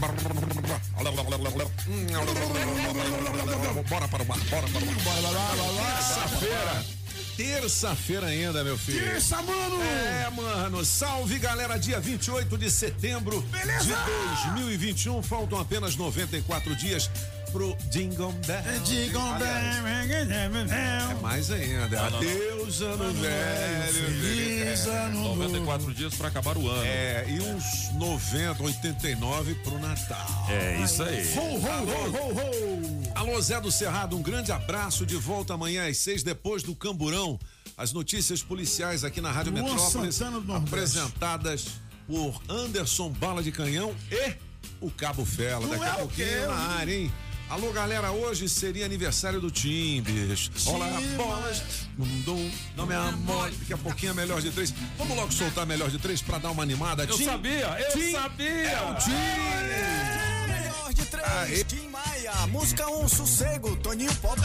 Bora para o bar, bora para o bar. Terça-feira. Terça-feira ainda, meu filho. Terça, mano! É, mano. Salve, galera. Dia 28 de setembro Beleza? de 2021. Faltam apenas 94 dias pro Jingle Bell. Jingle Aliás, É mais ainda. Adeus, ano velho. Feliz ano novo. 94 dias pra acabar o ano. É, e uns 90, 89 pro Natal. É isso aí. Ho, ho, ho, ho, ho. Alô, Zé do Cerrado, um grande abraço. De volta amanhã às seis, depois do Camburão. As notícias policiais aqui na Rádio Luan Metrópolis, apresentadas por Anderson Bala de Canhão e o Cabo Fela. Não Daqui é a pouquinho na área, hein? Alô, galera, hoje seria aniversário do. Olá, Tim, bolas. Dum, dum, não me amor. Daqui a pouquinho é melhor de três. Vamos logo soltar melhor de três pra dar uma animada. Eu Tim, sabia, eu Tim, sabia. É o Tim. Melhor de três, Aê. Tim Maia, música um sossego, Toninho Pop.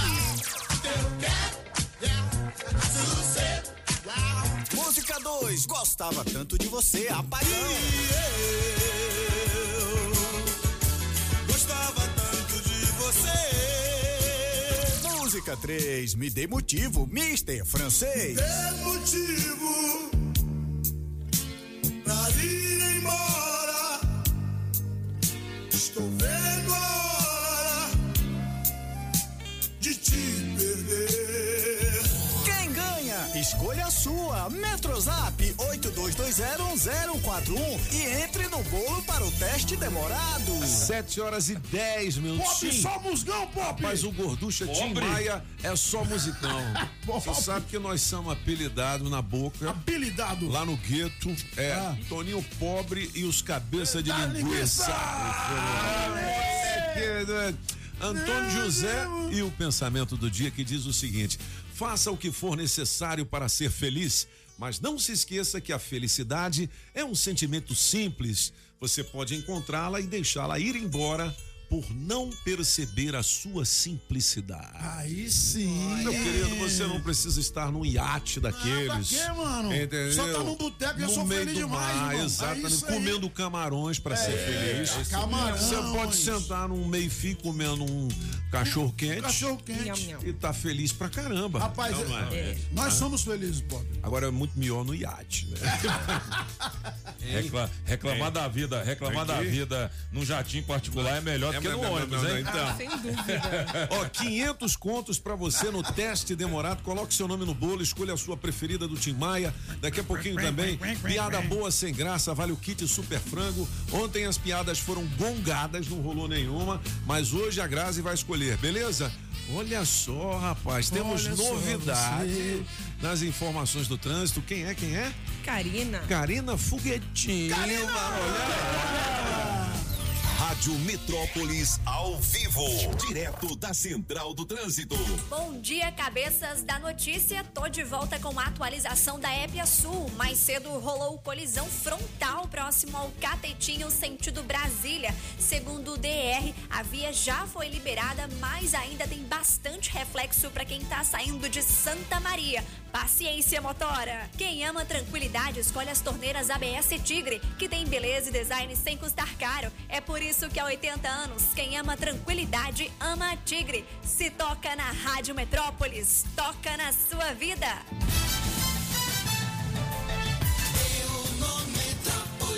Música 2, gostava tanto de você, apagão. Você. Música 3, me dê motivo, Mister Francês. É motivo pra ir embora. Estou vendo a Escolha a sua. Metrozap 82201041 e entre no bolo para o teste demorado. Sete horas e dez minutos. Pop, Tim. só musgão, Pop! Mas o Gorducha Tim. Maia é só musicão. Você sabe que nós somos apelidados na boca. Habilidado. Lá no gueto, é Ah. Toninho Pobre e os cabeça de linguiça. linguiça. É que, né? Antônio José e o pensamento do dia que diz o seguinte: faça o que for necessário para ser feliz, mas não se esqueça que a felicidade é um sentimento simples. Você pode encontrá-la e deixá-la ir embora por não perceber a sua simplicidade. Aí sim. Meu querido, você não precisa estar num iate daqueles. pra quê, mano? Entendeu? Só tá num boteco e eu sou feliz do demais, mar, irmão. É Exatamente. aí. comendo camarões pra ser feliz. Camarão. Você pode sentar num meio fio comendo um cachorro quente. Cachorro quente. E tá feliz pra caramba. Rapaz, Não, não é? nós somos felizes, Pop. Agora é muito melhor no iate, né? Recla- reclamar da vida, reclamar Aqui. da vida num jatinho particular é melhor do que no não, não, ônibus, não, não, hein? Então. Sem dúvida. Ó, 500 contos pra você no teste demorado. Coloque seu nome no bolo, escolha a sua preferida do Tim Maia. Daqui a pouquinho também, piada boa sem graça, vale o kit super frango. Ontem as piadas foram gongadas, não rolou nenhuma, mas hoje a Grazi vai escolher, beleza? Olha só, rapaz, temos Olha novidade nas informações do trânsito. Quem é? Quem é? Karina. Karina Foguetinho. Rádio Metrópolis ao vivo, direto da Central do Trânsito. Bom dia, cabeças da notícia. Tô de volta com a atualização da Épia Sul. Mais cedo rolou colisão frontal próximo ao Catetinho, sentido Brasília. Segundo o DR, a via já foi liberada, mas ainda tem bastante reflexo para quem tá saindo de Santa Maria. Paciência, motora! Quem ama tranquilidade escolhe as torneiras ABS Tigre, que tem beleza e design sem custar caro. É por isso que há 80 anos, quem ama tranquilidade ama a Tigre. Se toca na Rádio Metrópolis, toca na sua vida.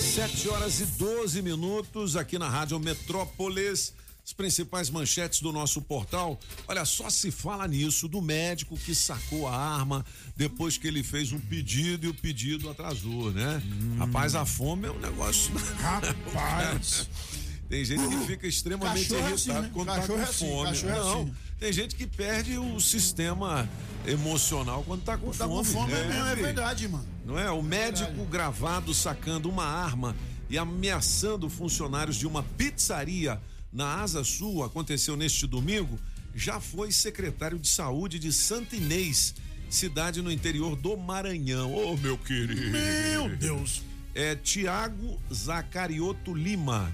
Sete horas e 12 minutos aqui na Rádio Metrópolis. As principais manchetes do nosso portal. Olha, só se fala nisso do médico que sacou a arma depois que ele fez um pedido e o pedido atrasou, né? Rapaz, a fome é um negócio. Rapaz. Tem gente que fica extremamente Cachorro é irritado assim, né? quando Cachorro tá é com assim, fome. cachorro é Não, assim. tem gente que perde o sistema emocional quando tá com Tá fome. com fome, é, mesmo, é verdade, mano. Não é? O médico gravado sacando uma arma e ameaçando funcionários de uma pizzaria na Asa Sul aconteceu neste domingo. Já foi secretário de saúde de Santa Inês, cidade no interior do Maranhão. Ô, meu querido. Meu Deus. É Tiago Zacarioto Lima.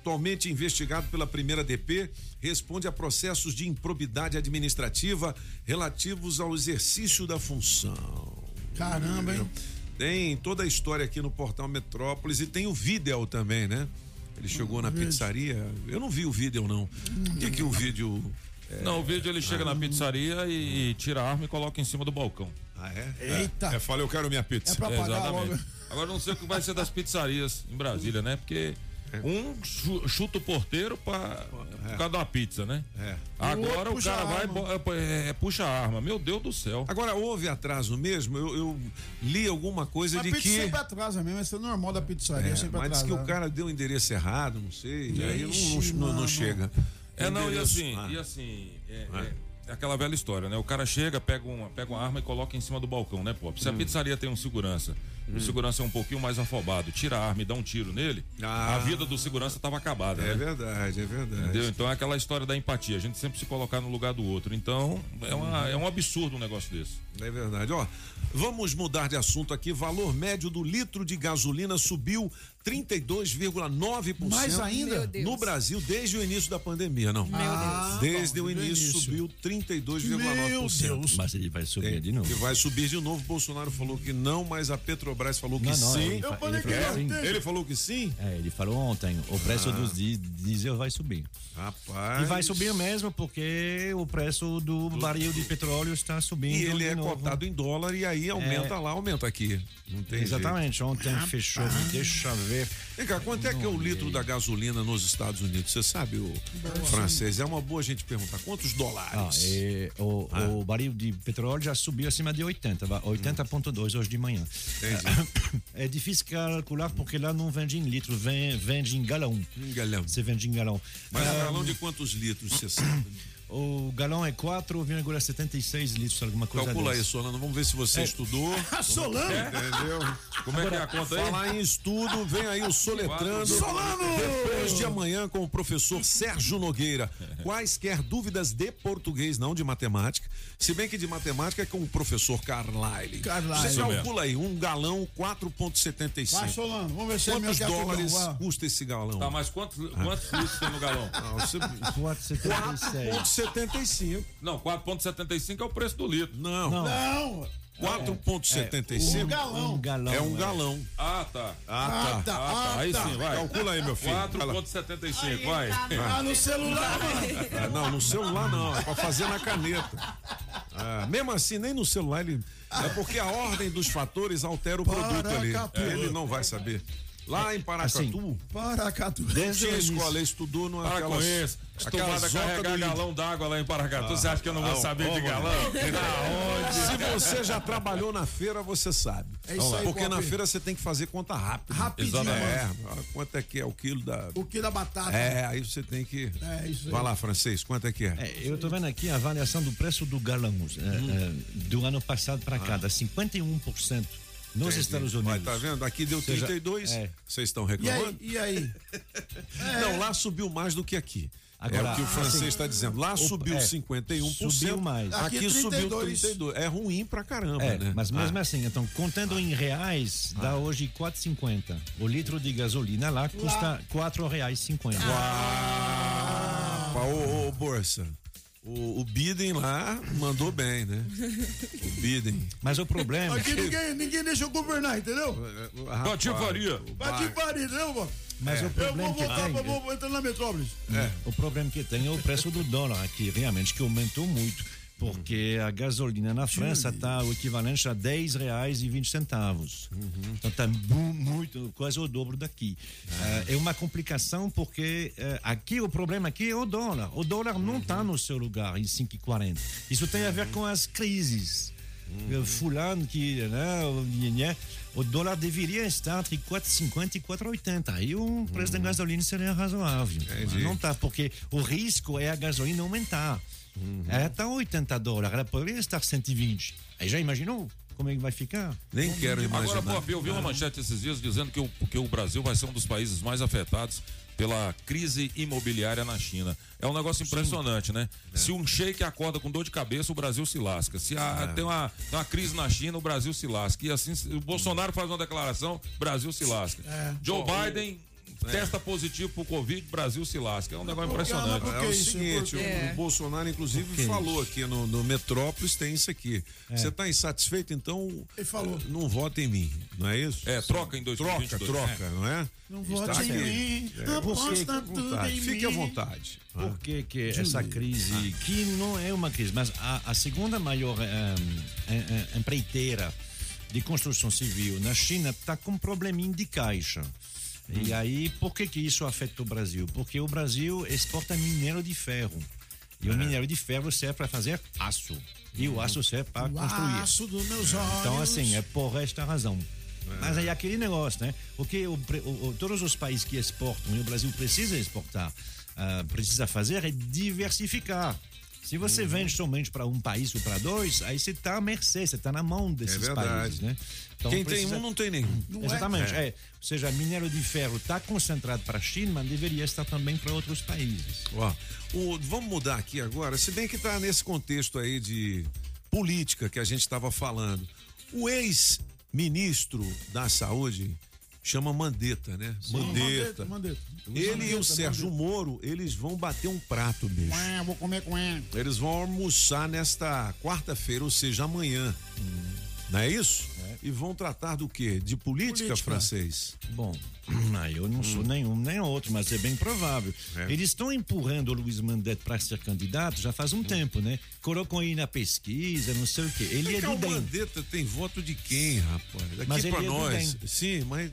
Atualmente investigado pela primeira DP, responde a processos de improbidade administrativa relativos ao exercício da função. Caramba, hein? Tem toda a história aqui no portal Metrópolis e tem o vídeo também, né? Ele chegou na vídeo. pizzaria. Eu não vi o vídeo, não. O que, que o vídeo. Não, o vídeo ele chega na Ah. pizzaria e, e tira a arma e coloca em cima do balcão. Ah, é? Eita. É, fala, eu quero minha pizza. É pra pagar Exatamente. logo. Agora não sei o que vai ser das pizzarias em Brasília, né? Porque É. um chu- chuta o porteiro pra, por causa de uma pizza, né? É. Agora O o cara a vai bo- é, é, puxa a arma. Meu Deus do céu. Agora, houve atraso mesmo? Eu, eu li alguma coisa Mas de pizza que. sempre atrasa mesmo, esse é normal da pizzaria, É, sempre mas diz atrasa. que o cara deu o endereço errado, não sei. e aí não, Ixi, não- não chega. É, não, e assim, Ah. e assim, é, é- é aquela velha história, né? O cara chega, pega uma, pega uma arma e coloca em cima do balcão, né, Pop? Hum. Se a pizzaria tem um segurança, o segurança é um pouquinho mais afobado, tira a arma e dá um tiro nele, Ah. a vida do segurança estava acabada, É né? verdade, é verdade. Entendeu? Então é aquela história da empatia, a gente sempre se colocar no lugar do outro. Então, é, uma- é um absurdo um negócio desse. É verdade. Ó, vamos mudar de assunto aqui. Valor médio do litro de gasolina subiu 32,9%. Mais ainda? Meu Deus. No Brasil, desde o início da pandemia, não. Ah, desde bom, o desde início, subiu 32,9%. Meu Deus. Mas ele vai subir de novo. E vai subir de novo. Bolsonaro falou que não, mas a Petrobras falou que Não, não, sim. ele, Eu fa- falei ele que falou não. assim. Ele falou que sim? É, ele falou ontem, o preço dos di- diesel vai subir. Rapaz. E vai subir mesmo porque o preço do barril de petróleo está subindo. E ele de é novo. cotado em dólar e aí aumenta lá, aumenta aqui. Não tem jeito. Exatamente, ontem fechou, deixa eu ver. Vem cá, quanto é que é o litro da gasolina nos Estados Unidos? Você sabe, o francês? É uma boa a gente perguntar. Quantos Ah, dólares? é, o, o barril de petróleo já subiu acima de 80, vai, 80,2 hoje de manhã. É difícil calcular porque lá não vende em litro, vem- vende em galão. Um galão. Você vende em galão. Mas Ah, um galão de quantos litros você sabe? O galão é 4,76 litros, alguma coisa Calcula aí. Solano. Vamos ver se você estudou. A Solano? Entendeu? Como é que é a conta aí? Falar em estudo, vem aí o Soletrando. Solano! Depois de amanhã com o professor Sérgio Nogueira. Quaisquer dúvidas de português, não de matemática. Se bem que de matemática é com o professor Carlyle. Carlyle. Você calcula aí, um galão Vai, 4,75. Solano, vamos ver se é meu Quantos que é dólares vai. custa esse galão? Tá, mas quantos, quantos litros tem no galão? Não, você- 4,76. 4,75. Não, 4,75 é o preço do litro. Não, Não. Não, 4,75 um galão. Um galão. é um é. galão. Ah, tá. Ah, Ah, tá. tá. Ah, tá. Ah, Aí tá. sim, vai. Calcula aí, meu filho. Vai lá. 4,75, vai. Ah, no celular, mano. Ah, não, no celular não, é pra fazer na caneta. Ah, mesmo assim, nem no celular ele. É porque a ordem dos fatores altera o produto ali. Ele não vai saber. Lá em Paracatu, Assim, Paracatu. Desde tinha início. escola, ele estudou numa com isso. Acostumado a carregar galão d'água lá em Paracatu. Você acha que eu não vou Ah, saber ó, de galão? Se você já trabalhou na feira, você sabe. É isso aí, Porque na feira você tem que fazer conta rápida. Rapidinho, É, quanto é que é o quilo da. O que da batata? É, aí você tem que. É, isso aí. Vai lá, francês, quanto é que é? É, eu estou vendo aqui a avaliação do preço do galão é, é, do ano passado para cá, dá 51% nos Entendi. Estados Mas Unidos. tá vendo? Aqui deu seja, 32. é. Vocês estão E reclamando? aí? E aí? Não, lá subiu mais do que aqui. Agora, é o que o francês assim, está dizendo. Lá subiu é, 51%. subiu mais. Aqui, Aqui é subiu 32. 32. É ruim pra caramba, É, né? mas mesmo Ah, assim, então, contando em reais, dá hoje 4,50. O litro de gasolina lá custa R$ 4,50. ah, ô, ô, Bolsa. O, o Biden lá mandou bem, né? O Biden. Mas o problema, Aqui ninguém, ninguém deixa eu governar, entendeu? Patifaria. Parir, entendeu, mano? mas o Eu problema vou que voltar, tem, vou, vou entrar na metrópolis. o problema que tem é o preço do dólar aqui, realmente, que aumentou muito. Porque a gasolina na França está o equivalente a 10 reais e 20 centavos. Então está muito, quase o dobro daqui. Eh, é uma complicação porque eh, aqui o problema aqui é o dólar. O dólar não está no seu lugar em 5,40. Isso tem a ver com as crises. eh, fulano que, né, o, dólar deveria estar entre 4,50 e 4,80. Aí o preço da gasolina seria razoável. Não está, porque o risco é a gasolina aumentar. Ela está 80 dólares, ela poderia estar 120. Aí já imaginou como é que vai ficar? Nem quero imaginar. Agora, Pop, eu vi uma manchete esses dias dizendo que o, que o Brasil vai ser um dos países mais afetados pela crise imobiliária na China. É um negócio impressionante, né? Se um sheik acorda com dor de cabeça, o Brasil se lasca. Se a- tem, uma, tem uma crise na China, o Brasil se lasca. E assim, o Bolsonaro faz uma declaração, o Brasil se lasca. Joe Biden testa positivo pro Covid, Brasil se lasca. É um negócio impressionante. É o seguinte, Por o- Bolsonaro, inclusive, falou aqui no, no Metrópolis, tem isso aqui. Você está insatisfeito, então Ele falou. não vota em mim, não é isso? É, troca em Troca, 2022. troca, não é? Não vote em mim, É, aposta tudo vontade, em Fique à vontade. Por que, que essa crise, que não é uma crise, mas a, a segunda maior eh, em- em- empreiteira de construção civil na China está com um probleminha de caixa. E aí, por que, que isso afeta o Brasil? Porque o Brasil exporta minério de ferro. E o minério de ferro serve para fazer aço. E o aço serve para construir. aço dos meus olhos. Então, assim, é por esta razão. Mas aí aquele negócio, né? O que o o- todos os países que exportam, e o Brasil precisa exportar, ah, precisa fazer é diversificar. Se você Uhum. vende somente para um país ou para dois, aí você está à mercê, você está na mão desses É países, né? Então, Quem precisa- tem um, não tem nenhum. Exatamente. É. Ou seja, minério de ferro está concentrado para a China, mas deveria estar também para outros países. Ó, o- vamos mudar aqui agora, se bem que está nesse contexto aí de política que a gente estava falando. O ex-ministro da Saúde chama Mandetta, né? Mandetta. Mandetta, Mandetta. Ele e o Mandetta, Sérgio Mandetta. Moro, eles vão bater um prato, bicho. Ué, vou comer com ele. Eles vão almoçar nesta quarta-feira, ou seja, amanhã. Não é isso? E vão tratar do quê? De política, Política. francês? Bom, aí eu não sou nenhum nem outro, mas é bem provável. Hum. É. Eles estão empurrando o Luiz Mandetta para ser candidato já faz um Hum. tempo, né? Colocam ele na pesquisa, não sei o quê. Ele é do o. Mandetta tem voto de quem, rapaz? Aqui Mas ele pra é do nós. Sim, mas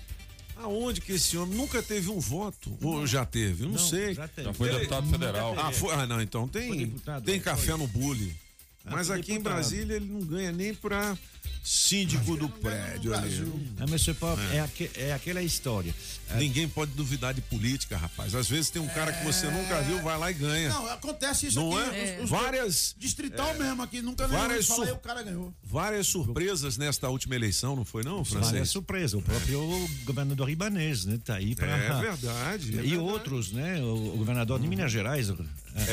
aonde que esse homem nunca teve um voto? Ou já teve? Eu não, Não, sei. já teve. Já foi deputado federal. Ah, foi, ah, não, então Foi tem, deputado, tem foi. café no bule. Mas aqui em. Brasília ele não ganha nem pra síndico do prédio ali. Ah, mas é. aque- é aquela história. Ah, Ninguém pode duvidar de política, rapaz. Às vezes tem um cara que você nunca viu, vai lá e ganha. Não, acontece isso Não aqui. é? Os- os- Várias, Distrital mesmo aqui, nunca ganhou. Várias sur- o cara ganhou. várias surpresas nesta última eleição, não foi não, Várias surpresas. O próprio governador Ibanês, né? Tá aí para. É verdade. é e verdade. outros, né? O, o governador de Minas Gerais. É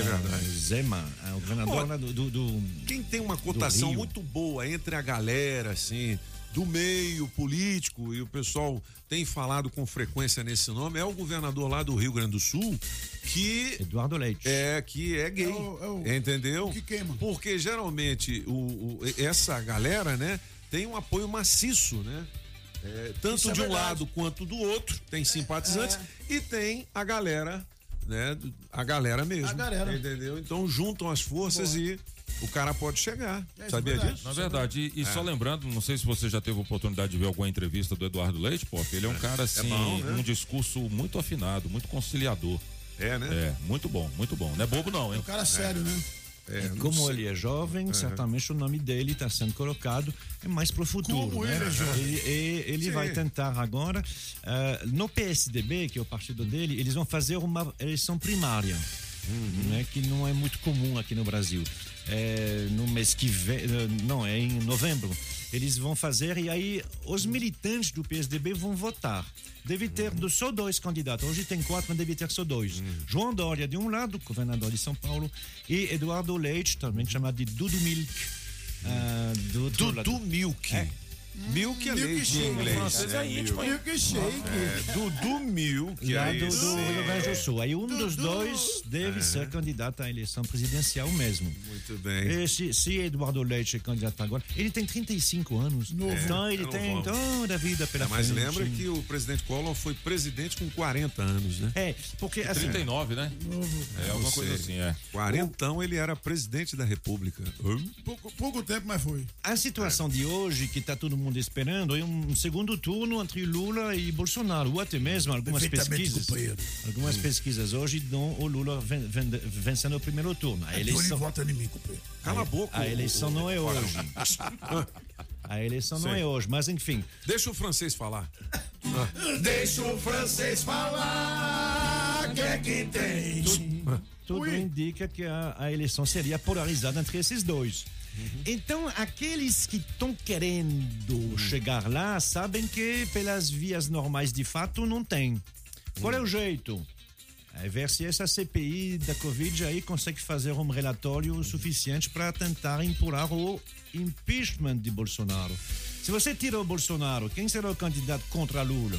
verdade. Zema, o governador lá do- do- do Quem tem uma cotação muito boa entre a galera, assim, do meio político, e o pessoal tem falado com frequência nesse nome, é o governador lá do Rio Grande do Sul, que Eduardo Leite. é que é gay. É o- é o- entendeu? o que queima. Porque geralmente o, o- essa galera, né, tem um apoio maciço, né? É, tanto Isso é de um lado quanto do outro, tem simpatizantes é. e tem a galera, né? A galera mesmo. A galera. Entendeu? Então juntam as forças e o cara pode chegar. É, isso Sabia é verdade. disso? Na verdade, e, e É. só lembrando, não sei se você já teve a oportunidade de ver alguma entrevista do Eduardo Leite, Pop, ele é um cara assim, bom, né? um discurso muito afinado, muito conciliador. É, né? É, muito bom, muito bom. Não é bobo não, hein? O cara sério, né? É, Como sei. ele é jovem, certamente o nome dele está sendo colocado é mais para o futuro. Como né? ele é jovem. Ele, e- ele Sim. vai tentar agora. ah, no PSDB, que é o partido dele, eles vão fazer uma eleição primária, né, que não é muito comum aqui no Brasil. É, no mês que vem, eh, não, é em novembro. Eles vão fazer e aí os militantes do PSDB vão votar. Deve ter do- só dois candidatos. Hoje tem quatro, mas deve ter só dois. João Dória, de um lado, governador de São Paulo, e Eduardo Leite, também chamado de Dudu Milk. ah, do Dudu lado. Milk. Milk é leite em inglês. francês é íntimo? Milkshake. É, Dudu Milk. Lá é do, do. Rio Grande do Sul. Aí um dos dois deve ser candidato à eleição presidencial mesmo. Muito bem. E se, se Eduardo Leite é candidato agora, ele tem 35 anos. Então ele é tem toda a vida pela É, mas frente. lembra que o presidente Collor foi presidente com 40 anos, né? É, porque assim, 39, né? É alguma Você- coisa assim, é. Quarentão ele era presidente da República. Pouco, pouco tempo, mas foi. a situação de hoje, que está todo mundo mundo esperando é um segundo turno entre Lula e Bolsonaro, ou até mesmo algumas pesquisas. companheiro. Algumas pesquisas hoje dão o Lula ven- ven- vencendo o primeiro turno. A Antônio eleição, vota em mim, companheiro. Cala a boca. a eleição ô- não é hoje. A eleição não Sim. é hoje, mas enfim. Deixa o francês falar. Deixa o francês falar, que é que tem? Tudo indica que a, a eleição seria polarizada entre esses dois. Então, aqueles que estão querendo chegar lá sabem que pelas vias normais de fato não tem. Qual é o jeito? É ver se essa CPI da Covid aí consegue fazer um relatório suficiente para tentar empurrar o impeachment de Bolsonaro. Se você tira o Bolsonaro, quem será o candidato contra Lula?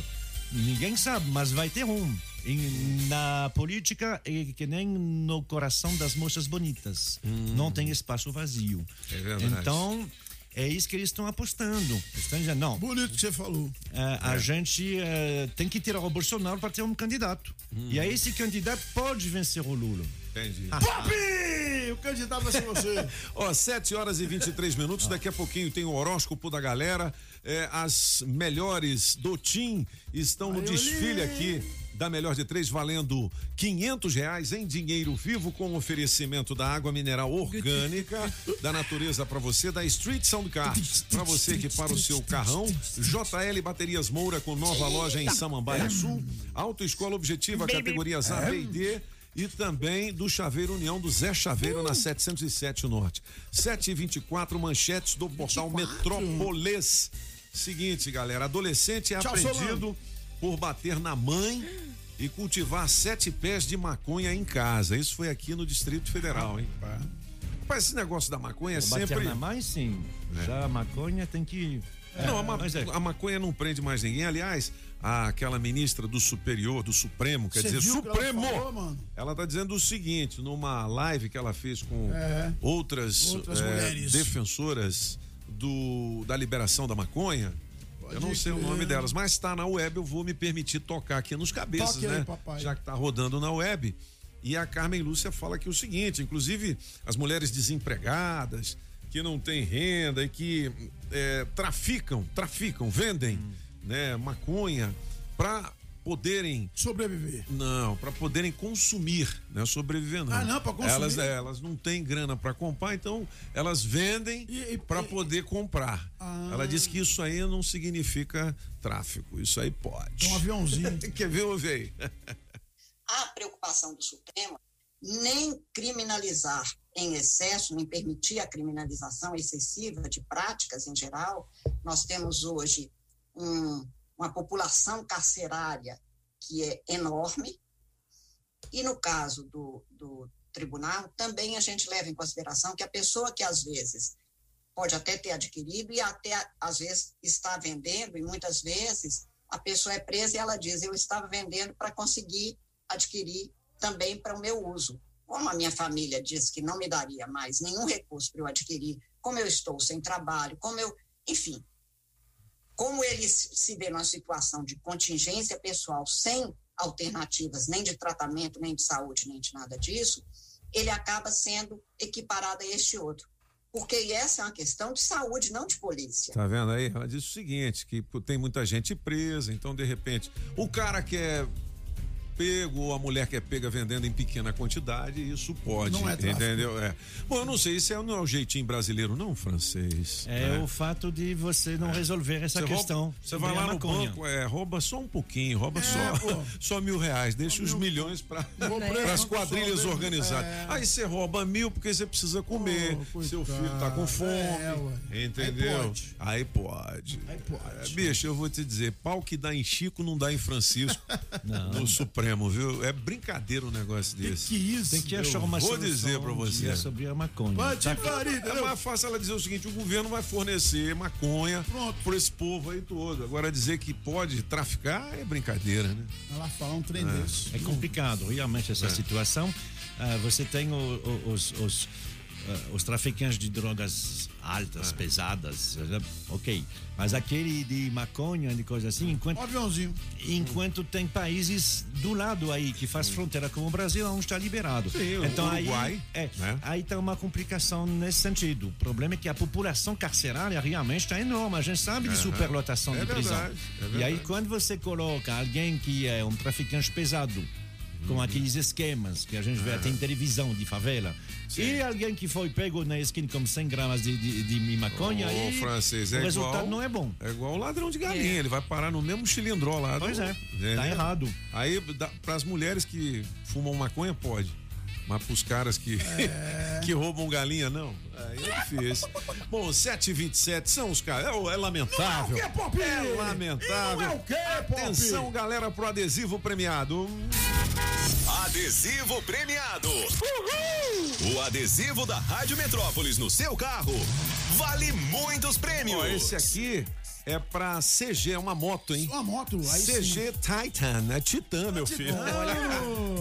Ninguém sabe, mas vai ter um. Em- na política é que nem no coração das moças bonitas. Não tem espaço vazio. É verdade. Então, é isso que eles estão apostando. Estão dizendo, não, Bonito que você falou. é, a gente é, tem que tirar o Bolsonaro para ter um candidato. E aí esse candidato pode vencer o Lula. Entendi. Pop! O candidato vai ser você. Ó, 7 horas e 23 minutos. Daqui a pouquinho tem o horóscopo da galera. É, as melhores do TIM estão no desfile olhei. aqui da melhor de três, valendo 500 reais em dinheiro vivo com oferecimento da água mineral orgânica da natureza para você, da Street Sound Car. Para você que para o seu carrão, JL Baterias Moura com nova loja em Samambaia Sul, Autoescola Objetiva, categorias A, B e D. E também do Chaveiro União do Zé Chaveiro na 707 Norte. 724 manchetes do portal Metrópolis. Seguinte, galera, adolescente é Tchau, apreendido por bater na mãe e cultivar sete pés de maconha em casa. Isso foi aqui no Distrito Federal, hein? Rapaz, esse negócio da maconha é Bater sempre. na mãe, sim. Já a maconha tem que. Não, a, ma- mas é. a maconha não prende mais ninguém. Aliás, aquela ministra do Superior, do Supremo, quer Você dizer, viu o que ela Supremo! falou, mano? Ela tá dizendo o seguinte, numa live que ela fez com É. outras, Outras mulheres. defensoras do, da liberação da maconha. Eu não sei o nome delas, mas está na web, eu vou me permitir tocar aqui nos cabeças, Toque aí, né? papai. Já que tá rodando na web. E a Carmen Lúcia fala aqui o seguinte: inclusive, as mulheres desempregadas, que não têm renda e que eh, traficam, traficam, vendem Hum. né, maconha para poderem Sobreviver. não, para poderem consumir, não é sobreviver não. Ah, não, pra consumir. Elas, é, elas não têm grana para comprar, então elas vendem para poder comprar. Ah. Ela diz que isso aí não significa tráfico, isso aí pode. Um aviãozinho. Quer ver, ouve aí? a preocupação do Supremo nem criminalizar em excesso, nem permitir a criminalização excessiva de práticas em geral. Nós temos hoje um- uma população carcerária que é enorme, e no caso do, do tribunal, também a gente leva em consideração que a pessoa que às vezes pode até ter adquirido e até às vezes está vendendo, e muitas vezes a pessoa é presa e ela diz: Eu estava vendendo para conseguir adquirir também para o meu uso. Como a minha família disse que não me daria mais nenhum recurso para eu adquirir, como eu estou sem trabalho, como eu. Enfim, como ele se vê numa situação de contingência pessoal sem alternativas nem de tratamento, nem de saúde, nem de nada disso, ele acaba sendo equiparado a este outro. Porque essa é uma questão de saúde, não de polícia. Tá vendo aí? Ela diz o seguinte, que tem muita gente presa, então de repente o cara que é pego ou a mulher que é pega vendendo em pequena quantidade, isso pode, Não é tráfico. entendeu? É. Bom, eu não sei, isso é, não é o jeitinho brasileiro não, francês. É né? o fato de você não resolver essa Você rouba- questão. Você sobre vai lá no maconha. banco, é, rouba só um pouquinho, rouba só, pô. só mil reais, deixa os milhões para as não quadrilhas organizadas. É. Aí você rouba mil porque você precisa comer, Oh, seu filho tá com fome, É, entendeu? Aí Aí pode. Aí pode. É, bicho, eu vou te dizer, pau que dá em Chico não dá em Francisco no Supremo, viu? É brincadeira um negócio desse. Que isso? Tem que achar uma vou dizer pra um você. dia sobre a maconha. Patifaria, É entendeu? mais fácil ela dizer o seguinte: o governo vai fornecer maconha Pronto. por esse povo aí todo. Agora, dizer que pode traficar é brincadeira, né? Ela fala um trem desse. É complicado, realmente, essa situação. Ah, você tem o- o- os, os, os traficantes de drogas altas, pesadas, ok. Mas aquele de maconha, de coisa assim, enquanto. Um aviãozinho. Enquanto tem países do lado aí que faz fronteira com o Brasil, onde está liberado. Sim, então Uruguai, aí. É, né? aí tá uma complicação nesse sentido. O problema é que a população carcerária realmente está enorme. A gente sabe de superlotação É de prisão. verdade, é e aí, verdade. quando você coloca alguém que é um traficante pesado, com aqueles esquemas que a gente vê até em televisão de favela, e alguém que foi pego na esquina com 100 gramas de, de, de maconha, Ô, aí francês, o é resultado igual, não é bom. É igual o ladrão de galinha, ele vai parar no mesmo cilindró lá. Pois do- é, entendeu? tá errado. Aí, para as mulheres que fumam maconha, pode. Mas pros caras que, que roubam galinha, não. Aí é difícil. Bom, 7h27 são os caras. É, é lamentável. Não é o quê, Pop? É lamentável. Não é o quê, Pop? Atenção, galera, pro adesivo premiado. Adesivo premiado. O adesivo da Rádio Metrópolis no seu carro vale muitos prêmios. Ó, esse aqui é pra CG, é uma moto, hein? Uma moto, aí CG Titan, é Titan, meu filho. Olha.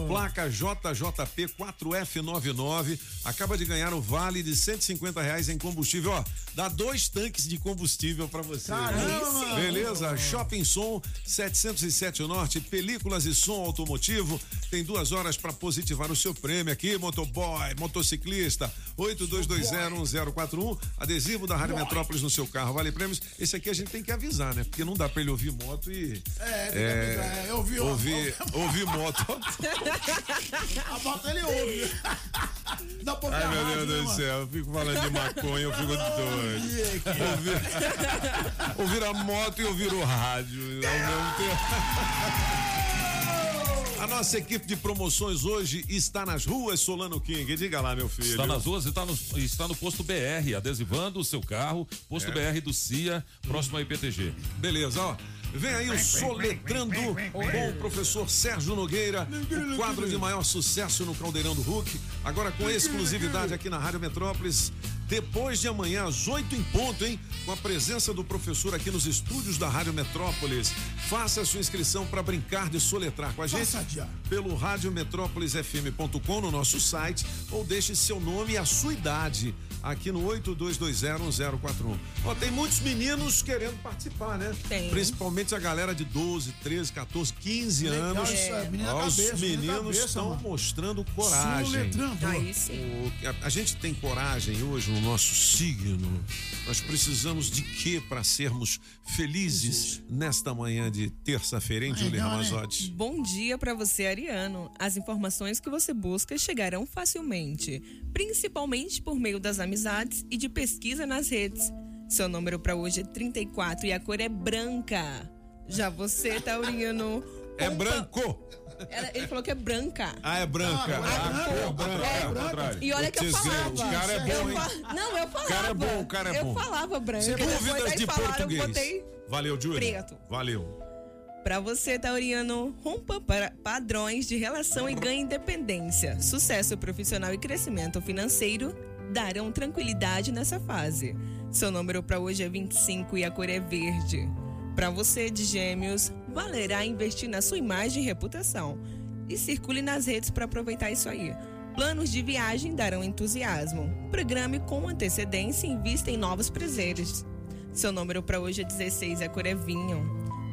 Placa JJP 4F99 acaba de ganhar o vale de 150 reais em combustível. Ó, dá dois tanques de combustível pra você. Caramba! Beleza? Shopping Som 707 Norte, películas e som automotivo. Tem duas horas pra positivar o seu prêmio aqui, motoboy, motociclista. 82201041, adesivo da Rádio Metrópolis no seu carro. Vale prêmios. Esse aqui a gente tem que avisar, né? Porque não dá pra ele ouvir moto e. É, tem que avisar, é, ó, ouvir, ouvir moto. A moto ele ouve. Dá pra Ai, meu Deus né, do mano? céu, eu fico falando de maconha, eu fico doido. Ouvir, ouvir a moto e ouvir o rádio ao mesmo tempo. A nossa equipe de promoções hoje está nas ruas Solano King. Diga lá, meu filho. Está nas ruas e está no, está no posto BR, adesivando o seu carro. Posto É. BR do CIA, próximo à IPTG. Beleza, ó. Vem aí o Soletrando com o professor Sérgio Nogueira, o quadro de maior sucesso no Caldeirão do Hulk. Agora com exclusividade aqui na Rádio Metrópolis. Depois de amanhã, às 8 em ponto, hein? Com a presença do professor aqui nos estúdios da Rádio Metrópolis. Faça a sua inscrição para brincar de soletrar com a gente pelo radiometrópolisfm.com no nosso site ou deixe seu nome e a sua idade aqui no 82201041. Ó, tem muitos meninos querendo participar, né? Tem. Principalmente a galera de 12, 13, 14, 15 Legal anos. é, menina Ó, os cabeça, menina meninos estão mostrando coragem. Aí sim. O- a, a gente tem coragem hoje no nosso signo. Nós precisamos de quê para sermos felizes nesta manhã de terça-feira, hein, Julia né? Ramazotti? Bom dia para você, Ariano. As informações que você busca chegarão facilmente, principalmente por meio das amizades e de pesquisa nas redes. Seu número para hoje é 34 e a cor é branca. Já você, Taurino. É branco! Ela- Ele falou que é branca. Ah, é branca. Ah, Ah, é branca. É, ao contrário. E olha que eu falava. O cara é Eu bom, hein? Não, eu falava. cara é bom, o cara é eu bom. falava branca. Sem depois dúvidas aí de falaram, eu português. botei Valeu, Júlio. preto. Valeu. Para você, Tauriano, rompa para padrões de relação e ganhe independência. Sucesso profissional e crescimento financeiro darão tranquilidade nessa fase. Seu número para hoje é 25 e a cor é verde. Para você de Gêmeos, valerá investir na sua imagem e reputação. E circule nas redes para aproveitar isso aí. Planos de viagem darão entusiasmo. Programe com antecedência e invista em novos prazeres. Seu número para hoje é 16 e a cor é vinho.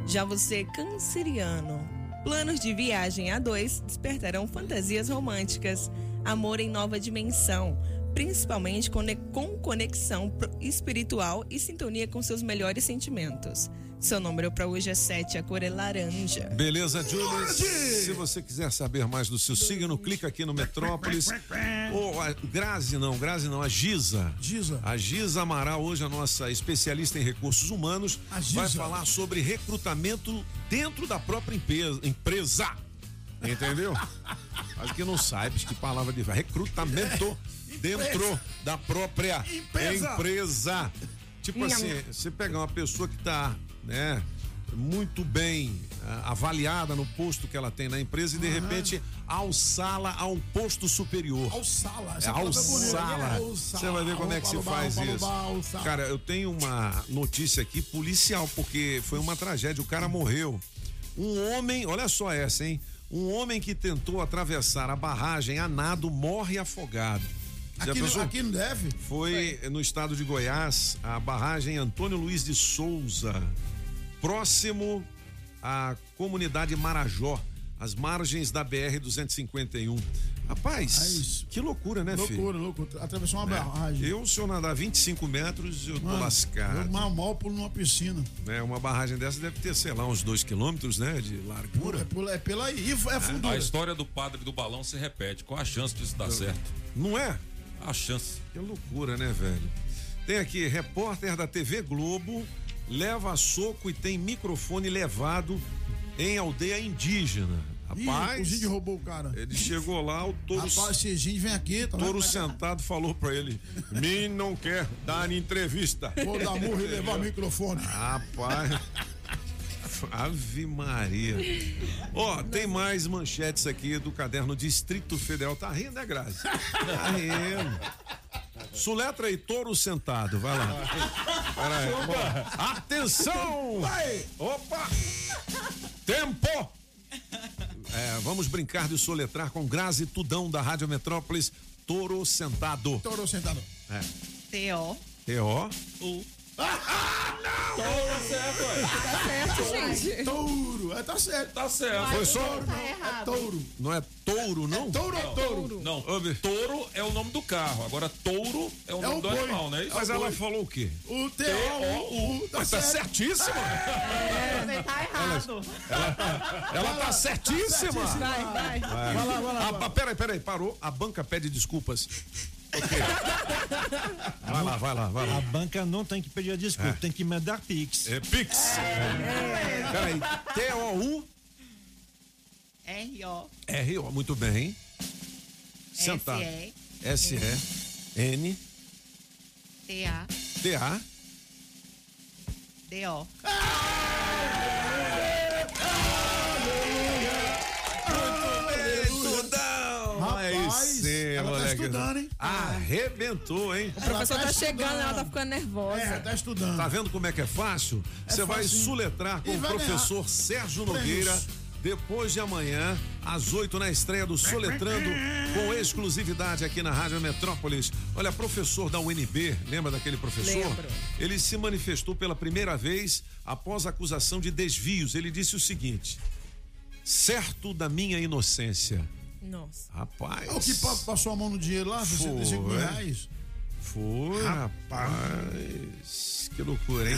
Já você, canceriano. Planos de viagem a dois despertarão fantasias românticas, amor em nova dimensão, principalmente com conexão espiritual e sintonia com seus melhores sentimentos. Seu número para hoje é 7, a cor é laranja. Beleza, Júlio? Se você quiser saber mais do seu signo, clica aqui no Metrópolis. Ou a Grazi não, Grazi não, a Giza. Giza. A Giza Amaral, hoje a nossa especialista em recursos humanos, A Giza. vai falar sobre recrutamento dentro da própria empresa. empresa. Entendeu? Acho que não sabes que palavra de recrutamento dentro da própria Empresa. empresa. Tipo assim, você pegar uma pessoa que tá, né, muito bem ah, avaliada no posto que ela tem na empresa e de repente alçá-la a um posto superior. Alçala. É, alçala. né? Você vai ver como é que se faz isso. Cara, eu tenho uma notícia aqui policial, porque foi uma tragédia. O cara morreu. Um homem, olha só essa, hein? Um homem que tentou atravessar a barragem a nado morre afogado. Já Aqui, pensou? aqui no DF? Foi no estado de Goiás, a barragem Antônio Luiz de Souza, próximo à comunidade Marajó, às margens da BR-251. Rapaz, que loucura, né, filho? Loucura, loucura. Atravessou uma É. barragem. Eu, se eu nadar 25 metros, eu tô Mano, lascado. Eu mal, mal pulo numa piscina. né? Uma barragem dessa deve ter, sei lá, uns dois quilômetros, né? De largura. É, pula- é pela aí. E é fundura. A história do padre do balão se repete. Qual a chance disso dar certo? Não é? A chance. Que loucura, né, velho? Tem aqui, repórter da TV Globo leva soco e tem microfone levado em aldeia indígena. Ih, Rapaz, os índios roubou o cara. ele chegou lá, o touro, Rapaz, índios vem aqui. Tá touro sentado falou pra ele: Mim não quer dar entrevista. Vou dar murro e levar o microfone. Rapaz. Ave Maria. Ó, tem mais manchetes aqui do caderno Distrito Federal. Tá rindo, né, Grazi? Tá rindo. Suletra e touro sentado, vai lá. Peraí. Atenção! Opa! Tempo! É, vamos brincar de soletrar com Grazi Tudão da Rádio Metrópolis. Touro sentado. Touro sentado. É. T.O. T.O. U. Tá certo, ué. Tá certo, gente. Touro. É, tá certo. Tá certo. Foi só. Touro, não. É touro. Não é touro, não? Touro ou touro? Não, touro é o nome do carro. Agora, touro é o É nome o do boi. animal, não é isso? Mas ela falou o quê? O T.O.U. Mas tá certíssima. Você tá errado. Ela tá certíssima. Vai, vai. Vai lá, vai lá. Ah, peraí, peraí, parou. A banca pede desculpas. Vai lá, vai lá, vai A lá. banca não tem que pedir desculpa, tem que mandar Pix. É Pix. Peraí. T-O-U. R-O. R-O. Muito bem. Sentado. S-E. S-E-N. T-A. T-A. D-O. Tudão. Isso, ela tá moleque. estudando, hein? Arrebentou, hein? O professor Ela tá tá chegando, ela tá ficando nervosa. É, tá estudando. Tá vendo como é que é fácil? Você vai facinho. suletrar com E o vai professor Sérgio prêmios. Nogueira depois de amanhã, às 8 na estreia do Soletrando, com exclusividade aqui na Rádio Metrópolis. Olha, professor da UNB, lembra daquele professor? Lembro. Ele se manifestou pela primeira vez após a acusação de desvios. Ele disse o seguinte: certo da minha inocência. Nossa. Rapaz. É o que pa- passou a mão no dinheiro lá, 65 mil reais. Foi, rapaz. Que loucura, hein?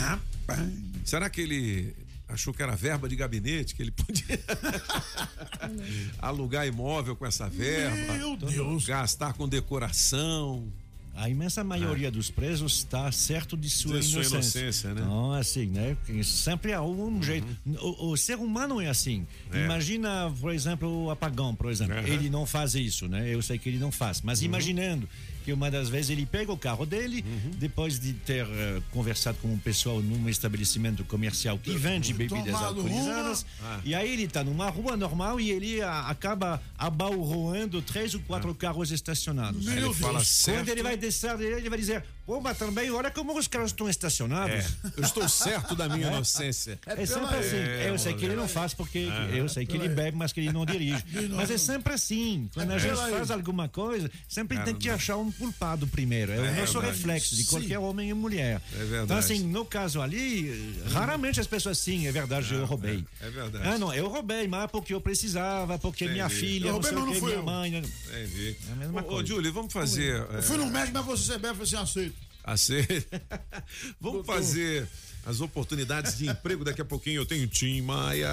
Será que ele achou que era verba de gabinete, que ele podia alugar imóvel com essa verba? Meu Deus. Gastar com decoração. A imensa maioria dos presos está certo de sua De sua inocência. inocência, né? Então, assim, né? Sempre há algum jeito. O, o ser humano é assim. É. Imagina, por exemplo, o apagão, por exemplo. Aham. Ele não faz isso, né? Eu sei que ele não faz. Mas imaginando que uma das vezes ele pega o carro dele, depois de ter eh, conversado com um pessoal num estabelecimento comercial que vende bebidas alcoolizadas, uma. e aí ele está numa rua normal e ele a, acaba abalroando três ou quatro carros estacionados. Aí ele fala Quando certo. ele vai descer ele vai dizer: Pô, mas também, olha como os carros estão estacionados. É, eu estou certo da minha É. inocência. É sempre assim. eu sei que ele não faz porque eu sei que ele bebe, mas que ele não dirige. Mas é sempre assim. Quando a gente pela aí. faz alguma coisa, sempre É, tem não que achar um culpado primeiro. É, o nosso verdade. reflexo de qualquer homem e mulher. É verdade. Então, assim, no caso ali, raramente as pessoas, sim, é verdade, eu roubei. é, é verdade. Ah, não, eu roubei, mas porque eu precisava, porque minha filha, Eu não roubei, sei o mas não fui minha eu. mãe. né? Entendi. É a mesma Ô, ô, coisa. Júlio, vamos fazer. Eu fui no médico, mas você bebe, você aceita. Aceita. Vamos fazer as oportunidades de emprego. Daqui a pouquinho eu tenho Tim Maia.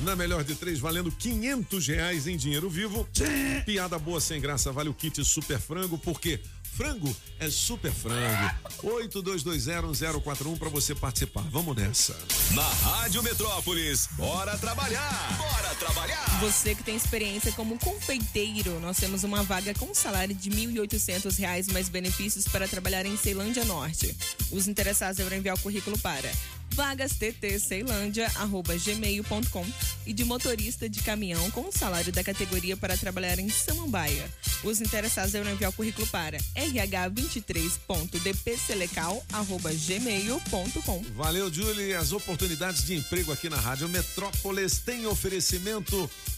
Na melhor de três, valendo 500 reais em dinheiro vivo. Piada boa sem graça, vale o kit Super Frango, porque frango é super frango. 82201041 para você participar. Vamos nessa. Na Rádio Metrópolis, bora trabalhar! Bora trabalhar! Você que tem experiência como confeiteiro, nós temos uma vaga com um salário de 1.800 reais mais benefícios para trabalhar em Ceilândia Norte. Os interessados devem enviar o currículo para vagastceilândia.gmail.com e de motorista de caminhão com salário da categoria para trabalhar em Samambaia. Os interessados devem enviar o currículo para rh23.dpselecal.gmail.com. Valeu, Julie. As oportunidades de emprego aqui na Rádio Metrópolis têm oferecimento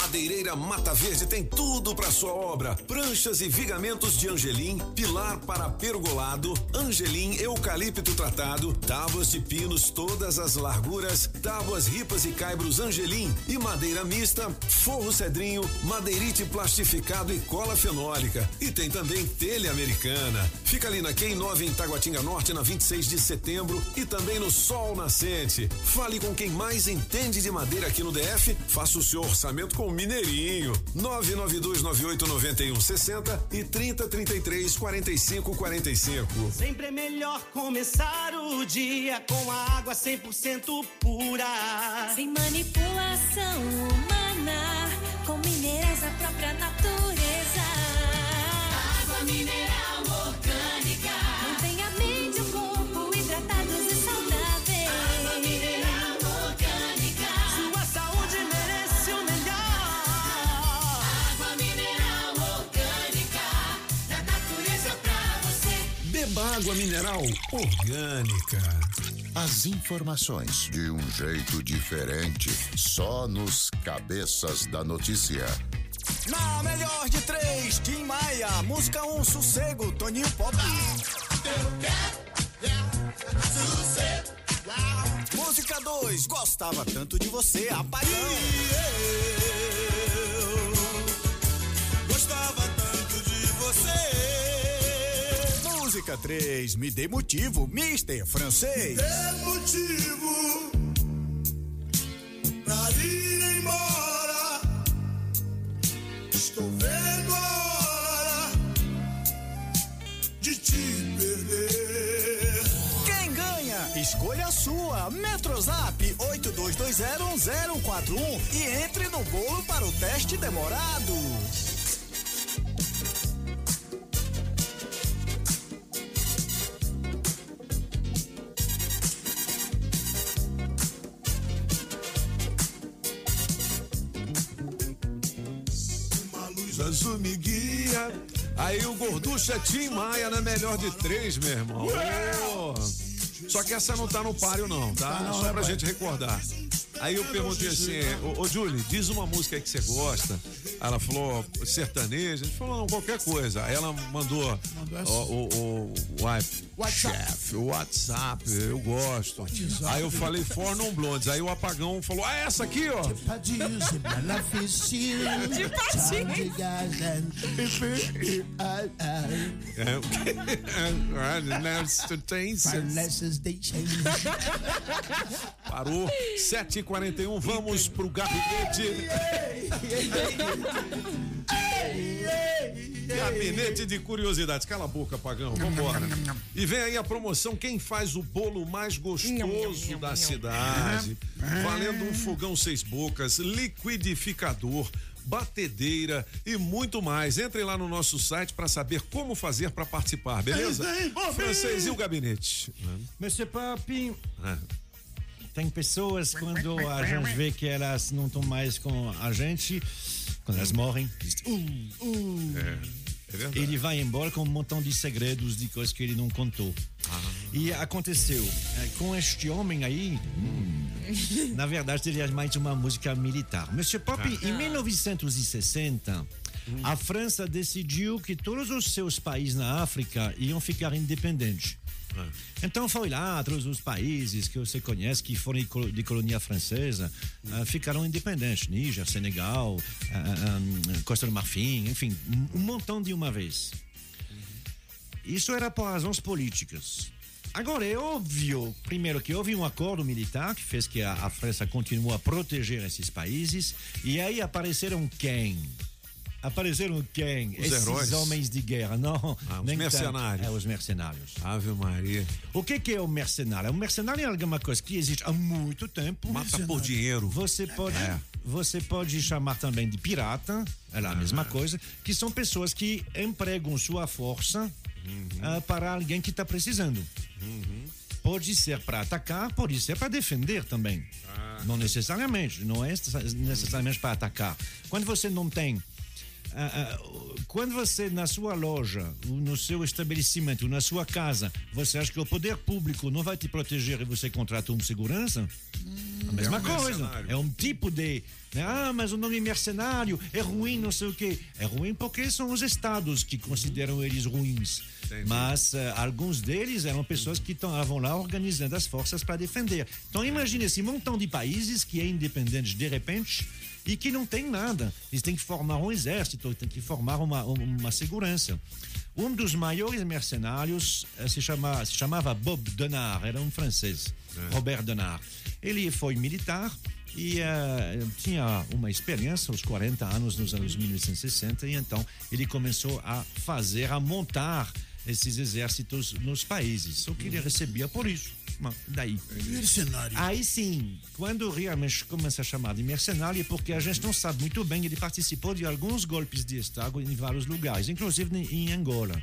Madeireira Mata Verde tem tudo para sua obra: pranchas e vigamentos de angelim, pilar para pergolado, angelim eucalipto tratado, tábuas de pinos todas as larguras, tábuas ripas e caibros angelim e madeira mista, forro cedrinho, madeirite plastificado e cola fenólica. E tem também telha americana. Fica ali na Quem 9 em Taguatinga Norte na 26 de setembro e também no Sol Nascente. Fale com quem mais entende de madeira aqui no DF. Faça o seu orçamento com o Mineirinho. 992989160 e 3033 4545. Sempre é melhor começar o dia com a água 100% pura. Sem manipulação humana, com minerais da própria natureza. Água mineral água mineral orgânica. As informações de um jeito diferente, só nos cabeças da notícia. Na melhor de três, Tim Maia. Música um, sossego, Toninho Pop. Música 2, gostava tanto de você, apagão. Gostava tanto Música 3, me dê motivo, Mister Francês. Dê motivo pra ir embora. Estou vendo a hora de te perder. Quem ganha? Escolha a sua. Metrozap 82201041 e entre no bolo para o teste demorado. Azul me guia. Aí o Gorducha Tim Maia na melhor de três, meu irmão. Só que essa não tá no páreo, não, tá? Só pra gente recordar. Aí eu perguntei assim, ô, ô Julie, diz uma música aí que você gosta. Ela falou sertaneja, a gente falou não, qualquer coisa. Aí ela mandou o, o, o, o WhatsApp, o WhatsApp, eu gosto. Aí eu falei For Non Blondes. Aí o apagão falou, ah, essa aqui, ó. É, o quê? Parou. 7h41, vamos pro gabinete. Gabinete de curiosidades. Cala a boca, pagão. Vambora. E vem aí a promoção Quem faz o bolo mais gostoso da cidade. Valendo um fogão seis bocas, liquidificador, batedeira e muito mais. Entrem lá no nosso site para saber como fazer para participar, beleza? Francês e o gabinete. Monsieur Papi, Ah. Tem pessoas quando a gente vê que elas não estão mais com a gente, quando elas morrem, diz, uh, uh. É, é ele vai embora com um montão de segredos, de coisas que ele não contou. E aconteceu eh, com este homem aí, hum, na verdade ele é mais uma música militar. Monsieur Pop, em 1960, a França decidiu que todos os seus países na África iam ficar independentes. Então foi lá, todos os países que você conhece que foram de colônia francesa ah, ficaram independentes. Níger, Senegal, ah, ah, Costa do Marfim, enfim, um- um montão de uma vez. Isso era por razões políticas. Agora, é óbvio, primeiro, que houve um acordo militar que fez que a, a França continuou a proteger esses países, e aí apareceram quem? Apareceram quem? Os esses heróis. homens de guerra, não. Ah, os nem tanto. mercenários. É, os mercenários. Ave Maria. O que, que é o mercenário? O mercenário é alguma coisa que existe há muito tempo. Mata por dinheiro. Você pode, É. você pode chamar também de pirata, é a mesma coisa, que são pessoas que empregam sua força ah, para alguém que está precisando. Pode ser para atacar, pode ser para defender também. Não necessariamente, não é necessariamente para atacar. Quando você não tem. Ah, ah, quando você, na sua loja, no seu estabelecimento, na sua casa, você acha que o poder público não vai te proteger e você contrata um segurança? A mesma É um coisa. mercenário. É um tipo de. né, Ah, mas o nome mercenário é ruim, não sei o quê. É ruim porque são os estados que consideram eles ruins. Mas eh, alguns deles eram pessoas que estavam lá organizando as forças para defender. Então imagine esse montão de países que é independente de repente e que não tem nada. Eles têm que formar um exército, têm que formar uma, uma segurança. Um dos maiores mercenários eh, se, chama, se chamava Bob Denard, era um francês, Robert Denard. Ele foi militar e eh, tinha uma experiência aos 40 anos, nos anos 1960, e então ele começou a fazer, a montar esses exércitos nos países. Só que ele recebia por isso. Mas daí. Mercenário. Aí sim, quando realmente começa a chamar de mercenário, é porque a gente não sabe muito bem, ele participou de alguns golpes de Estado em vários lugares, inclusive em Angola.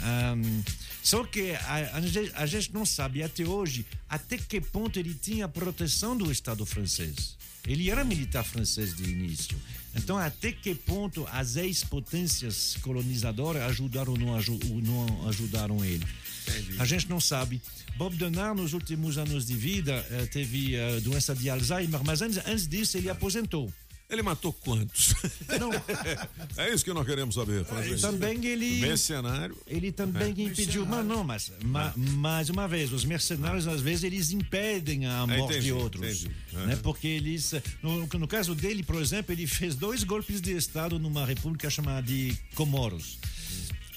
Ahm, só que a, a gente- não sabe até hoje até que ponto ele tinha proteção do Estado francês. Ele era militar francês de início. Então, até que ponto as ex-potências colonizadoras ajudaram ou não, não ajudaram ele? A gente não sabe. Bob Denard, nos últimos anos de vida, eh, teve eh, doença de Alzheimer, mas antes, disso ele aposentou. Ele matou quantos? é isso que nós queremos saber. Francisco. Também ele. Mercenário. Ele também É. impediu. Mas não, mas ma- mais uma vez, os mercenários, às vezes, eles impedem a É, morte entendi, de outros. entendi. Né? É. Porque eles. No, no caso dele, por exemplo, ele fez dois golpes de Estado numa república chamada de Comoros.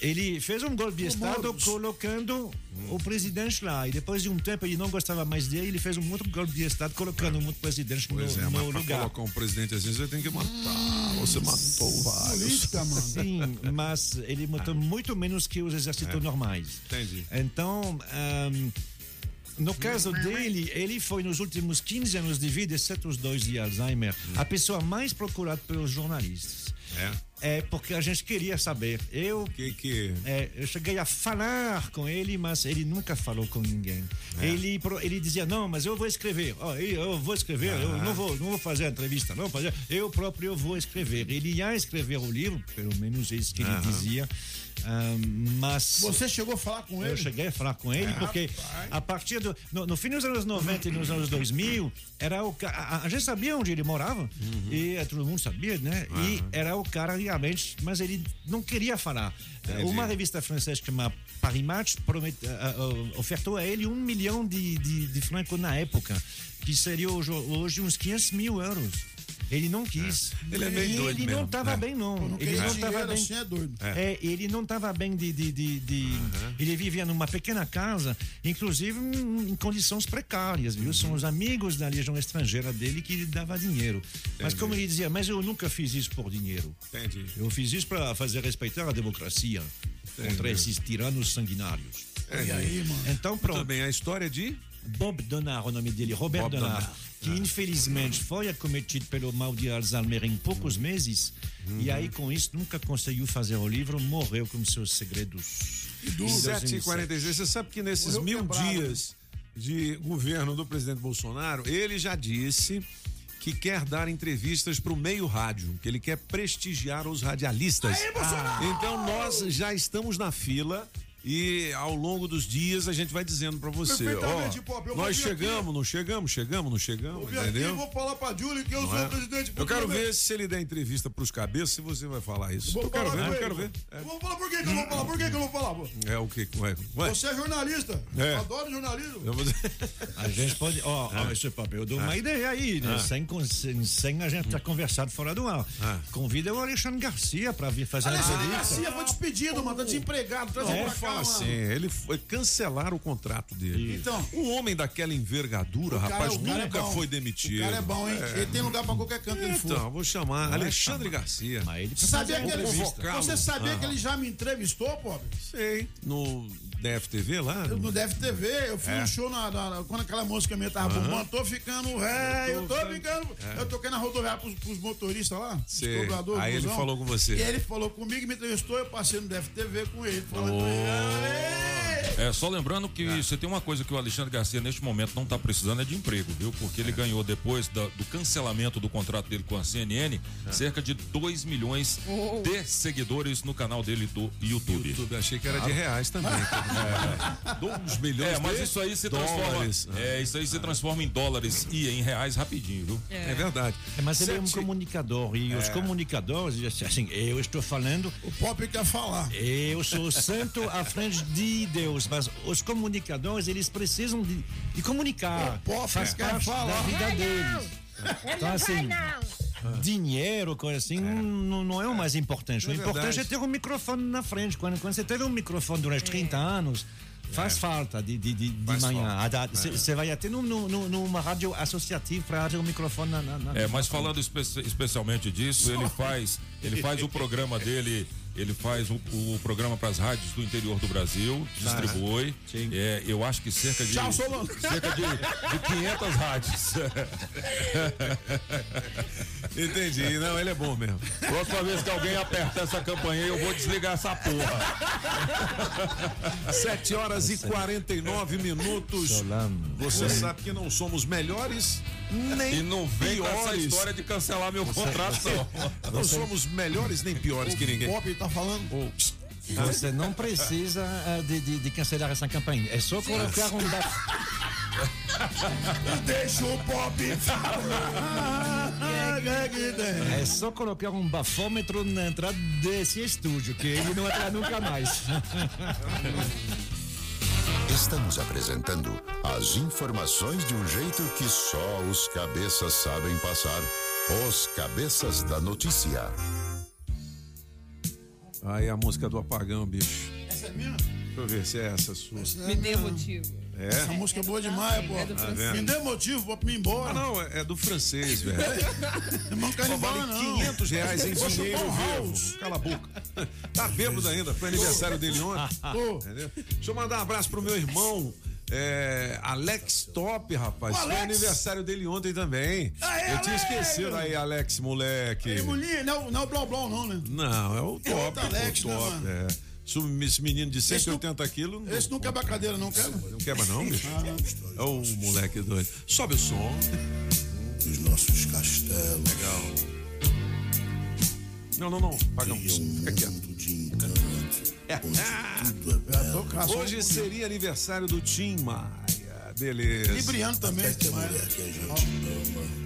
Ele fez um golpe de Estado colocando o presidente lá. E depois de um tempo ele não gostava mais dele, ele fez um outro golpe de Estado colocando um outro presidente no, Pois é, no mas pra lugar. colocar um presidente assim, você tem que matar. Você matou vários. Sim, mas ele matou muito menos que os exércitos É. normais. Entendi. Então, ahm, no caso dele, ele foi nos últimos 15 anos de vida, exceto os dois de Alzheimer, a pessoa mais procurada pelos jornalistas. É. É porque a gente queria saber. Eu, que, que... É, eu cheguei a falar com ele, mas ele nunca falou com ninguém. É. Ele, ele dizia: Não, mas eu vou escrever. Ó, eu vou escrever, eu Ah. não vou, não vou fazer a entrevista, não. Fazer, eu próprio eu vou escrever. Ele ia escrever o livro, pelo menos isso que ele Aham. dizia. Ah, mas. Você chegou a falar com ele? Eu cheguei a falar com ele, Ah, porque rapaz. a partir do. No, no fim dos anos 90 e nos anos 2000, era o a, a gente sabia onde ele morava, Uhum. e eh, todo mundo sabia, né? E era o cara realmente, mas ele não queria falar. Entendi. Uma revista francesa chamada Paris Match promet, ah, ah, ofertou a ele um milhão de, de, de francos na época, que seria hoje, hoje uns 500 mil euros. Ele não quis. Ele é meio E doido Ele não mesmo, estava é. bem, não. Ele não estava bem. assim é doido. É, ele não estava bem de. de, de, de- Ele vivia numa pequena casa, inclusive em, em condições precárias, viu? São os amigos da Legião Estrangeira dele que lhe dava dinheiro. Mas Entendi. como ele dizia, mas eu nunca fiz isso por dinheiro. Entendi. Eu fiz isso para fazer respeitar a democracia contra Entendi. esses tiranos sanguinários. E aí, mano? Então, pronto. Também a história de Bob Donard, o nome dele, Robert Bob Donard, Donard. Que infelizmente foi acometido pelo mal de Alzheimer em poucos meses, e aí com isso nunca conseguiu fazer o livro, morreu com seus segredos. Em 2007. 7h46. Você sabe que nesses Morreu mil quebrado, dias de governo do presidente Bolsonaro, ele já disse que quer dar entrevistas para o meio rádio, que ele quer prestigiar os radialistas. Aí, Bolsonaro! Então nós já estamos na fila E ao longo dos dias a gente vai dizendo pra você, ó, Pop, eu vou nós chegamos, aqui. não chegamos, chegamos, não chegamos, Vou vir aqui e entendeu? vou falar pra Júlia que eu Não sou é? o presidente. Eu quero ver se ele der entrevista pros cabeças, se você vai falar isso. Vou Eu quero falar ver, eu quero ver. Vou falar por que que eu vou falar? Por que que eu vou falar? pô? É o que? Ué, ué. Você é jornalista. É. Eu adoro jornalismo. Eu vou- A gente pode. Ó, ó, esse papel, eu dou uma Ah. ideia aí, né? Ah. Sem, sem, sem a gente ter conversado fora do ar. Convida o Alexandre Garcia pra vir fazer Alexandre entrevista. Garcia foi despedido, mano. Tá desempregado. Traz Não, mano. assim, ele foi cancelar o contrato dele. Então. um homem daquela envergadura, rapaz, é- é nunca bom. foi demitido. O cara é bom, hein? É. Ele tem lugar pra qualquer canto que ele for. Então, vou chamar Vai Alexandre Garcia. Mas ele Você sabia, que ele, você sabia Ah. que ele já me entrevistou, pobre? Sei. No DFTV lá? Eu, no DFTV, eu fui É. no show na, na- na- quando aquela música minha tava Aham. bombando, tô ficando ré, eu Eu tô tô ficando. É. Eu toquei na rodoviária pros, pros motoristas lá, os Sei. cobradores. Aí ele falou com você. E ele falou comigo, me entrevistou, eu passei no DFTV com ele. Falando, É, só lembrando que você tem uma coisa que o Alexandre Garcia neste momento não está precisando é de emprego, viu? Porque ele ganhou depois da- do cancelamento do contrato dele com a CNN cerca de 2 milhões de seguidores no canal dele do YouTube. YouTube, achei que era de reais também. É. 2 milhões É, mas de isso aí se dólares. transforma. É, isso aí se transforma em dólares e em reais rapidinho, viu? É verdade. É, mas ele é um comunicador e os É. comunicadores, assim, eu estou falando. O Pop quer falar. Eu sou santo à frente de Deus, mas os comunicadores eles precisam de, de comunicar. O Pop faz parte falar. da vida Vai deles. Então assim, dinheiro, coisa assim, não, não é o mais importante. O É importante verdade. é ter um microfone na frente. Quando, quando você teve um microfone durante 30 anos. Faz É. falta de, de, de, de Faz manhã. Ah, dá- É. Você vai até num- num- num- numa rádio associativa para ter um microfone na, na, na- É, mas falando espe- especialmente disso, ele faz, ele faz o programa dele, ele faz o, o programa para as rádios do interior do Brasil, distribui. É, eu acho que cerca de Tchau, Solano. cerca de, de 500 rádios. Entendi. Não, ele é bom mesmo. Próxima vez que alguém apertar essa campanha, eu vou desligar essa porra. 7 horas e 49 minutos. Você sabe que não somos melhores nem E não vem com essa piores. história de cancelar meu contrato, não. Não somos melhores nem piores que ninguém. O Pop tá falando. Você não precisa eh, de, de, de cancelar essa campanha. É só colocar um baf... Deixa o Pop falar. É só colocar um bafômetro na entrada desse estúdio, que ele não entra nunca mais. Estamos apresentando as informações de um jeito que só os cabeças sabem passar. Os cabeças da notícia. Aí a música do apagão, bicho. Essa é minha? Deixa eu ver se é essa sua. Me dê motivo. É? Essa música é boa demais, pô. É? Me dê motivo pra me ir embora. Ah, não, é é do francês, velho. Não Só embora, vale não. 500 reais em Vou dinheiro vivo. Cala a boca. Tá bêbado ainda, foi aniversário dele ontem. Entendeu? Deixa eu mandar um abraço pro meu irmão. é, Alex Top, rapaz. Ô, Foi Alex. aniversário dele ontem também. Aê, Eu tinha Alex. esquecido aí, Alex, moleque. E mulher, não, não é o Blá Blá, não, né? Não, é o É top. outro Alex, o né, top. mano? é. Esse menino de 180 quilos. não- Esse não quebra a cadeira, não quebra? Não quebra, não, bicho? É o moleque doido. Sobe o som. Dos nossos castelos. Legal. Não, não, não. Pagão. Fica quieto. Tô caçando. Hoje seria aniversário do Tim Maia. Beleza. Libriano também. Até que a gente ama.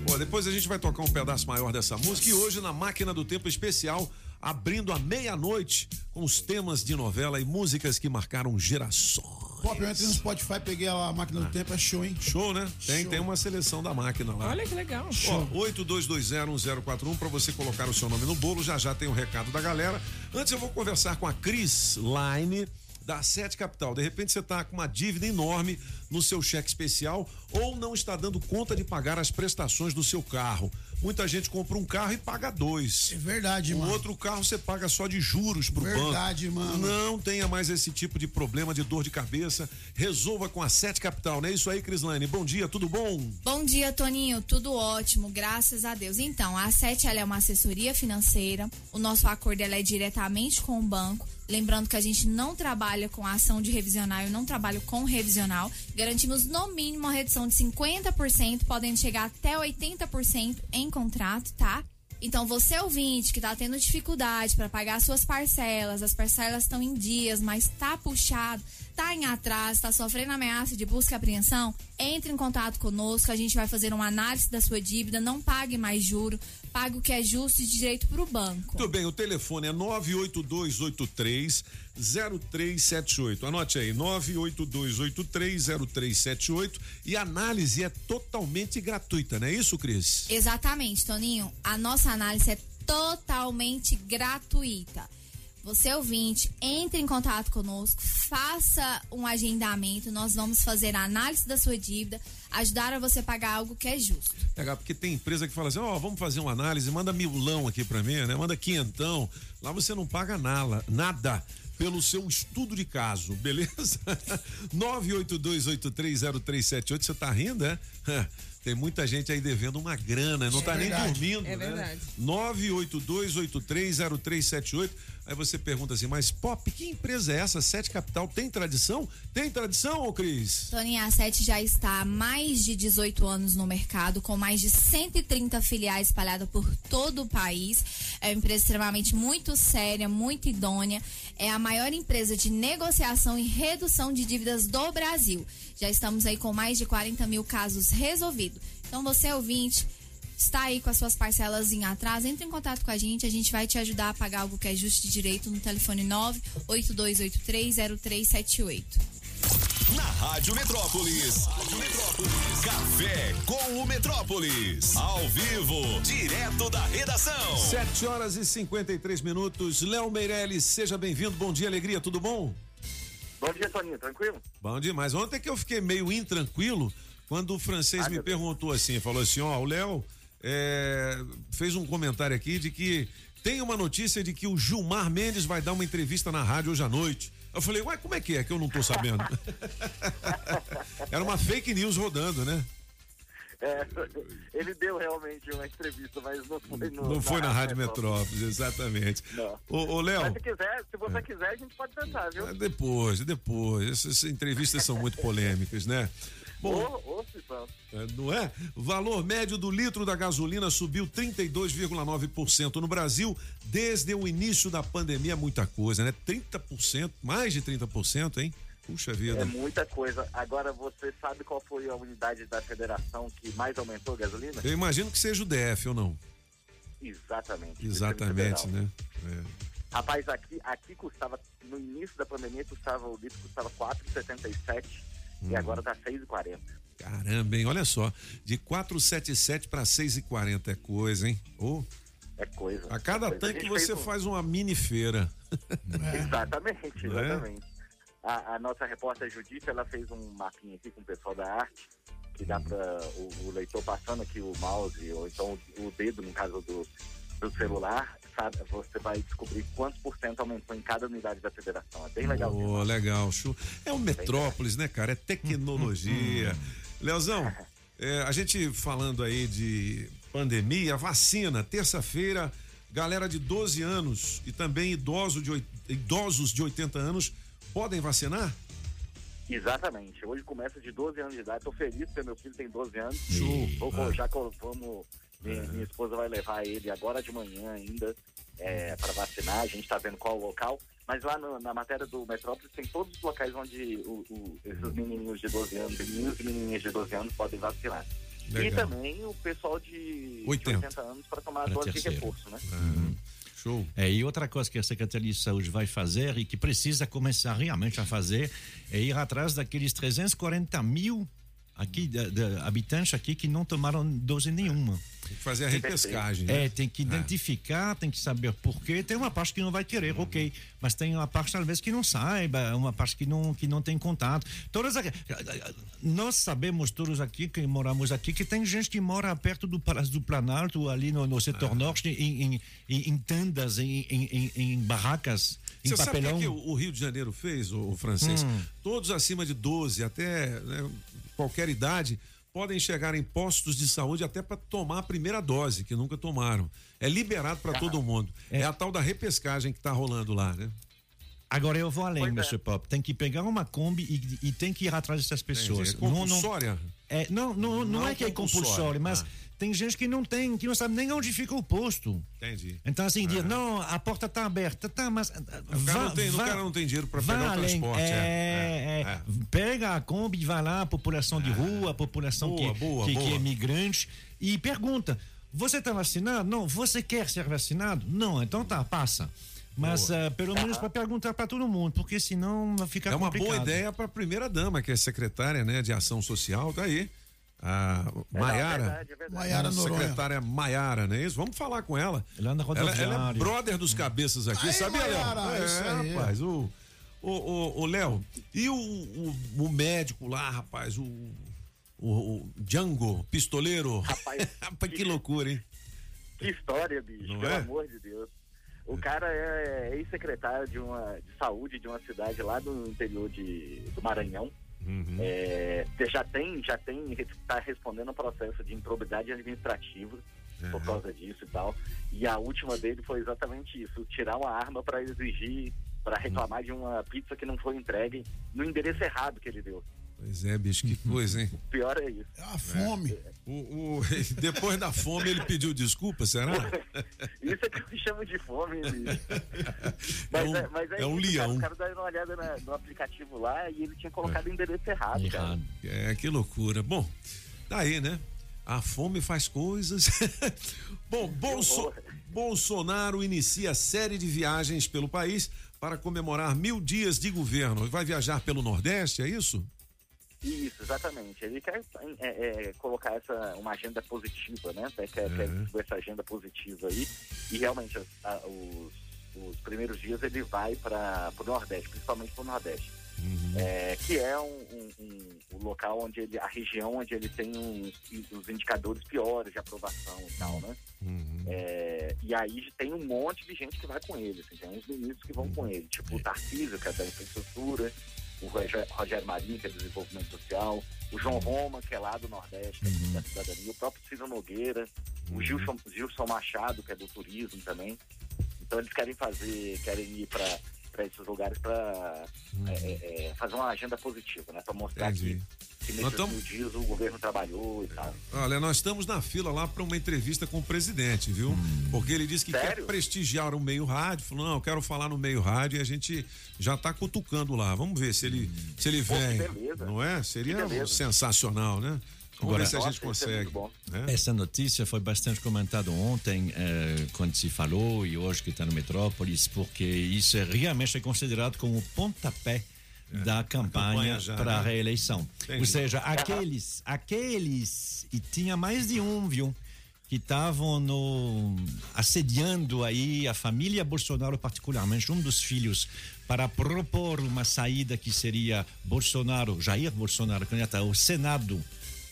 Pô, depois a gente vai tocar um pedaço maior dessa música. E hoje, na Máquina do Tempo Especial, abrindo à meia-noite com os temas de novela e músicas que marcaram gerações. Pop, eu entrei no Spotify, peguei a máquina do tempo, é show, hein? Show, né? Tem, Show. tem uma seleção da máquina lá. Olha que legal. Ó, 82201041 para você colocar o seu nome no bolo. Já já tem o recado da galera. Antes eu vou conversar com a Cris Line da Sete Capital. De repente você tá com uma dívida enorme no seu cheque especial ou não está dando conta de pagar as prestações do seu carro. Muita gente compra um carro e paga dois. É verdade, O mano. outro carro você paga só de juros pro Verdade, banco. mano. Não tenha mais esse tipo de problema de dor de cabeça. Resolva com a Sete Capital, não é isso aí, Crislane? Bom dia, tudo bom? Bom dia, Toninho. Tudo ótimo, graças a Deus. Então, a Sete ela é uma assessoria financeira. O nosso acordo ela é diretamente com o banco. Lembrando que a gente não trabalha com a ação de revisional, eu não trabalho com revisional. Garantimos no mínimo uma redução de 50%, podendo chegar até 80% em contrato, tá? Então, você ouvinte que está tendo dificuldade para pagar suas parcelas, as parcelas estão em dias, mas está puxado, está em atraso, está sofrendo ameaça de busca e apreensão, entre em contato conosco, a gente vai fazer uma análise da sua dívida, não pague mais juro, pague o que é justo e direito para o banco. Muito bem, o telefone é 98283 0378. Anote aí, 98283 0378 e a análise é totalmente gratuita, não é isso, Cris? Exatamente, Toninho. A nossa análise é totalmente gratuita. Você ouvinte, entre em contato conosco, faça um agendamento, nós vamos fazer a análise da sua dívida, ajudar a você pagar algo que é justo. Legal, porque tem empresa que fala assim, ó, vamos fazer uma análise, manda milão aqui pra mim, né? Manda quinhentão. Lá você não paga nada, nada pelo seu estudo de caso, beleza? 982830378, você tá rindo, é? Tem muita gente aí devendo uma grana, não É tá nem verdade. dormindo, É né? verdade. 982830378. Aí você pergunta assim, mas Pop, que empresa é essa? Sete Capital tem tradição? Tem tradição, ô Cris? Toninho, a Sete já está há mais de 18 anos no mercado, com mais de 130 filiais espalhadas por todo o país. É uma empresa extremamente muito séria, muito idônea. É a maior empresa de negociação e redução de dívidas do Brasil. Já estamos aí com mais de 40 mil casos resolvidos. Então, você ouvinte, está aí com as suas parcelas em atraso, entre em contato com a gente, a gente vai te ajudar a pagar algo que é justo de direito no telefone 982830378. Na Rádio Metrópolis. Rádio Metrópolis. Café com o Metrópolis. Ao vivo, direto da redação. 7 horas e 53 minutos. Léo Meirelles, seja bem-vindo. Bom dia, alegria, tudo bom? Bom dia, Toninho, tranquilo? Bom demais. Ontem que eu fiquei meio intranquilo quando o francês me perguntou assim, falou assim, ó, o Léo é, fez um comentário aqui de que tem uma notícia de que o Gilmar Mendes vai dar uma entrevista na rádio hoje à noite. Eu falei, ué, como é que é que eu não tô sabendo? Era uma fake news rodando, né? É, ele deu realmente uma entrevista, mas não foi no, Não foi na Rádio Metrópolis, exatamente. Não. Ô, ô Léo. Se quiser, se você quiser, a gente pode tentar, viu? Ah, Depois, depois. Essas entrevistas são muito polêmicas, né? Bom, Ô, ô, é, não é? Valor médio do litro da gasolina subiu 32,9% no Brasil desde o início da pandemia, muita coisa, né? 30%, mais de 30%, hein? Puxa vida. É muita coisa. Agora, você sabe qual foi a unidade da federação que mais aumentou a gasolina? Eu imagino que seja o DF ou não. Exatamente. Exatamente, né? É. Rapaz, aqui, aqui custava, no início da pandemia, custava, o litro custava 4,77 Hum. e agora tá 6,40. Caramba, hein? Olha só, de 477 para 6,40 é coisa, hein? Ô, É coisa. a cada é coisa. tanque gente você um- faz uma mini feira. Exatamente, Não é? exatamente. A, a nossa repórter Judite, ela fez um mapinha aqui com o pessoal da arte, que dá para o, o leitor passando aqui o mouse, ou então o, o dedo, no caso do, do celular, sabe, você vai descobrir quantos por cento aumentou em cada unidade da federação. É bem legal. Oh, legal, show. É o Metrópolis, né, cara? É tecnologia. Leozão, é, a gente falando aí de pandemia, vacina, terça-feira, galera de 12 anos e também idoso de, idosos de 80 anos podem vacinar? Exatamente. Hoje começa de 12 anos de idade. Tô feliz porque meu filho tem 12 anos. Show. Vou- Ah. já vamos. Minha, minha esposa vai levar ele agora de manhã ainda é, para vacinar. A gente tá vendo qual o local. Mas lá no- na matéria do Metrópolis tem todos os locais onde o- o- esses menininhos de 12 anos, meninos e menininhas de 12 anos podem vacinar. E Legal. também o pessoal de 80. 80, anos para tomar a Para dose de reforço, né? Show. É, e outra coisa que a Secretaria de Saúde vai fazer e que precisa começar realmente a fazer é ir atrás daqueles 340 mil aqui, de, de habitantes aqui que não tomaram dose nenhuma. Tem que fazer a repescagem. né? É, tem que identificar, tem que saber por quê. Tem uma parte que não vai querer, ok. Mas tem uma parte, talvez, que não saiba, uma parte que não, que não tem contato. Todas aqui, nós sabemos todos aqui, que moramos aqui, que tem gente que mora perto do Palácio do Planalto, ali no, no setor norte, em, em, em, tendas, em, em, em, barracas, em Você sabe o que, papelão. que o Rio de Janeiro fez, o, o francês? Hum. Todos acima de 12, até né, qualquer idade, podem chegar em postos de saúde até para tomar a primeira dose, que nunca tomaram. É liberado para todo mundo. É. a tal da repescagem que está rolando lá, né? Agora eu vou além, Pois é. Mr. Pop. Tem que pegar uma Kombi e, e tem que ir atrás dessas pessoas. É compulsória? é, não, não, não, Não é que é compulsória. compulsório, mas Ah. Tem gente que não tem, que não sabe nem onde fica o posto. Entendi. Então, assim, diz, não, a porta está aberta, tá, mas. O cara, não tem, o cara não tem dinheiro para vá pegar o além. transporte. É, é, é, Pega a Kombi e vai lá, população de rua, população Boa, que, boa, que, que boa. é migrante, e pergunta: você está vacinado? Não. Você quer ser vacinado? Não. Então tá, passa. Mas ah, pelo menos para perguntar para todo mundo, porque senão vai ficar É uma complicado. boa ideia para a primeira dama, que é secretária né, de Ação Social, tá aí. A Maiara. verdade, é verdade. Maiara A Noronha. secretária Maiara, não é isso? Vamos falar com ela. Ela anda Ela, ela é brother dos cabeças aqui, Aí, sabia, Léo? Maiara, É, isso aí. rapaz, o. O, o, o Léo, e o, o, o médico lá, rapaz, o, o, o Django, pistoleiro? Rapaz, Rapaz, que loucura, hein? Que história, bicho, Não pelo é? amor de Deus. O cara é ex-secretário de, uma, de saúde de uma cidade lá do interior de, do Maranhão. Uhum. É, já tem, já tem, está respondendo a processo de improbidade administrativa por causa disso e tal. E a última dele foi exatamente isso: tirar uma arma para exigir, para reclamar de uma pizza que não foi entregue no endereço errado que ele deu. Pois é, bicho, que coisa, hein? O pior é isso. A fome. O, o- depois da fome ele pediu desculpa, será? Isso é que eu chamo de fome, bicho. Mas um- é, mas é, é um isso, leão. Cara, o cara uma olhada na- no aplicativo lá e ele tinha colocado o endereço errado, cara. É, que loucura. Bom, daí, né? A fome faz coisas. Bom, Bolso- Bolsonaro inicia série de viagens pelo país para comemorar mil dias de governo. Vai viajar pelo Nordeste, é isso? Isso, exatamente. Ele quer é, é, colocar essa, uma agenda positiva, né? Quer, quer Uhum. essa agenda positiva aí. E realmente, as- a- os, os primeiros dias ele vai para o Nordeste, principalmente para o Nordeste. Uhum. É, que é um, um- um- o local onde ele, a região onde ele tem um- os indicadores piores de aprovação e tal, né? Uhum. É, e aí tem um monte de gente que vai com ele, assim, tem uns ministros que vão com ele, tipo o Tarcísio, que é da infraestrutura, o Roger- Rogério Marinho, que é do desenvolvimento social, o João Roma, que é lá do Nordeste, é da cidadania, o próprio Ciro Nogueira, o Gilson, Gilson Machado, que é do turismo também. Então eles querem fazer, querem ir para esses lugares para fazer uma agenda positiva, né? Para mostrar que, Entendi. que Nós nesses tamo- dias o governo trabalhou e tal. Olha, nós estamos na fila lá para uma entrevista com o presidente, viu? Porque ele disse que quer Sério? prestigiar o meio rádio. Falou, não, eu quero falar no meio rádio e a gente já está cutucando lá. Vamos ver se ele, se ele Pô, que vem. Não é? Seria Que sensacional, né? Vamos Agora- ver se a gente é consegue. né? Essa notícia foi bastante comentada ontem, eh, quando se falou, e hoje que está no Metrópolis, porque isso é realmente é considerado como o pontapé da campanha, campanha para a né? reeleição. Entendi. Ou seja, aqueles, aqueles, e tinha mais de um, viu? Que estavam no assediando aí a família Bolsonaro, particularmente um dos filhos, para propor uma saída que seria Bolsonaro, Jair Bolsonaro, candidato ao Senado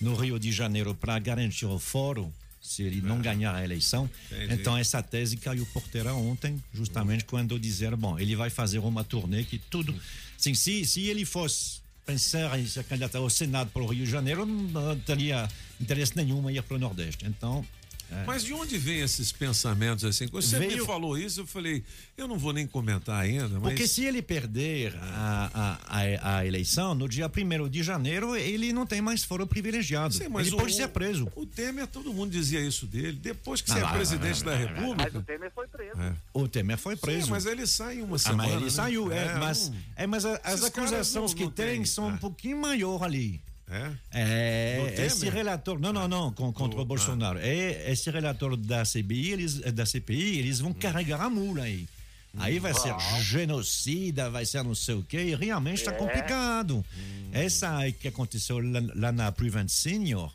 no Rio de Janeiro para garantir o fórum se ele não ganhar a eleição. Entendi. Então essa tese caiu por terra ontem, justamente quando disseram, bom, ele vai fazer uma turnê que tudo, sim, se se ele fosse pensar em ser candidato ao Senado para o Rio de Janeiro, não teria interesse nenhum em ir para o Nordeste. Então é. Mas de onde vem esses pensamentos assim? Quando você me Veio- falou isso, eu falei, eu não vou nem comentar ainda, mas. Porque se ele perder a, a, a, a eleição, no dia 1 de janeiro, ele não tem mais foro privilegiado. Sim, mas ele o- pode ser preso. O Temer, todo mundo dizia isso dele. Depois que Não, você não, é presidente não, da não, não, não. República. Mas o Temer foi preso. É. O Temer foi preso. Sim, mas ele sai em uma Ah, semana. mas ele né? saiu, é, É, mas, é, mas a- as acusações que tem tem, são é. um pouquinho maior ali. É? É, esse relator, não, não, não, contra o Bolsonaro. É, esse relator da CPI, eles, da CPI, eles Hum. vão carregar a mula aí. Aí vai ser genocida, vai ser não sei o quê, e realmente está É. complicado. Hum. Essa que aconteceu lá, lá na Prevent Senior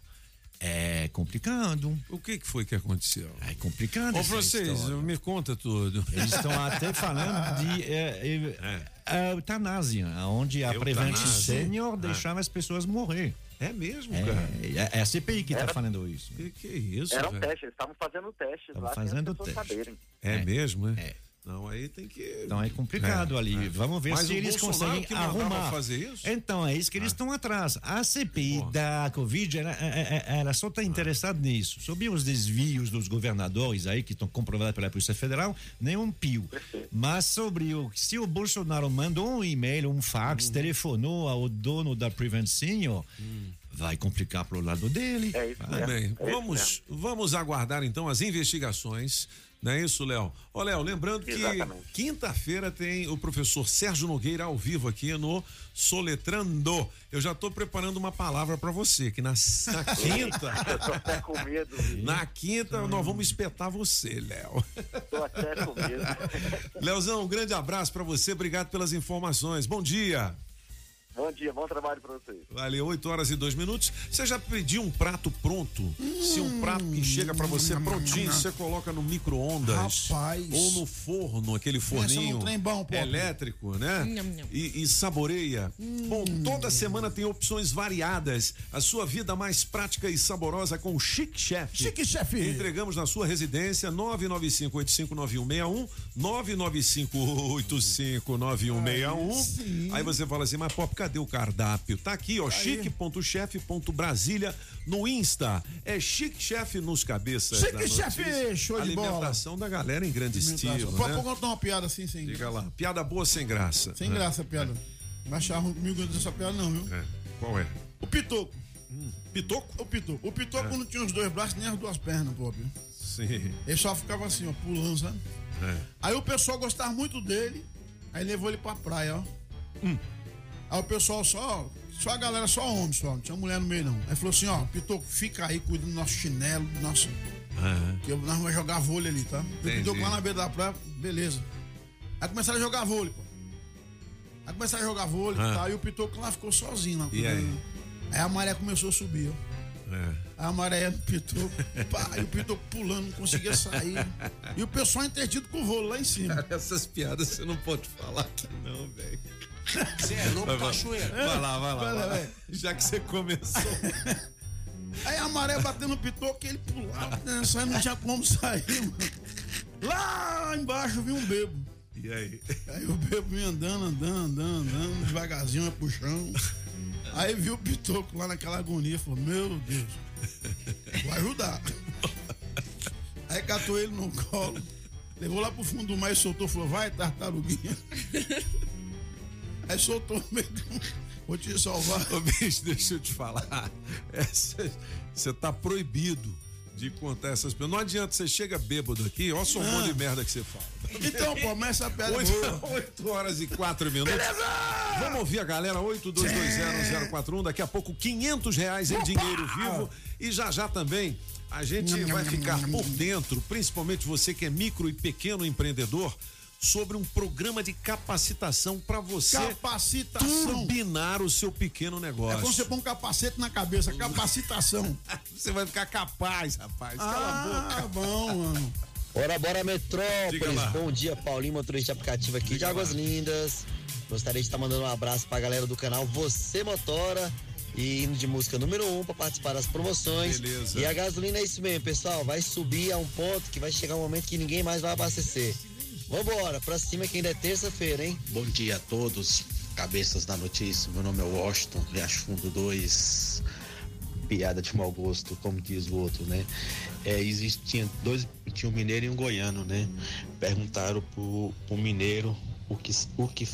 é complicado. O que, que foi que aconteceu? É complicado. Ô, vocês, história. me conta tudo. Eles estão até falando de é, é, a eutanásia, onde a Prevent Eutanásia. Senior Ah. deixava as pessoas morrer. É mesmo, É, cara? é a CPI que está falando isso. Que, que isso, Era um velho? teste, eles estavam fazendo testes Estavam lá fazendo sem as pessoas teste. saberem. É, É. mesmo, é? É. Não, aí tem que. Então é complicado É, ali. é. Vamos ver Mas se o eles Bolsonaro conseguem arrumar. fazer isso? Então é isso que eles estão atrás. A CPI da Covid, ela, é- é- ela só está interessada nisso. Sobre os desvios dos governadores aí que estão comprovados pela Polícia Federal, nem um pio. Mas sobre o se o Bolsonaro mandou um e-mail, um fax, Uhum. telefonou ao dono da Prevent Senior, vai complicar pro lado dele. É isso Tudo bem. Vamos, vamos aguardar então as investigações. Não é isso, Léo? Ô, Léo, lembrando que quinta-feira tem o professor Sérgio Nogueira ao vivo aqui no Soletrando. Eu já estou preparando uma palavra para você, que na, na quinta. Eu tô até com medo. Na quinta nós vamos espetar você, Léo. Tô até com medo. Leozão, um grande abraço para você, obrigado pelas informações. Bom dia. Bom dia, bom trabalho pra vocês. Valeu, 8 horas e 2 minutos. Você já pediu um prato pronto? Se um prato que chega pra você prontinho, você coloca no micro-ondas. Rapaz. Ou no forno, aquele forninho bom, pô. elétrico, né? Nham. E, e saboreia. Bom, toda semana tem opções variadas. A sua vida mais prática e saborosa com o Chic Chef. Chique Chef. Entregamos na sua residência 995-859161, 995-859161. Aí você fala assim, mas pô, cadê o cardápio? Tá aqui, ó, chique.chef.brasília no Insta. É Chique Chef nos cabeças Chique Chef, show de bola. Alimentação da galera em grande estilo, né? vou contar uma piada assim, sem Diga lá, piada boa sem graça. Sem né? graça a piada. Não achar ruim comigo dessa piada, não, viu? É. Qual é? O Pitoco. Pitoco? O Pitoco. O Pitoco É. não tinha os dois braços nem as duas pernas, viu? Sim. Ele só ficava assim, ó, pulando, sabe? É. Aí o pessoal gostava muito dele, aí levou ele pra praia, ó. Hum. Aí o pessoal só, só a galera, só homem, só, não tinha mulher no meio não. Aí falou assim, ó, Pitoco, fica aí cuidando do nosso chinelo, do nosso... Que eu- nós vamos jogar vôlei ali, tá? Pitoco lá na beira da praia, beleza. Aí começaram a jogar vôlei, pô. Aí começaram a jogar vôlei e tal, e o Pitoco lá ficou sozinho lá. E aí? Aí a maré começou a subir, ó. É. A maré do Pitoco, pá, e o Pitoco pulando, não conseguia sair. E o pessoal entendido com o vôlei lá em cima. Cara, essas piadas você não pode falar aqui, não, velho. Você é louco, cachoeira. Vai lá, vai lá. Vai lá, vai lá. Já que você começou. Aí a maré batendo no Pitoco, e ele pulava, né, só não tinha como sair, mano. Lá embaixo viu um bebo. E aí? Aí o bebo vinha andando, andando, andando, andando, devagarzinho, pro chão. Aí viu o Pitoco lá naquela agonia, falou, meu Deus, vai ajudar. Aí catou ele no colo, levou lá pro fundo do mar e soltou, falou, vai, tartaruguinha. Aí soltou no meio. Vou te salvar. Ô, bicho, deixa eu te falar. Você tá proibido de contar essas. Não adianta, você chega bêbado aqui, olha só um Ah. monte de merda que você fala. Então, piada é boa. 8 horas e 4 minutos. Vamos ouvir a galera, 82201041. Daqui a pouco, 500 reais em dinheiro vivo. E já já também a gente vai ficar por dentro, principalmente você que é micro e pequeno empreendedor, sobre um programa de capacitação para você Capacitação. turbinar o seu pequeno É negócio. quando você põe um capacete na cabeça, capacitação. Você vai ficar capaz, rapaz. Cala a Ah, boca. bom, mano. Bora, bora, Diga Metrópolis. lá. Bom dia, Paulinho, motorista de aplicativo aqui de Águas Lindas. Gostaria de estar mandando um abraço pra galera do canal Você Motora e indo de música número 1 um para participar das promoções. Beleza. E a gasolina é isso mesmo, pessoal. Vai subir a um ponto que vai chegar um momento que ninguém mais vai abastecer. Vambora, pra cima que ainda é terça-feira, hein? Bom dia a todos, cabeças da notícia. Meu nome é Washington, Riacho Fundo 2. Piada de mau gosto, como diz o outro, né? É, existia dois, tinha um mineiro e um goiano, né? Perguntaram pro, pro mineiro o que, o que,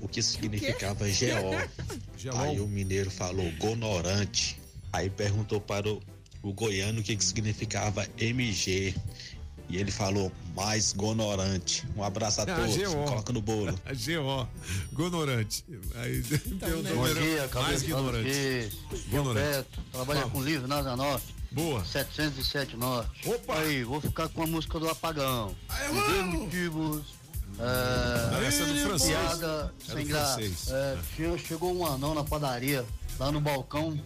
o que significava GO. Aí o mineiro falou gonorante. Aí perguntou para o, o goiano o que, que significava MG. E ele falou mais gonorante. Um abraço a Ah, todos. Coloca no bolo. A GO, gonorante. Aí deu o né? Bom dia, mais ignorante. Beto, trabalha Vamos. com livro na Asa Norte. Boa. 707 Norte. Opa! Aí, vou ficar com a música do Apagão. Por dois motivos. É, essa é do francês. Piada É sem graça. É, che- chegou um anão na padaria, lá no balcão,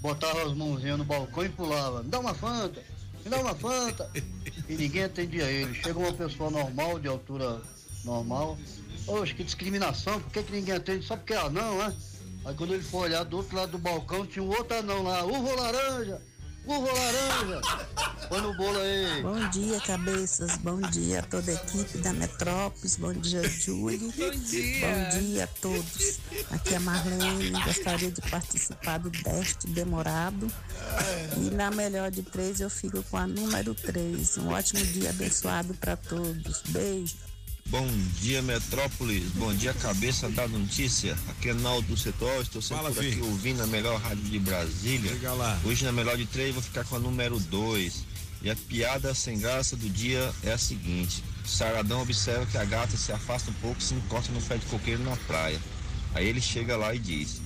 botava as mãozinhas no balcão e pulava. Me dá uma fanta, me dá uma fanta. E ninguém atendia ele. Chega uma pessoa normal, de altura normal. Oxe, que discriminação, por que, que ninguém atende? Só porque é anão, né? Aí quando ele foi olhar do outro lado do balcão, tinha um outro anão lá, uva laranja? Uva laranja. Põe no bolo aí. Bom dia, cabeças. Bom dia a toda a equipe da Metrópolis. Bom dia, Júlio. Bom dia. Bom dia a todos. Aqui é a Marlene. Gostaria de participar do teste demorado. E na melhor de três, eu fico com a número três. Um ótimo dia abençoado para todos. Beijo. Bom dia, Metrópolis. Bom dia, cabeça da notícia. Aqui é Naldo Setor. Estou sempre Fala, aqui filho. ouvindo a melhor rádio de Brasília. Liga lá. Hoje, na melhor de três, vou ficar com a número dois. E a piada sem graça do dia é a seguinte: Saradão observa que a gata se afasta um pouco e se encosta no pé de coqueiro na praia. Aí ele chega lá e diz: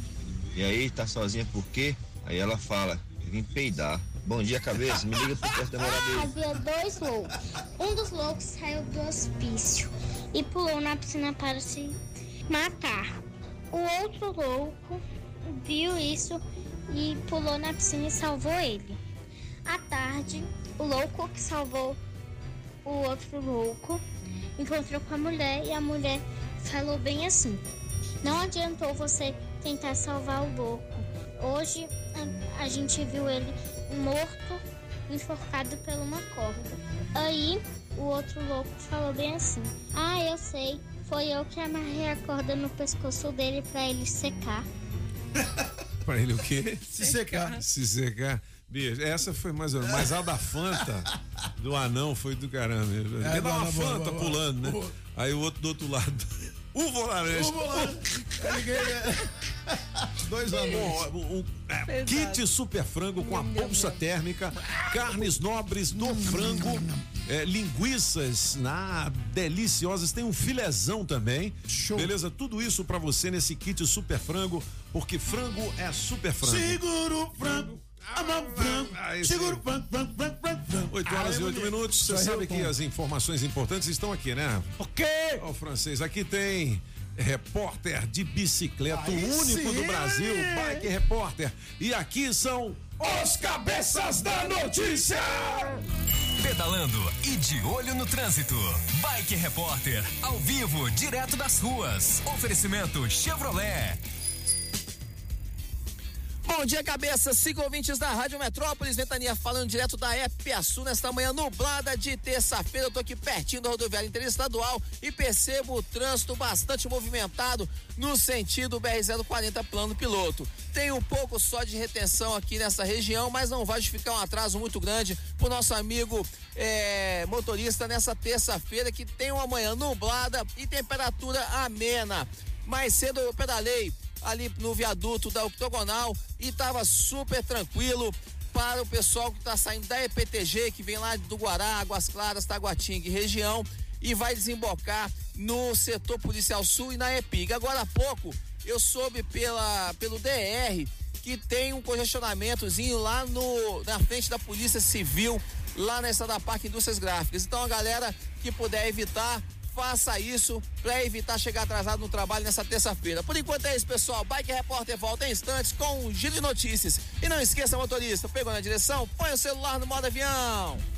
E aí, tá sozinha por quê? Aí ela fala: Vim peidar. Bom dia, cabeça. Me liga pro teste demorado aí. Havia dois loucos. Um dos loucos saiu do hospício e pulou na piscina para se matar. O outro louco viu isso e pulou na piscina e salvou ele. À tarde, o louco que salvou o outro louco encontrou com a mulher e a mulher falou bem assim: Não adiantou você tentar salvar o louco. Hoje a, gente viu ele morto, enforcado por uma corda. Aí o outro louco falou bem assim: Ah, eu sei, foi eu que amarrei a corda no pescoço dele para ele secar. Pra ele o quê? Se secar. Se secar. Bicho, essa foi mais ou menos. Mas a da Fanta do anão foi do caramba. É, dá uma boa, Fanta boa, pulando, né? boa. Aí o outro do outro lado. É, ninguém- Dois anos. Bom, o- o- é, kit super frango com a bolsa térmica, carnes nobres do frango, é, linguiças na deliciosas, tem um filezão também. Beleza? Tudo isso pra você nesse kit super frango, porque frango é super frango. Segura o frango. Ama o frango. Aí sim. Segura o frango, frango, frango, frango. 8 horas e 8 mulher. minutos. Você sabe que as informações importantes estão aqui, né? Ok. Ó, o francês, aqui tem repórter de bicicleta, Aí o único sim. do Brasil, Bike Repórter. E aqui são Os cabeças da notícia! Pedalando e de olho no trânsito. Bike Repórter, ao vivo, direto das ruas. Oferecimento Chevrolet. Bom dia, cabeça. Cinco ouvintes da Rádio Metrópolis. Ventania falando direto da Epiaçu nesta manhã nublada de terça-feira. Eu tô aqui pertinho da rodoviária interestadual e percebo o trânsito bastante movimentado no sentido BR-040 plano piloto. Tem um pouco só de retenção aqui nessa região, mas não vai ficar um atraso muito grande pro nosso amigo eh, motorista nessa terça-feira que tem uma manhã nublada e temperatura amena. Mais cedo eu pedalei ali no viaduto da Octogonal e tava super tranquilo para o pessoal que tá saindo da EPTG, que vem lá do Guará, Águas Claras, Taguatinga e região e vai desembocar no setor policial sul e na EPIG. Agora há pouco eu soube pela, pelo DR que tem um congestionamentozinho lá no, na frente da Polícia Civil, lá na Estrada Parque Indústrias Gráficas. Então a galera que puder evitar, faça isso para evitar chegar atrasado no trabalho nessa terça-feira. Por enquanto é isso, pessoal. Bike Repórter volta em instantes com um giro de notícias. E não esqueça, motorista, pegou na direção, põe o celular no modo avião.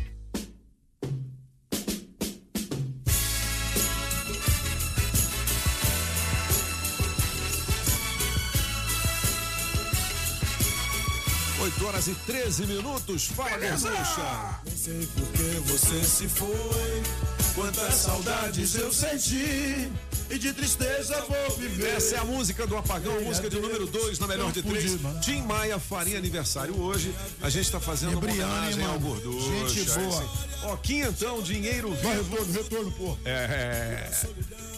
Oito horas e 13 minutos. Fala, Gorducha. Nem sei por que você se foi. Quantas saudades eu senti. E de tristeza vou viver. Essa é a música do Apagão, Ei, música de número 2, na melhor de três. Tim Maia faria aniversário hoje. A gente está fazendo uma Briane, homenagem ao. Gorducha. Gente boa. Ó, quinhentão, dinheiro Vai, vivo. retorno, retorno, pô. É.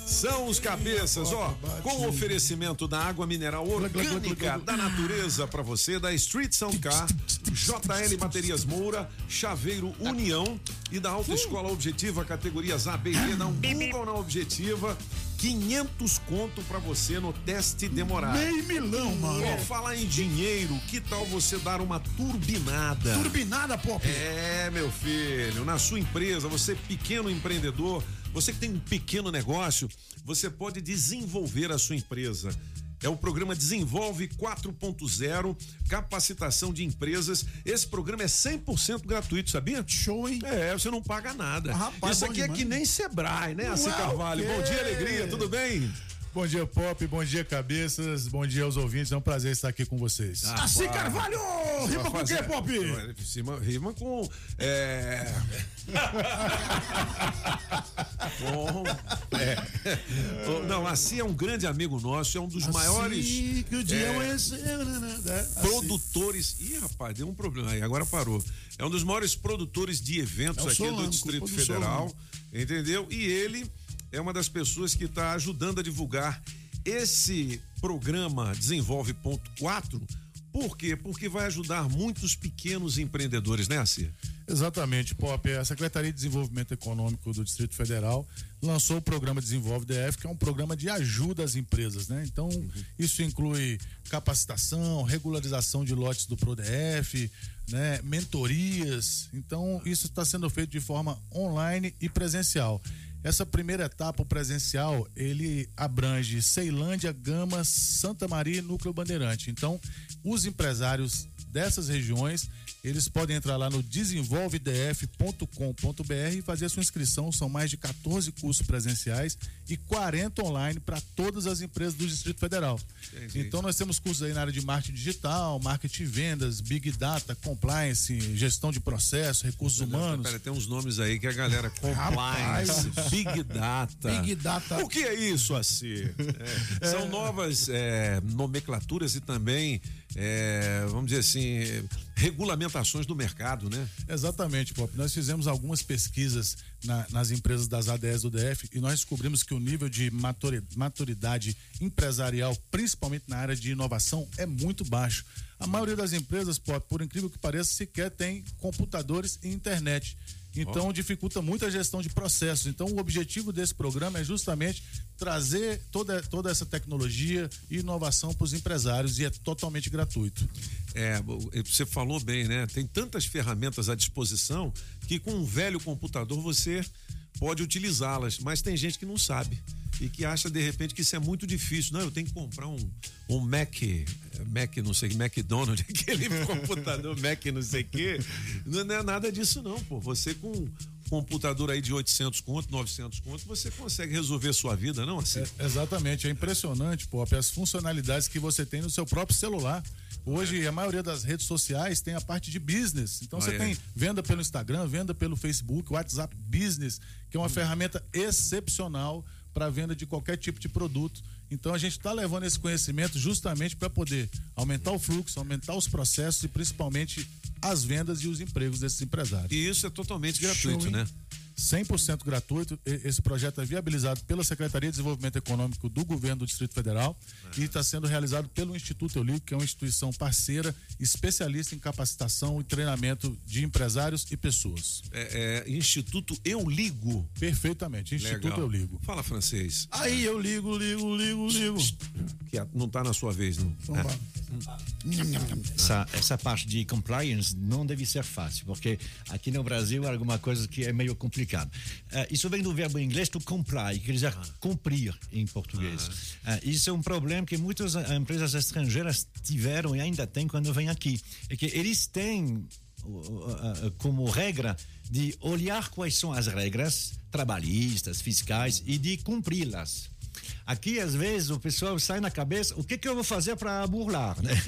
São os cabeças, ó, com o oferecimento da água mineral orgânica da natureza pra você, da Street Sound Car, JL Baterias Moura, Chaveiro União e da Autoescola Objetiva, categorias A, B e D, não Google na Objetiva. 500 conto pra você no teste demorado. Meio milão, mano. Ó, falar em dinheiro, que tal você dar uma turbinada? Turbinada, Pop? É, meu filho, na sua empresa, você pequeno empreendedor, você que tem um pequeno negócio, você pode desenvolver a sua empresa. É o programa Desenvolve 4.0, capacitação de empresas. Esse programa é 100% gratuito, sabia? Show, hein? É, você não paga nada. rapaz, Isso aqui é demais. que nem Sebrae, né, Assi Ué, Carvalho? Bom dia, alegria, tudo bem? Bom dia, Pop. Bom dia, cabeças. Bom dia aos ouvintes. É um prazer estar aqui com vocês. Assi Carvalho! Rima com o quê, Pop? Rima, rima com. É. com. É. Não, assim é um grande amigo nosso, é um dos maiores. Assim que o dia é, amanheceu, né, né, né? Assim. Produtores. Ih, rapaz, deu um problema aí, agora parou. É um dos maiores produtores de eventos É aqui Solano, do Distrito Federal. Solano. Entendeu? E ele é uma das pessoas que está ajudando a divulgar esse programa Desenvolve.4. Por quê? Porque vai ajudar muitos pequenos empreendedores, né, Assi? Exatamente, Pop. A Secretaria de Desenvolvimento Econômico do Distrito Federal lançou o programa Desenvolve DF, que é um programa de ajuda às empresas, né? Então, isso inclui capacitação, regularização de lotes do ProDF, né? mentorias. Então, isso está sendo feito de forma online e presencial. Essa primeira etapa, presencial, ele abrange Ceilândia, Gama, Santa Maria e Núcleo Bandeirante. Então, os empresários dessas regiões, eles podem entrar lá no desenvolvedf.com.br e fazer a sua inscrição. São mais de 14 cursos presenciais e 40 online para todas as empresas do Distrito Federal. Entendi. Então, nós temos cursos aí na área de marketing digital, marketing vendas, big data, compliance, gestão de processo, recursos humanos. Pera, tem uns nomes aí que a galera compliance, Big Data. Big Data. O que é isso, Assi? É, São novas é, nomenclaturas e também, é, vamos dizer assim, regulamentações do mercado, né? Exatamente, Pop. Nós fizemos algumas pesquisas na- nas empresas das ADS do DF e nós descobrimos que o nível de maturi- maturidade empresarial, principalmente na área de inovação, é muito baixo. A maioria das empresas, Pop, por incrível que pareça, sequer tem computadores e internet. Então dificulta muito a gestão de processos. Então o objetivo desse programa é justamente trazer toda, toda essa tecnologia e inovação para os empresários e é totalmente gratuito. É, você falou bem, né? Tem tantas ferramentas à disposição que com um velho computador você pode utilizá-las, mas tem gente que não sabe e que acha de repente que isso é muito difícil. Não, eu tenho que comprar um, um Mac, Mac não sei, McDonald's, aquele computador Mac não sei o quê. Não, é nada disso não, pô. Você com um computador aí de 800 conto, 900 conto, você consegue resolver sua vida, não assim? É, exatamente, é impressionante, Pop, as funcionalidades que você tem no seu próprio celular. Hoje, a maioria das redes sociais tem a parte de business. Então, Ah, você é. tem venda pelo Instagram, venda pelo Facebook, WhatsApp Business, que é uma ferramenta excepcional para venda de qualquer tipo de produto. Então, a gente está levando esse conhecimento justamente para poder aumentar o fluxo, aumentar os processos e principalmente as vendas e os empregos desses empresários. E isso é totalmente gratuito, hein? né? 100% gratuito. Esse projeto é viabilizado pela Secretaria de Desenvolvimento Econômico do Governo do Distrito Federal e está sendo realizado pelo Instituto Eoligo, que é uma instituição parceira, especialista em capacitação e treinamento de empresários e pessoas. É, é, Instituto Eu Ligo. Perfeitamente, Instituto Legal. Eu Ligo. Fala francês. Aí eu ligo, ligo, ligo, ligo. Que não tá na sua vez, não. Então É. Essa, essa parte de compliance não deve ser fácil, porque aqui no Brasil é alguma coisa que é meio Eh, isso vem do verbo inglês to comply, que quer dizer cumprir em português. Eh, isso é um problema que muitas eh, empresas estrangeiras tiveram e ainda têm quando vêm aqui. É que eles têm uh, uh, uh, como regra de olhar quais são as regras trabalhistas, fiscais e de cumpri-las. Aqui, às vezes, o pessoal sai na cabeça, o que, que eu vou fazer para burlar? Né?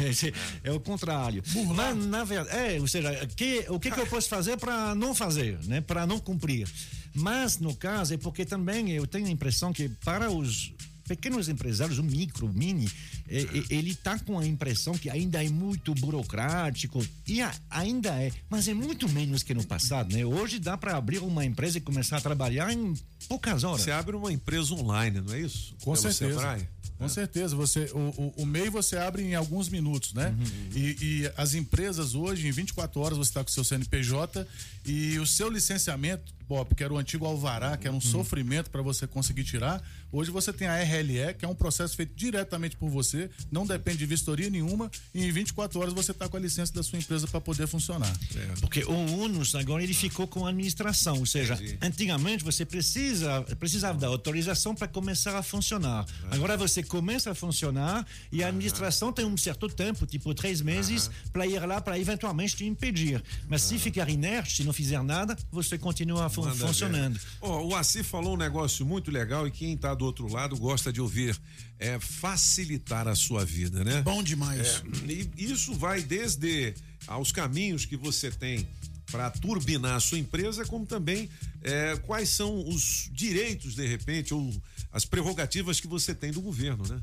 É o contrário. Mas, na verdade, é, ou seja, que, o que, que eu posso fazer para não fazer, né? para não cumprir? Mas, no caso, é porque também eu tenho a impressão que para os pequenos empresários, o micro, o mini, ele está com a impressão que ainda é muito burocrático e a, ainda é, mas é muito menos que no passado, né? Hoje dá para abrir uma empresa e começar a trabalhar em poucas horas. Você abre uma empresa online, não é isso? Com Pelo certeza. Sebrae? Com certeza, você o, o, o MEI você abre em alguns minutos, né? E, e as empresas hoje, em 24 horas, você está com o seu CNPJ e o seu licenciamento, Bob, que era o antigo Alvará, que era um sofrimento para você conseguir tirar. Hoje você tem a RLE, que é um processo feito diretamente por você, não depende de vistoria nenhuma, e em 24 horas você está com a licença da sua empresa para poder funcionar. Porque o ONUS agora ele ficou com a administração, ou seja, antigamente você precisa precisava da autorização para começar a funcionar. Agora você começa a funcionar e a administração tem um certo tempo, tipo três meses, para ir lá para eventualmente te impedir. Mas se ficar inerte, se não fizer nada, você continua fun- funcionando. Ó, o Assi falou um negócio muito legal e quem está do outro lado gosta de ouvir. É facilitar a sua vida, né? Bom demais. É, e isso vai desde aos caminhos que você tem para turbinar a sua empresa, como também é, quais são os direitos, de repente, ou as prerrogativas que você tem do governo, né?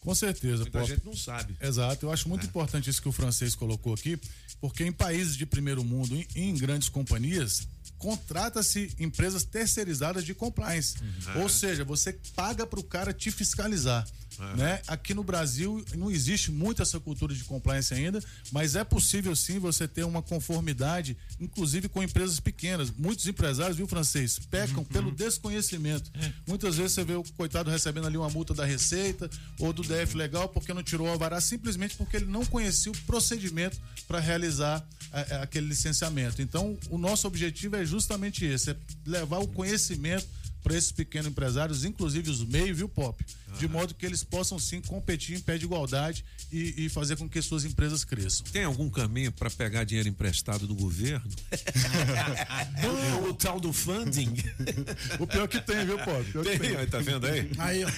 Com certeza, Muita gente não sabe. Exato, eu acho muito importante isso que o francês colocou aqui, porque em países de primeiro mundo, em, em grandes companhias, contrata-se empresas terceirizadas de compliance. Uhum. Ou seja, você paga para o cara te fiscalizar. Uhum. Né? Aqui no Brasil não existe muito essa cultura de compliance ainda, mas é possível sim você ter uma conformidade, inclusive com empresas pequenas. Muitos empresários, viu, francês, pecam Uhum. pelo desconhecimento. Muitas vezes você vê o coitado recebendo ali uma multa da Receita ou do DF Legal porque não tirou o alvará, simplesmente porque ele não conhecia o procedimento para realizar é, é, aquele licenciamento. Então, o nosso objetivo é justamente esse: é levar o conhecimento para esses pequenos empresários, inclusive os meios, viu, Pop? De modo que eles possam sim competir em pé de igualdade e, e fazer com que suas empresas cresçam. Tem algum caminho para pegar dinheiro emprestado do governo? o tal do funding. O pior que tem, viu, Pop? Pior que Tem, tem. aí, tá vendo aí? Aí, ó,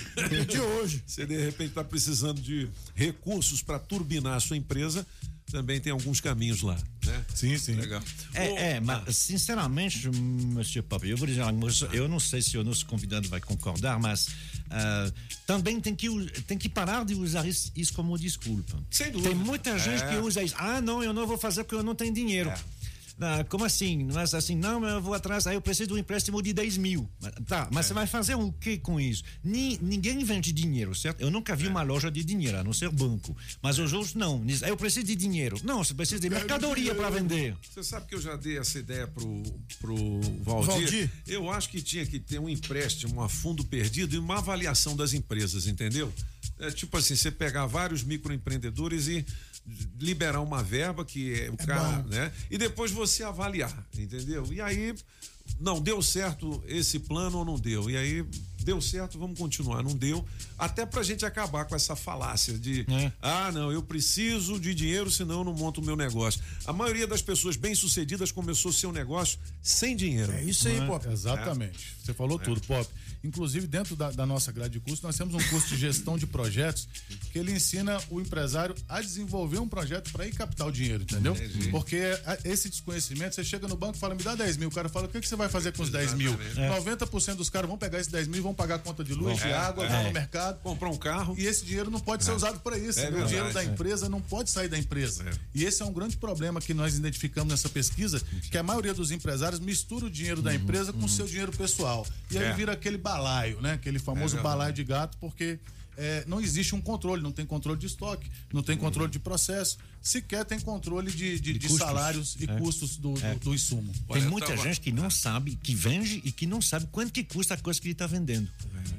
de hoje. Você de repente está precisando de recursos para turbinar a sua empresa, também tem alguns caminhos lá, né? Sim, sim. Legal. É, é, mas sinceramente, Monsieur Papi, eu vou dizer uma coisa, eu não sei se o nosso convidado vai concordar, mas ah, também tem que, tem que parar de usar isso, isso como desculpa. Sem dúvida. Tem muita gente É. que usa isso. Ah, não, eu não vou fazer porque eu não tenho dinheiro. Ah, como assim? Mas assim, não, eu vou atrás, aí eu preciso de um empréstimo de 10 mil. Mas- Tá, mas você vai fazer o que com isso? Ni- ninguém vende dinheiro, certo? Eu nunca vi uma loja de dinheiro, a não ser banco. Mas os outros não. Diz, "Ah, Eu preciso de dinheiro. Não, você precisa de mercadoria para vender. Você sabe que eu já dei essa ideia pro, pro Valdir. Valdir? Eu acho que tinha que ter um empréstimo a fundo perdido e uma avaliação das empresas, entendeu? É tipo assim, você pegar vários microempreendedores e liberar uma verba que é o cara, bom. né? E depois você avaliar, entendeu? E aí não deu certo esse plano ou não deu. E aí deu certo, vamos continuar. Não deu, até pra gente acabar com essa falácia de ah, não, eu preciso de dinheiro, senão eu não monto o meu negócio. A maioria das pessoas bem-sucedidas começou seu negócio sem dinheiro. É isso aí, é? Pop. Exatamente. Você falou tudo, Pop. Inclusive, dentro da, da nossa grade de curso, nós temos um curso de gestão de projetos que ele ensina o empresário a desenvolver um projeto para ir captar o dinheiro, entendeu? Entendi. Porque a- esse desconhecimento, você chega no banco e fala, me dá 10 mil. O cara fala, o que, que você vai fazer com os 10 mil? Exatamente. 90% dos caras vão pegar esses 10 mil e vão pagar a conta de luz, Bom, de é, água, é. vão no mercado. Comprar um carro. E esse dinheiro não pode ser É. usado para isso. É o dinheiro da é. empresa não pode sair da empresa. E esse é um grande problema que nós identificamos nessa pesquisa, que a maioria dos empresários mistura o dinheiro da empresa com o seu dinheiro pessoal. E aí É. vira aquele balaio, né? Aquele famoso É balaio de gato, porque é, não existe um controle, não tem controle de estoque, não tem controle de processo, sequer tem controle de, de- de custos. salários e É. custos do, do- É. do insumo. Tem muita gente que não sabe, que vende e que não sabe quanto que custa a coisa que ele está vendendo.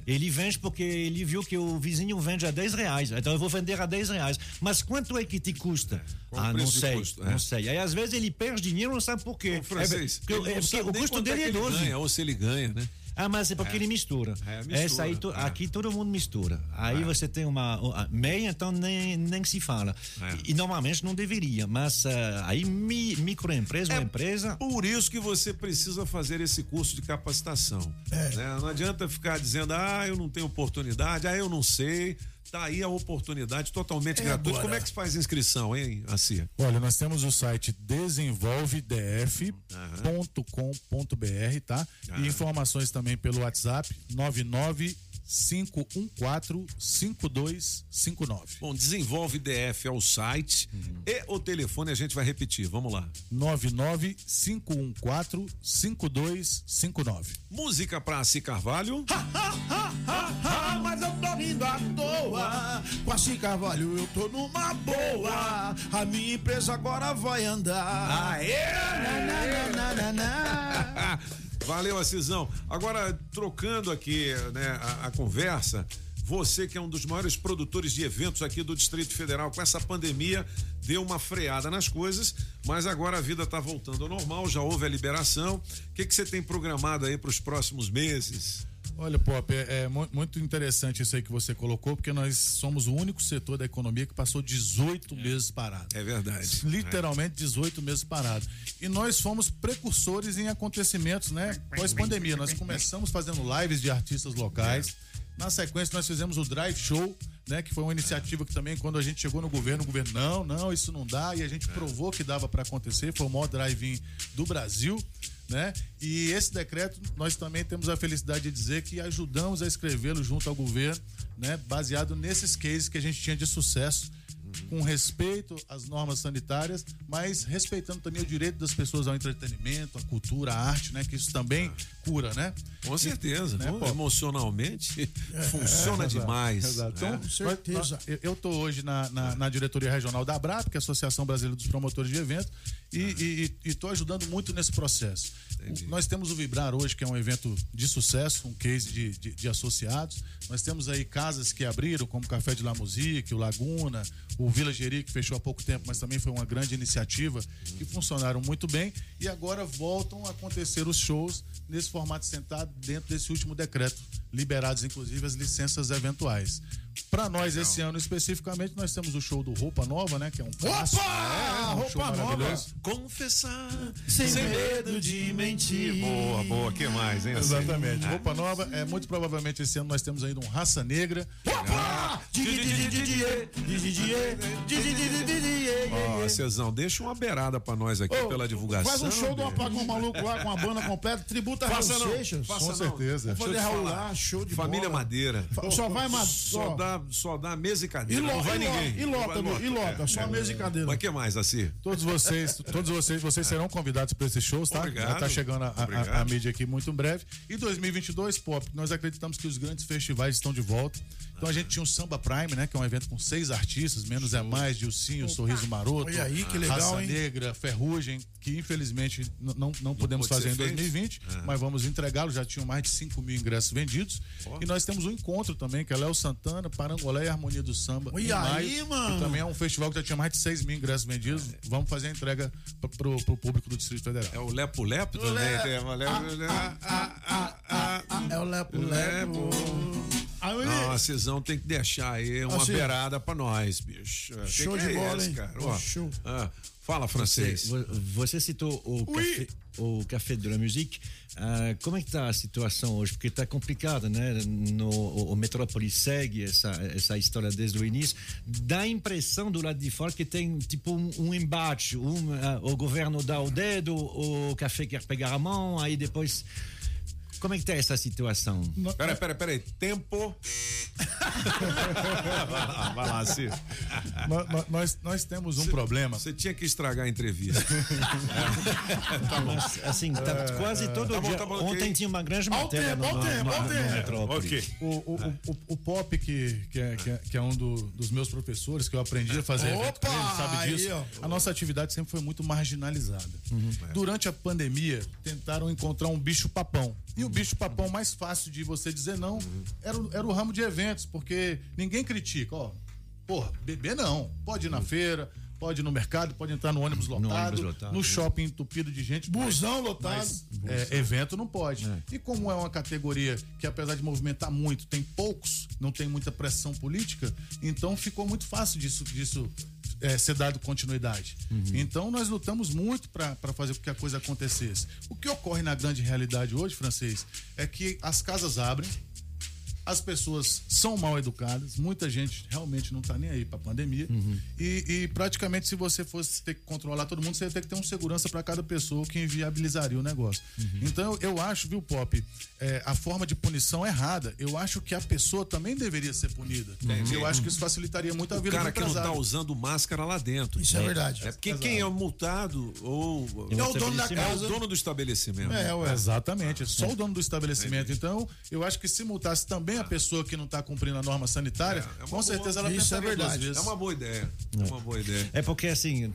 Ele vende porque ele viu que o vizinho vende a 10 reais, então eu vou vender a 10 reais. Mas quanto é que te custa? Qual o ah, não de sei, custo? É. não sei. Aí às vezes ele perde dinheiro, não sabe por quê. francês, é, porque, é porque o custo é dele é que ele 12. ganha, ou se ele ganha, né? Ah, mas é porque É. ele mistura. É, mistura, Essa aí, é. aqui todo mundo mistura. Aí você tem uma, meia, então nem, nem se fala. É. E, normalmente não deveria, mas ah, aí mi, microempresa, É uma empresa. Por isso que você precisa fazer esse curso de capacitação. É. né? Não adianta ficar dizendo, ah, eu não tenho oportunidade, ah, eu não sei. Tá aí a oportunidade totalmente É gratuita. Como é que se faz inscrição, hein, Acia? Olha, nós temos o site desenvolvedf.com.br, tá? E informações também pelo WhatsApp 514-5259. Bom, desenvolve DF é o site e o telefone a gente vai repetir. Vamos lá. 99514-5259. Música pra Si Carvalho. Ah, mas eu tô rindo à toa. Com a Carvalho eu tô numa boa. A minha empresa agora vai andar. Aê! Na, na, na, na, na. Valeu, Assisão. Agora, trocando aqui né, a, a conversa, você que é um dos maiores produtores de eventos aqui do Distrito Federal, com essa pandemia, deu uma freada nas coisas, mas agora a vida está voltando ao normal, já houve a liberação. O que, que você tem programado aí para os próximos meses? Olha, Pop, é, é mu- muito interessante isso aí que você colocou, porque nós somos o único setor da economia que passou 18 meses parado. É verdade. Literalmente 18 meses parado. E nós fomos precursores em acontecimentos, né? Pós-pandemia. Nós começamos fazendo lives de artistas locais. Na sequência, nós fizemos o Drive Show, né? Que foi uma iniciativa que também, quando a gente chegou no governo, o governo, não, não, isso não dá. E a gente provou que dava para acontecer. Foi o maior drive-in do Brasil. Né? E esse decreto nós também temos a felicidade de dizer que ajudamos a escrevê-lo junto ao governo, né? Baseado nesses cases que a gente tinha de sucesso, com respeito às normas sanitárias, mas respeitando também o direito das pessoas ao entretenimento, à cultura, à arte, né? Que isso também cura, né? Com certeza, né, pô, emocionalmente funciona É, exato, demais. exato. Então, né? nós- nós- eu- eu estou hoje na, na, na diretoria regional da ABRAP, que é a Associação Brasileira dos Promotores de Eventos, e estou ajudando muito nesse processo. O- Nós temos o Vibrar hoje, que é um evento de sucesso, um case de, de, de associados. Nós temos aí casas que abriram, como o Café de La Musique, o Laguna, o Vila Geri, que fechou há pouco tempo, mas também foi uma grande iniciativa, que funcionaram muito bem. E agora voltam a acontecer os shows nesse formato sentado dentro desse último decreto, liberados inclusive as licenças eventuais. Para nós, esse ano especificamente, nós temos o show do Roupa Nova, né? Que é um clássico. É, um show Roupa Nova. Confessar Sem medo de mentir. Boa, boa. que mais, hein? assim? Exatamente. Roupa Nova, é muito provavelmente esse ano nós temos ainda um Raça Negra. Ó, Cezão, deixa uma beirada pra nós aqui Ô, pela divulgação. Faz um show do. Apagão Maluco lá com a banda completa, tributa Faça Raul não, Seixas. faça Com certeza. Vamos fazer Raul lá, show de Família bola. Madeira. Só vai, Só. Dá, só dá mesa e E, cadeira. lo, não vai e, ninguém. e lota, e lota, É, só é. mesa e cadeira. Mas que mais, assim? Todos vocês, todos vocês, vocês serão convidados para esses shows, tá? Obrigado. Já tá chegando a, a- a mídia aqui muito em breve. E 2022, Pop, nós acreditamos que os grandes festivais estão de volta. Então a gente tinha o Samba Prime, né? Que é um evento com seis artistas, menos é mais, Dilcinho, Sorriso Maroto, Olha aí, que legal, Raça hein? Negra, Ferrugem, que infelizmente n- não, não podemos fazer em ser feito? 2020, Ah. mas vamos entregá-lo. Já tinham mais de 5 mil ingressos vendidos. E nós temos um encontro também, que é Léo Santana, Parangolé e Harmonia do Samba. Em aí, maio, mano. Que também é um festival que já tinha mais de 6 mil ingressos vendidos. Vamos fazer a entrega pro, pro, pro público do Distrito Federal. É o Lepo Lepo também? É o Lepo Lepo. Não, a Cisão tem que deixar aí uma Assim. beirada pra nós, bicho. Show de é bola, esse, hein? cara? Ó, show. ah, fala, francês. Você, você citou o café, o café de la Musique. Ah, como é que está a situação hoje? Porque está complicado, né? No, o, o Metrópole segue essa, essa história desde o início. Dá a impressão do lado de fora que tem tipo um, um embate. Um, ah, o governo dá o dedo, o café quer pegar a mão, aí depois. Como é que está essa situação? Peraí, peraí, peraí. Tempo. vai lá, vai lá, Cid. Nó- nó- nós, nós temos um problema. Você tinha que estragar a entrevista. tá bom. Mas, assim, tá quase todo Tá bom, dia. tá bom, Ontem ok. tinha uma grande matéria no, tempo, no. O, o, o, o- o Pop, que, que, é, que, é, que é um do- dos meus professores, que eu aprendi a fazer evento com Opa! ele, sabe Aí, disso. ó. A nossa atividade sempre foi muito marginalizada. Durante a pandemia, tentaram encontrar um bicho-papão. E o bicho-papão mais fácil de você dizer não era, era o ramo de eventos, porque ninguém critica, ó. Porra, beber não. Pode ir na feira, pode ir no mercado, pode entrar no ônibus lotado, no, ônibus lotado, shopping entupido de gente. Busão lotado. Mas, é, evento não pode. E como é uma categoria que, apesar de movimentar muito, tem poucos, não tem muita pressão política, então ficou muito fácil disso, disso é, ser dado continuidade. Então nós lutamos muito para fazer com que a coisa acontecesse. O que ocorre na grande realidade hoje, francês, é que as casas abrem, as pessoas são mal educadas, muita gente realmente não tá nem aí pra pandemia. E, e praticamente, se você fosse ter que controlar todo mundo, você ia ter que ter um segurança para cada pessoa, o que inviabilizaria o negócio. Então, eu acho, viu, Pop, é, a forma de punição é errada. Eu acho que a pessoa também deveria ser punida. Entendi. Eu acho que isso facilitaria muito a O vida cara do que não tá empresário. usando máscara lá dentro. Isso é verdade. É porque Exato. quem é multado ou É o dono da É casa. o dono do estabelecimento. É, ué. Exatamente, é só o dono do estabelecimento. Então, eu acho que se multasse também a pessoa que não está cumprindo a norma sanitária, com certeza ela pensaria duas vezes. É uma boa ideia. É uma boa ideia. É porque assim,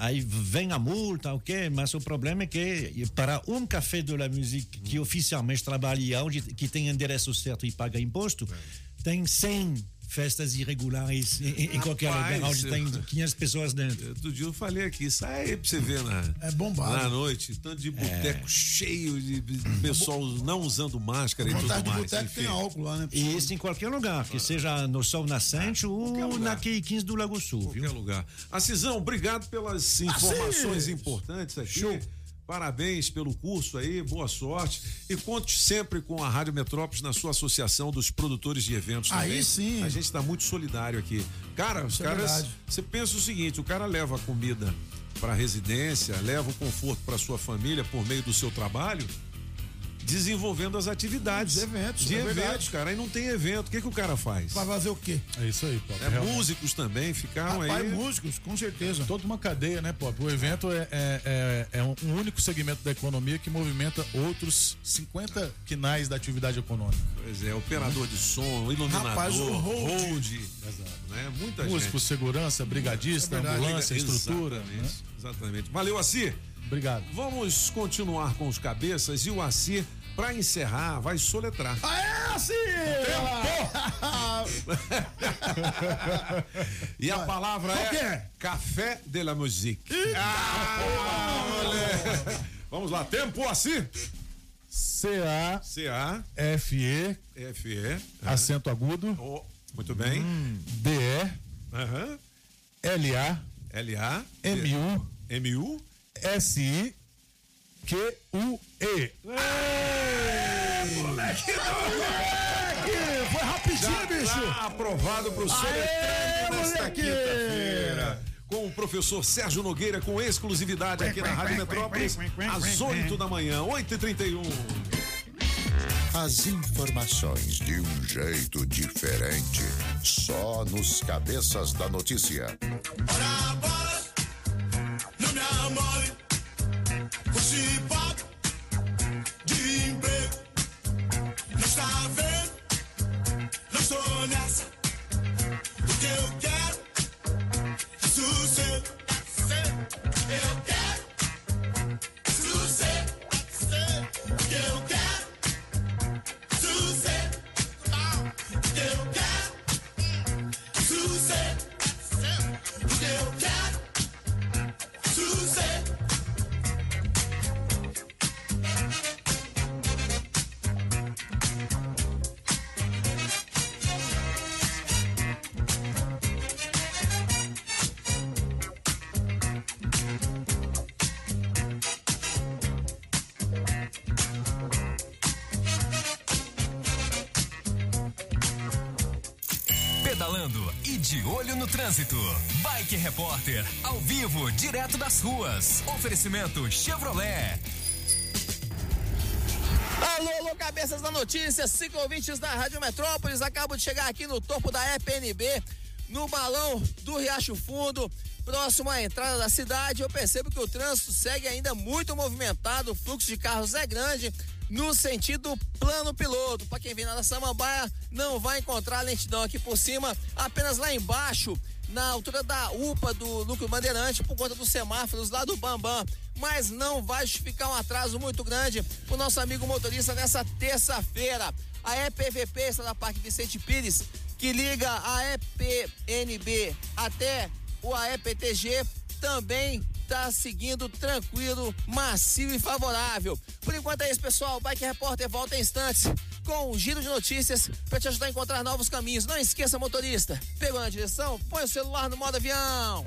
aí vem a multa, ok, mas o problema é que para um café de la musique que oficialmente trabalha onde que tem endereço certo e paga imposto, tem 100 festas irregulares em, em qualquer Rapaz, lugar onde tem eu- 500 pessoas dentro. Outro dia eu falei aqui, sai aí pra você ver na, é bombado. na noite, tanto de boteco cheio de pessoal não usando máscara e tudo Vontade de mais. boteco tem álcool lá, né? E isso em qualquer lugar, que seja no Sol Nascente ou na Q15 do Lago Sul, viu? qualquer lugar. Assisão, obrigado pelas informações importantes aqui. Parabéns pelo curso aí, boa sorte. E conte sempre com a Rádio Metrópolis na sua associação dos produtores de eventos Aí também. sim. A gente está muito solidário aqui. Cara, os Isso é caras. verdade. Você pensa o seguinte: o cara leva a comida para residência, leva o conforto para sua família por meio do seu trabalho. Desenvolvendo as atividades. De eventos, De é eventos, verdade. cara. Aí não tem evento. O que, que o cara faz? Vai fazer o quê? É isso aí, Pop. É, realmente. músicos também ficaram Rapaz, aí. músicos, com certeza. Toda uma cadeia, né, Pop? O evento é, é, é- é um único segmento da economia que movimenta outros 50 quinais da atividade econômica. Pois é, operador de som, iluminador, Rapaz, o hold. hold, né? Muita Músico, gente. segurança, brigadista, ambulância, estrutura. Exatamente, né? exatamente. Valeu, Assi. Obrigado. Vamos continuar com os cabeças e o Assi, pra encerrar, vai soletrar. Aê, assim! E a palavra é, é? Café de la Musique. Ah, moleque. Vamos lá, tempo, Assi. C-A. C-A. F-E. F-E. Acento agudo. Oh, muito bem. D-E. Aham. L-A. L-A. M-U. M-U. S-I. Q-U-E. Moleque, moleque! Foi rapidinho, Já bicho! tá aprovado pro Aê, Soletrando nesta quinta-feira. Com o professor Sérgio Nogueira, com exclusividade aqui na Rádio Metrópolis, às 8 da manhã, 8h31. As informações de um jeito diferente. Só nos Cabeças da Notícia. Não vendo? Não estou nessa. O que eu quero Oferecimento Chevrolet. Alô, alô, cabeças da notícia, cinco ouvintes da Rádio Metrópolis. Acabo de chegar aqui no topo da EPNB, no balão do Riacho Fundo, próximo à entrada da cidade. Eu percebo que o trânsito segue ainda muito movimentado, o fluxo de carros é grande. No sentido plano piloto. Para quem vem lá da Samambaia, não vai encontrar lentidão aqui por cima, apenas lá embaixo, na altura da UPA do Núcleo Bandeirante, por conta dos semáforos lá do Bambam. Mas não vai justificar um atraso muito grande pro nosso amigo motorista nessa terça-feira. A EPVP está na Parque Vicente Pires, que liga a EPNB até o AEPTG, também tá seguindo tranquilo, macio e favorável. Por enquanto é isso, pessoal. Bike Repórter volta em instantes com um giro de notícias para te ajudar a encontrar novos caminhos. Não esqueça, motorista, pegou na direção? Põe o celular no modo avião.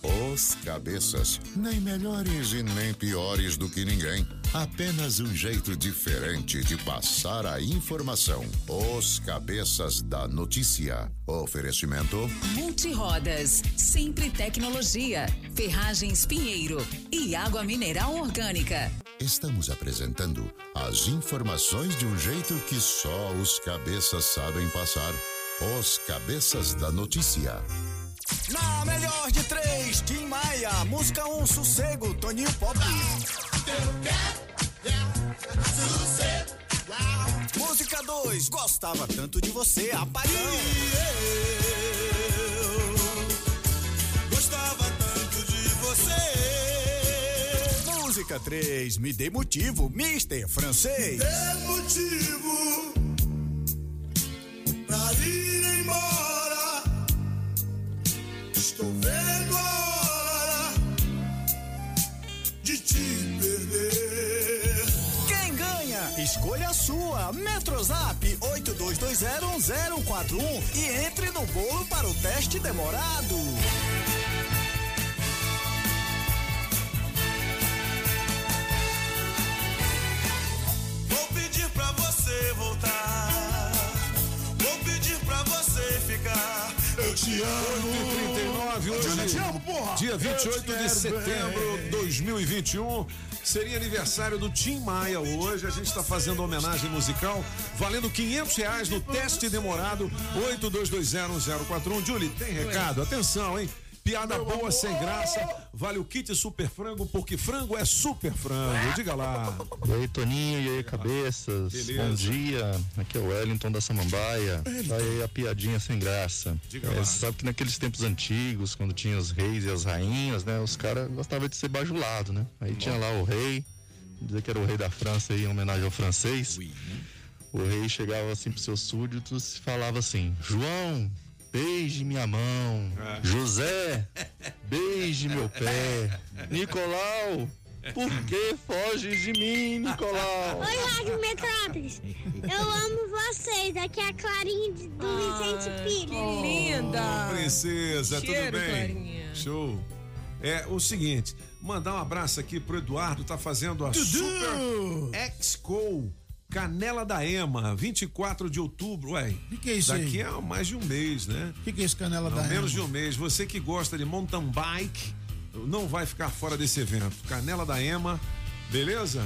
Os Cabeças. Nem melhores e nem piores do que ninguém. Apenas um jeito diferente de passar a informação. Os Cabeças da Notícia. Oferecimento. Multirodas, Sempre Tecnologia, Ferragens Pinheiro e Água Mineral Orgânica. Estamos apresentando as informações de um jeito que só os cabeças sabem passar. Os Cabeças da Notícia. Na melhor de três, Tim Maia. Música um, sossego, Toninho Pop. Música 2, gostava tanto de você, apagão. Gostava tanto de você. Música 3, me dê motivo, Mister Francês. Dê motivo pra ir embora. Estou vendo a hora de te perder. Quem ganha? Escolha a sua. Metrozap 82201041 e entre no bolo para o teste demorado. Vou pedir pra você voltar. Eu te amo. 39 hoje. Eu te amo, porra. Dia Eu 28 te de setembro de 2021. Seria aniversário do Tim Maia hoje. A gente está fazendo homenagem musical, valendo 500 reais no teste demorado 82201041. Julie, tem recado? Atenção, hein? Piada boa, sem graça. Vale o kit super frango, porque frango é super frango. Diga lá. E aí, Toninho, e aí, cabeças? Beleza. Bom dia. Aqui é o Wellington da Samambaia. Tá aí a piadinha sem graça. Diga É, lá. Você sabe que naqueles tempos antigos, quando tinha os reis e as rainhas, né? Os caras gostavam de ser bajulado, né? Aí tinha lá o rei, dizer que era o rei da França aí, em homenagem ao francês. O rei chegava assim pros seus súditos e falava assim: João, beije minha mão. José, beije meu pé. Nicolau, por que foges de mim, Nicolau? Oi, Rádio Metrópolis. Eu amo vocês. Aqui é a Clarinha de- do Vicente Pires. Que linda! Princesa, Cheiro, tudo bem? Clarinha. Show. É o seguinte, mandar um abraço aqui pro Eduardo, tá fazendo a Super Exco Canela da Ema, 24 de outubro. Ué, que, que é isso aí? Daqui a mais de um mês, né? O que, que é esse canela Não, da menos de Ema? um mês. Você que gosta de mountain bike, não vai ficar fora desse evento. Canela da Ema, beleza?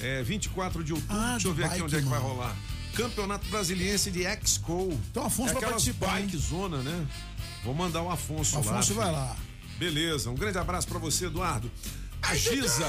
É 24 de outubro. Ah, Deixa eu de ver aqui bike, onde é que vai mano. rolar. Campeonato Brasiliense de Exco. Então, Afonso é vai participar, bike zona, né? Vou mandar o Afonso, lá. Afonso vai lá. Beleza, um grande abraço pra você, Eduardo. A Giza.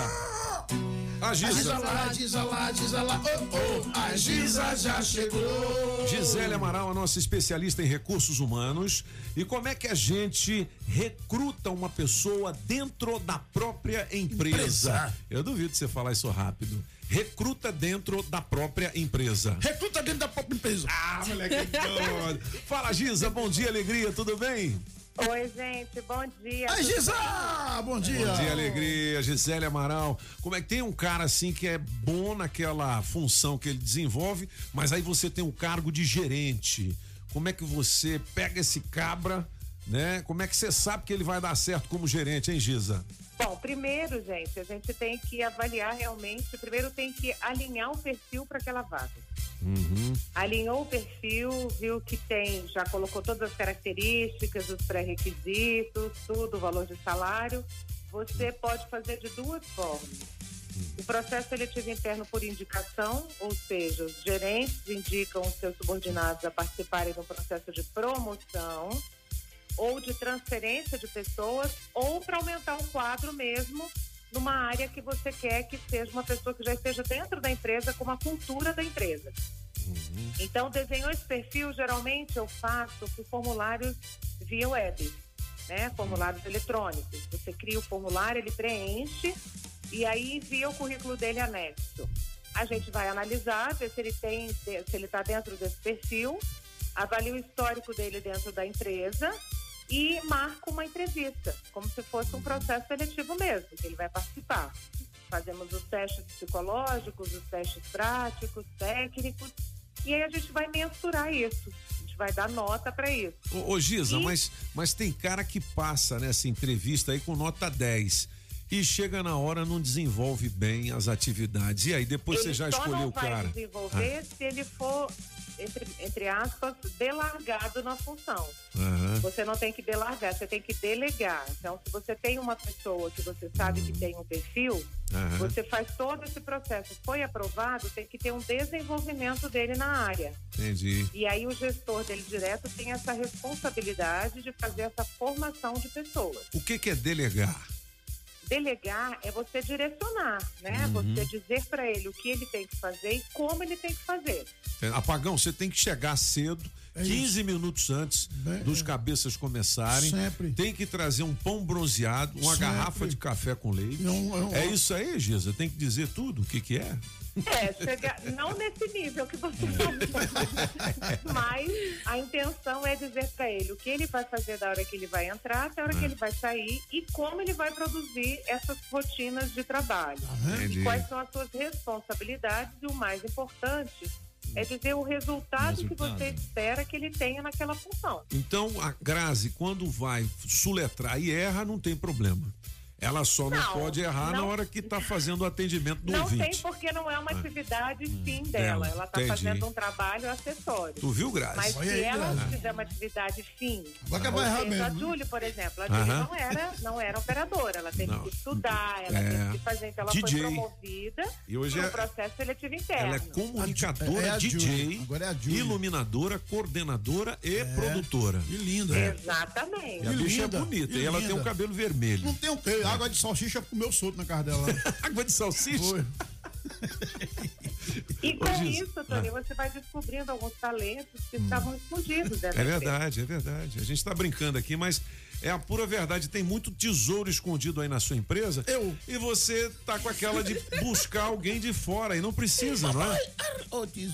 A Giza Giza. lá, Giza lá, Giza lá, oh, oh, a Giza já chegou. Gisele Amaral, a nossa especialista em recursos humanos. E como é que a gente recruta uma pessoa dentro da própria empresa? Empresa. Eu duvido você falar isso rápido. Recruta dentro da própria empresa. Recruta dentro da própria empresa. Ah, moleque, doido. Fala, Giza, bom dia, alegria, tudo bem? Oi, gente, bom dia. Ai, Giza! Bom dia! Bom dia, alegria. Gisele Amaral. Como é que tem um cara assim que é bom naquela função que ele desenvolve, mas aí você tem um cargo de gerente. Como é que você pega esse cabra, né? Como é que você sabe que ele vai dar certo como gerente, hein, Giza? Bom, primeiro, gente, a gente tem que avaliar realmente, primeiro tem que alinhar o perfil para aquela vaga. Uhum. Alinhou o perfil, viu que tem, já colocou todas as características, os pré-requisitos, tudo, o valor de salário. Você pode fazer de duas formas. O processo seletivo interno por indicação, ou seja, os gerentes indicam os seus subordinados a participarem do processo de promoção ou de transferência de pessoas, ou para aumentar um quadro mesmo numa área que você quer que seja uma pessoa que já esteja dentro da empresa com a cultura da empresa. Então, desenhou esse perfil, geralmente eu faço por formulários via web. né? Formulários eletrônicos. Você cria o formulário, ele preenche e aí envia o currículo dele anexo. A gente vai analisar, ver se ele tem, se ele está dentro desse perfil, avalia o histórico dele dentro da empresa e marca uma entrevista, como se fosse um processo seletivo mesmo, que ele vai participar. Fazemos os testes psicológicos, os testes práticos, técnicos, e aí a gente vai mensurar isso. A gente vai dar nota para isso. Ô, ô Giza, mas, mas tem cara que passa nessa entrevista aí com nota 10 e chega na hora não desenvolve bem as atividades. E aí depois ele você já escolheu o vai cara. desenvolver Ah. se ele for, entre, entre aspas, delargado na função. Aham. Você não tem que delargar, você tem que delegar. Então, se você tem uma pessoa que você sabe que tem um perfil, Aham. você faz todo esse processo. Foi aprovado, tem que ter um desenvolvimento dele na área. Entendi. E aí o gestor dele direto tem essa responsabilidade de fazer essa formação de pessoas. O que, que é delegar? Delegar é você direcionar, né? Uhum. Você dizer para ele o que ele tem que fazer e como ele tem que fazer. É, Apagão, você tem que chegar cedo, É 15 minutos antes dos cabeças começarem. Sempre. Tem que trazer um pão bronzeado, uma Sempre. garrafa de café com leite. É um- é É isso aí, Giza? Tem que dizer tudo o que, que é? É, chegar, não nesse nível que você falou, mas a intenção é dizer para ele o que ele vai fazer da hora que ele vai entrar até a hora que É. ele vai sair e como ele vai produzir essas rotinas de trabalho. E quais são as suas responsabilidades e o mais importante é dizer o resultado, que Resultado. você espera que ele tenha naquela função. Então, a Grazi, quando vai suletrar e erra, não tem problema. Ela só não, Não, pode errar na não. hora que está fazendo o atendimento do não ouvinte. tem porque não é uma Ah. atividade fim dela. Ela está fazendo um trabalho acessório. Tu viu, Grazi? Mas Olha se aí, ela Grazi. fizer uma atividade fim, Vai acabar ou errado seja, a mesmo, né? Júlia, por exemplo, a Júlia não era, não era operadora, ela teve Não. que estudar, ela É. teve que fazer, então ela DJ. foi promovida E hoje um é- processo seletivo interno. Ela é comunicadora, É DJ, é iluminadora, coordenadora e produtora. Que linda. É. Exatamente. E a bicha é linda, bonita. E ela tem o cabelo vermelho. Não tem o quê? Água de salsicha comeu solto na casa dela. Água de salsicha? Foi. E com Giz, isso, Tony, você vai descobrindo alguns talentos que estavam escondidos É verdade, é verdade. A gente está brincando aqui, mas é a pura verdade. Tem muito tesouro escondido aí na sua empresa. Eu. E você tá com aquela de buscar alguém de fora e não precisa, não é?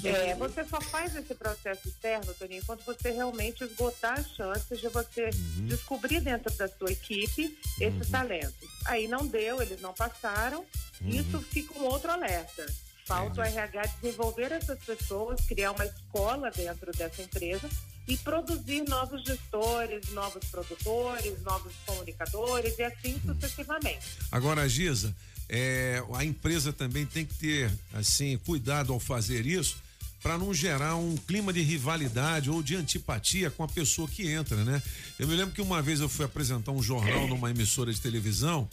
É, você só faz esse processo externo, Toninho, quando você realmente esgotar as chances de você Uhum. descobrir dentro da sua equipe esses talentos. Aí não deu, eles não passaram, Uhum. isso fica um outro alerta. Falta o RH desenvolver essas pessoas, criar uma escola dentro dessa empresa e produzir novos gestores, novos produtores, novos comunicadores e assim sucessivamente. Agora, Giza, é, a empresa também tem que ter, assim, cuidado ao fazer isso para não gerar um clima de rivalidade ou de antipatia com a pessoa que entra, né? Eu me lembro que uma vez eu fui apresentar um jornal numa emissora de televisão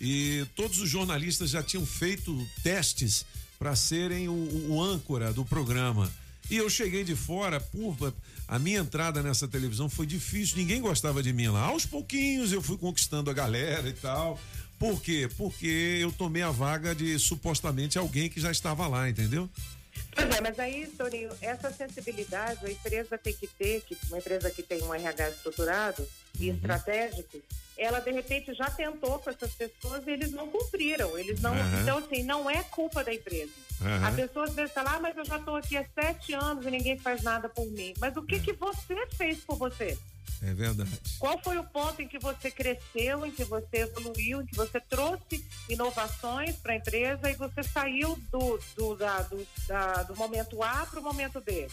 e todos os jornalistas já tinham feito testes para serem o, o âncora do programa. E eu cheguei de fora, por a minha entrada nessa televisão foi difícil, ninguém gostava de mim lá. Aos pouquinhos eu fui conquistando a galera e tal. Por quê? Porque eu tomei a vaga de supostamente alguém que já estava lá, entendeu? Pois é, mas aí, Toninho, essa sensibilidade a empresa tem que ter, que uma empresa que tem um RH estruturado e estratégico, ela de repente já tentou com essas pessoas e eles não cumpriram. Eles não. Aham. Então, assim, não é culpa da empresa. Aham. A pessoa às vezes fala, ah, mas eu já estou aqui há sete anos e ninguém faz nada por mim. Mas o que, que você fez por você? É verdade. Qual foi o ponto em que você cresceu, em que você evoluiu, em que você trouxe inovações para a empresa e você saiu do, do, da- do, da- do momento A para o momento B?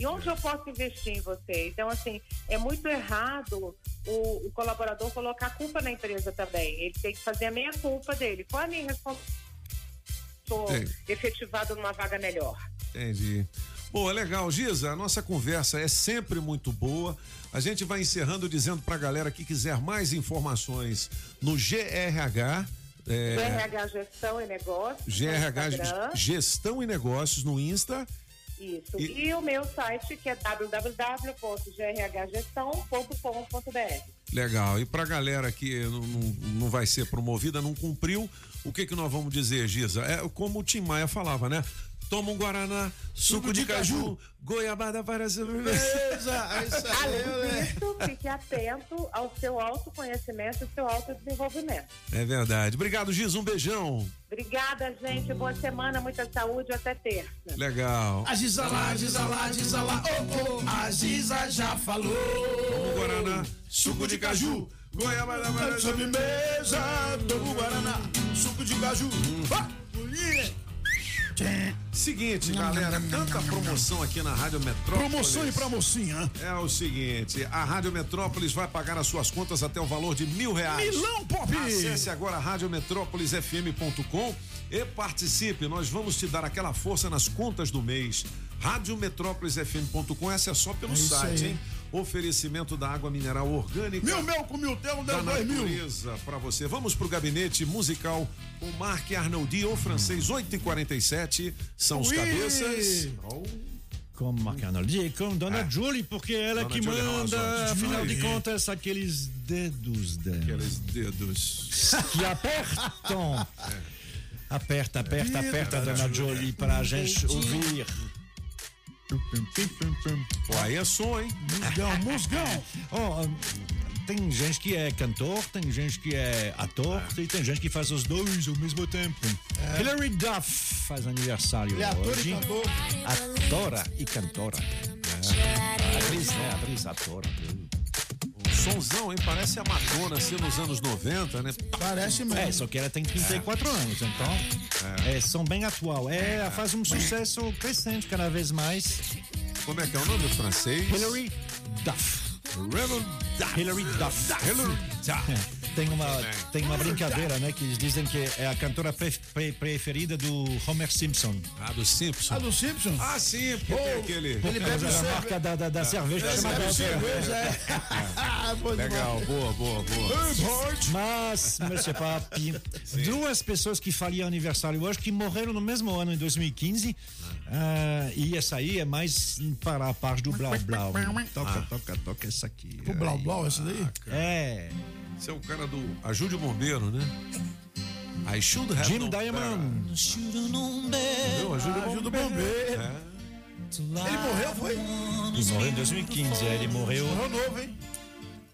E onde eu posso investir em você? Então, assim, é muito errado o, o colaborador colocar a culpa na empresa também. Ele tem que fazer a meia culpa dele. Qual a minha responsabilidade? Efetivado numa vaga melhor. Entendi. Bom, é legal, Giza. A nossa conversa é sempre muito boa. A gente vai encerrando dizendo pra galera que quiser mais informações no GRH. É, GRH Gestão e Negócios. GRH. Gestão e Negócios no Insta. Isso. E- E... o meu site que é www.grhgestão.com.br. Legal. E pra galera que não, não, não vai ser promovida, não cumpriu, o que que nós vamos dizer, Giza? É como o Tim Maia falava, né? Toma um Guaraná, suco de caju, goiabada para a sobremesa. É isso Além disso, fique atento ao seu autoconhecimento e seu autodesenvolvimento. É verdade. Obrigado, Giz. Um beijão. Obrigada, gente. Boa semana, muita saúde. Até terça. Legal. A Giza lá, a Giza lá, a Giza lá, oh, oh, a Giza já falou. Toma um Guaraná, suco de caju, goiabada para a sobremesa. Toma um Guaraná, suco de caju. Ah, mulher. Seguinte, galera, tanta promoção aqui na Rádio Metrópolis. Promoção e pra mocinha. É o seguinte, a Rádio Metrópolis vai pagar as suas contas até o valor de mil reais. Milão, Pop! Acesse agora radiometrópolisfm.com e participe. Nós vamos te dar aquela força nas contas do mês. Radiometrópolisfm.com, essa é só pelo É site, hein? Oferecimento da água mineral orgânica. Mil mel com mil da deu dois mil. natureza para você. Vamos pro gabinete musical com Marc Arnoldi, o francês 8 e 47 São os Oui. cabeças. Com Marc Arnoldi e com Dona Julie, porque é ela Dona que Julie manda, Ramazotti. afinal de Julie. contas, aqueles dedos dela. Aqueles dedos. Que apertam. Aperta, aperta, aperta, Dona Julie. Julie, para a gente ouvir. Aí é som, hein? Musgão, musgão. Oh, tem gente que é cantor, tem gente que é ator e tem gente que faz os dois ao mesmo tempo. Hilary Duff faz aniversário Ele é ator hoje. e cantor. Atora e cantora. É. Atriz, né? Atriz, atora. Sonzão, hein? Parece a Madonna, assim, nos anos 90, né? Parece mesmo. É, só que ela tem 34 anos, então é. são bem atual. É, ela faz um sucesso crescente cada vez mais. Como é que é o nome do francês? Hilary Duff. Hilary Duff. Hilary É, Tem uma, tem uma brincadeira, né? Que eles dizem que é a cantora pre- pre- preferida do Homer Simpson. Ah, do Simpson. Ah, do Simpson? Ah, sim, porque tem aquele. Ele bebe a marca da, da, da cerveja Ele chamada bebe cerveja, é. Legal, boa, boa, boa. Mas, Monsieur Papi, duas pessoas que faziam aniversário hoje que morreram no mesmo ano, em 2015. ah, e essa aí é mais para a parte do Blau Blau. Toca, Ah. toca, toca essa aqui. O Blau Blau, esse daí? É. Esse é o cara do Ajude o Bombeiro, né? I should have Jim Diamond. Entendeu? Ajuda o Ajuda o bombeiro. É. Ele morreu, foi? Ele morreu em 2015. é, Ele morreu. Morreu novo, hein?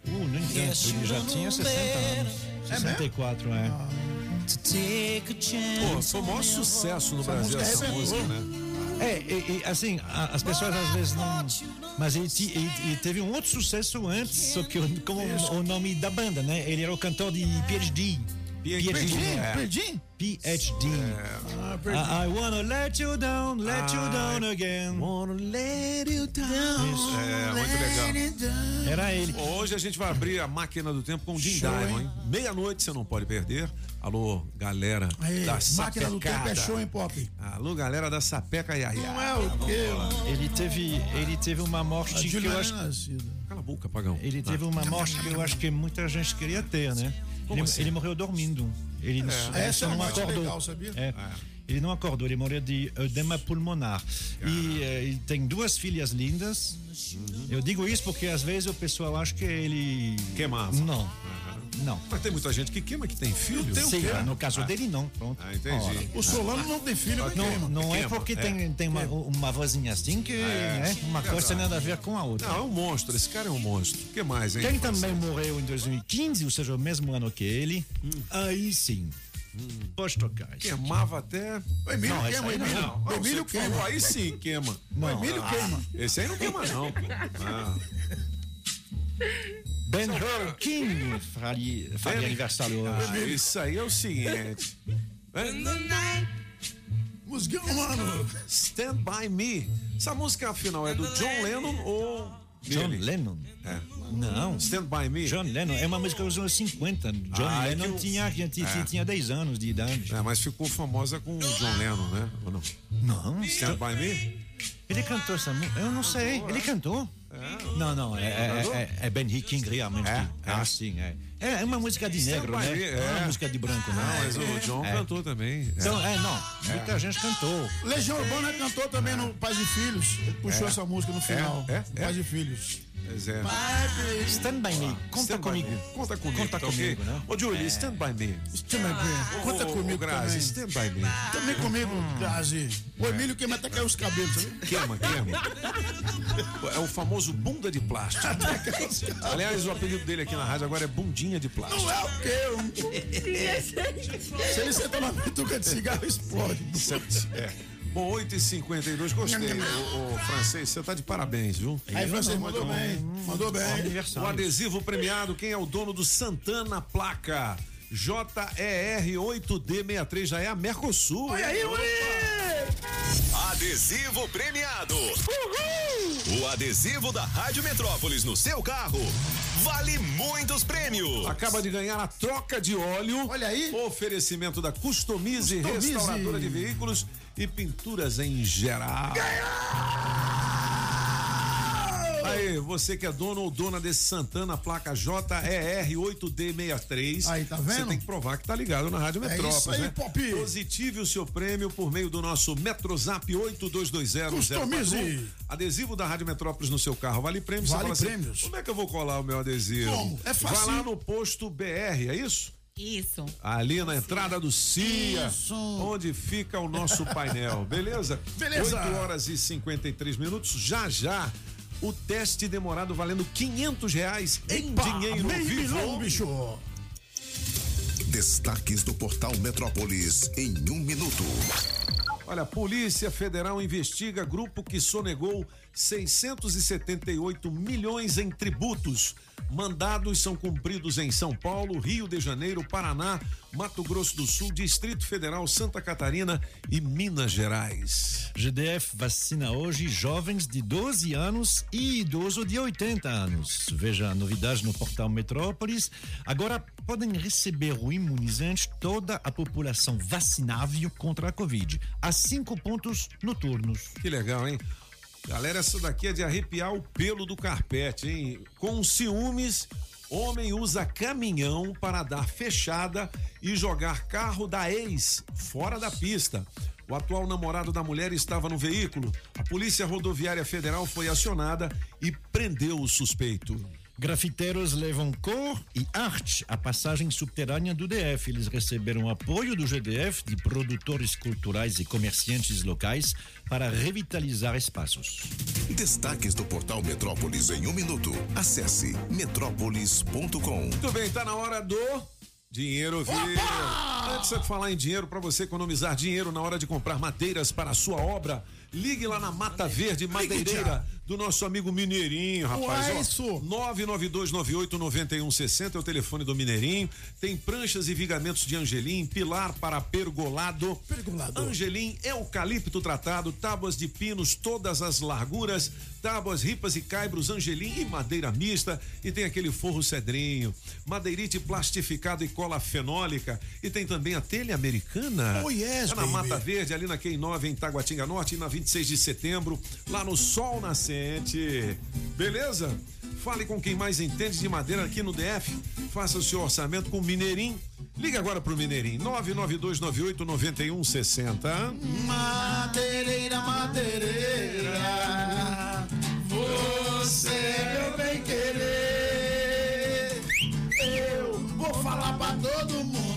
Uh, não entendo. Ele já tinha 60 anos. É mesmo? 64, é. Pô, foi o maior sucesso no Brasil música essa música, né? É, e, e, assim, as pessoas às vezes não. Mas ele, ele- teve um outro sucesso antes, só que o- como o nome da banda, né? Ele era o cantor de PhD. PhD, é. Perdi? PhD. Ah, perdi. I, I wanna let you down, let you down again. Wanna let you down. Isso. É, muito legal. Era ele. Hoje a gente vai abrir a máquina do tempo com o Jim Diamond, hein? Meia-noite você não pode perder. Alô, galera Aí, da máquina do tempo é show, hein, Pop? Alô, galera da Sapeca Yaya. Não é o quê? Ele teve, ele teve uma A morte que eu acho. é nascida. Cala a boca, pagão. Ele teve Ah. uma morte que eu acho que muita gente queria ter, né? Ele, assim? ele morreu dormindo. Ele, ele Essa é não acordou. legal, sabia? É. Ele não acordou, ele morreu de edema pulmonar. E eh, ele tem duas filhas lindas. Eu digo isso porque às vezes o pessoal acha que ele. Queimava. Não. Não. Mas tem muita gente que queima que tem filho. Sim, quê? no caso Ah. dele não. Pronto. Ah, entendi. O Solano não tem filho, mas queima. Não, não é Queima, porque é. tem, tem uma, uma vozinha assim que É, né, uma coisa tem nada a ver com a outra. Não, é um monstro. Esse cara é um monstro. O que mais, hein? Quem também morreu em 2015, ou seja, o mesmo ano que ele, aí sim. Pode tocar. isso. Queimava até. O Emílio Não, queima, o aí não. Emílio. Não, O Emílio você falou, queima. Aí sim queima. O Emílio Ah, queima. Esse aí não queima, não. Ah. Ben Hur King faria, faria Ben- aniversário hoje. Isso aí é o seguinte. Mano. Stand By Me. Essa música, afinal, é do John Lennon ou. John dele? Lennon? É. Não. Stand By Me. John Lennon é uma música dos anos 50. John Ah, é Lennon tinha, tinha, tinha, É. tinha 10 anos de idade. É, mas ficou famosa com o John Lennon, né? Ou não? Não. Stand By Me? Ele cantou essa música? Eu não sei. Ele cantou? Não, não. É, é, é, é Ben He King realmente. É? que- É, assim, é. É uma música de negro, né? Não é é. uma música de branco, não. Não, mas o John É. cantou também. Então, é, não. Muita gente cantou. Legião Urbana cantou também no Pais e Filhos. Ele puxou É. essa música no final. É, é, é. Pais e Filhos. Pois é. Stand by me. Conta Stand comigo. me. Conta comigo. Conta tá comigo, né? Ô, Julie, É. stand by me. Stand by me. Conta Ô, comigo Grazi, também. stand by me. Também comigo, Grazi. O Emílio queima até cair os cabelos? Queima, queima. É o famoso bunda de plástico. Aliás, o apelido dele aqui na rádio agora é bundinha de plástico. Não é o quê? Um... Se ele sentar na bituca de cigarro, explode. É. Bom, 8h52, gostei. O, o francês, você tá de parabéns, viu? Aí, francês, mandou bem. Mandou bem. O adesivo premiado, quem é o dono do Santana Placa? JER8D63, já é a Mercosul. Olha aí, Adesivo premiado. O adesivo da Rádio Metrópolis no seu carro vale muitos prêmios. Acaba de ganhar a troca de óleo. Olha aí. Oferecimento da Customize, Customize. Restauradora de Veículos e Pinturas em geral. Aí, você que é dono ou dona desse Santana, placa JER8D63. Aí, tá vendo? Você tem que provar que tá ligado na Rádio É Metrópolis, isso aí, né? Pop. Positive o seu prêmio por meio do nosso Metrozap 8220 Customize. Adesivo da Rádio Metrópolis no seu carro. Vale prêmios. Vale assim, prêmios. Como é que eu vou colar o meu adesivo? Como? É fácil. Vai lá no posto BR, é isso? Isso. Ali na entrada do CIA, Isso. onde fica o nosso painel, beleza? Beleza. 8 horas e 53 minutos, já já. O teste demorado valendo 500 reais em Epa, dinheiro vivo. milhão, bicho. Destaques do Portal Metrópolis em um minuto. Olha, a Polícia Federal investiga grupo que sonegou 678 milhões em tributos. Mandados são cumpridos em São Paulo, Rio de Janeiro, Paraná, Mato Grosso do Sul, Distrito Federal, Santa Catarina e Minas Gerais. GDF vacina hoje jovens de 12 anos e idoso de 80 anos. Veja a novidade no portal Metrópolis. Agora podem receber o imunizante toda a população vacinável contra a Covid, a cinco pontos noturnos. Que legal, hein? Galera, essa daqui é de arrepiar o pelo do carpete, hein? Com ciúmes, homem usa caminhão para dar fechada e jogar carro da ex fora da pista. O atual namorado da mulher estava no veículo. A Polícia Rodoviária Federal foi acionada e prendeu o suspeito. Grafiteiros levam cor e arte à passagem subterrânea do DF. Eles receberam apoio do GDF, de produtores culturais e comerciantes locais, para revitalizar espaços. Destaques do Portal Metrópolis em um minuto. Acesse metrópolis.com. Muito bem, tá na hora do dinheiro vivo. Antes de falar em dinheiro, para você economizar dinheiro na hora de comprar madeiras para a sua obra, ligue lá na Mata Verde Madeireira do nosso amigo Mineirinho, rapaz. Ó, isso. 992989161 é o telefone do Mineirinho. Tem pranchas e vigamentos de Angelim, pilar para pergolado. Pergolado. Angelim, eucalipto tratado, tábuas de pinos, todas as larguras, tábuas, ripas e caibros, Angelim e madeira mista. E tem aquele forro cedrinho, madeirite plastificado e cola fenólica. E tem também a telha americana. Oh, yes, é na baby. Mata Verde, ali na Quem 9 em Taguatinga Norte, e na 26 de setembro, lá no Sol Nascente. Beleza? Fale com quem mais entende de madeira aqui no DF. Faça o seu orçamento com o Mineirinho. Liga agora pro Mineirinho. 992989160. Madeireira, madeireira, você é meu bem querer. Eu vou falar pra todo mundo,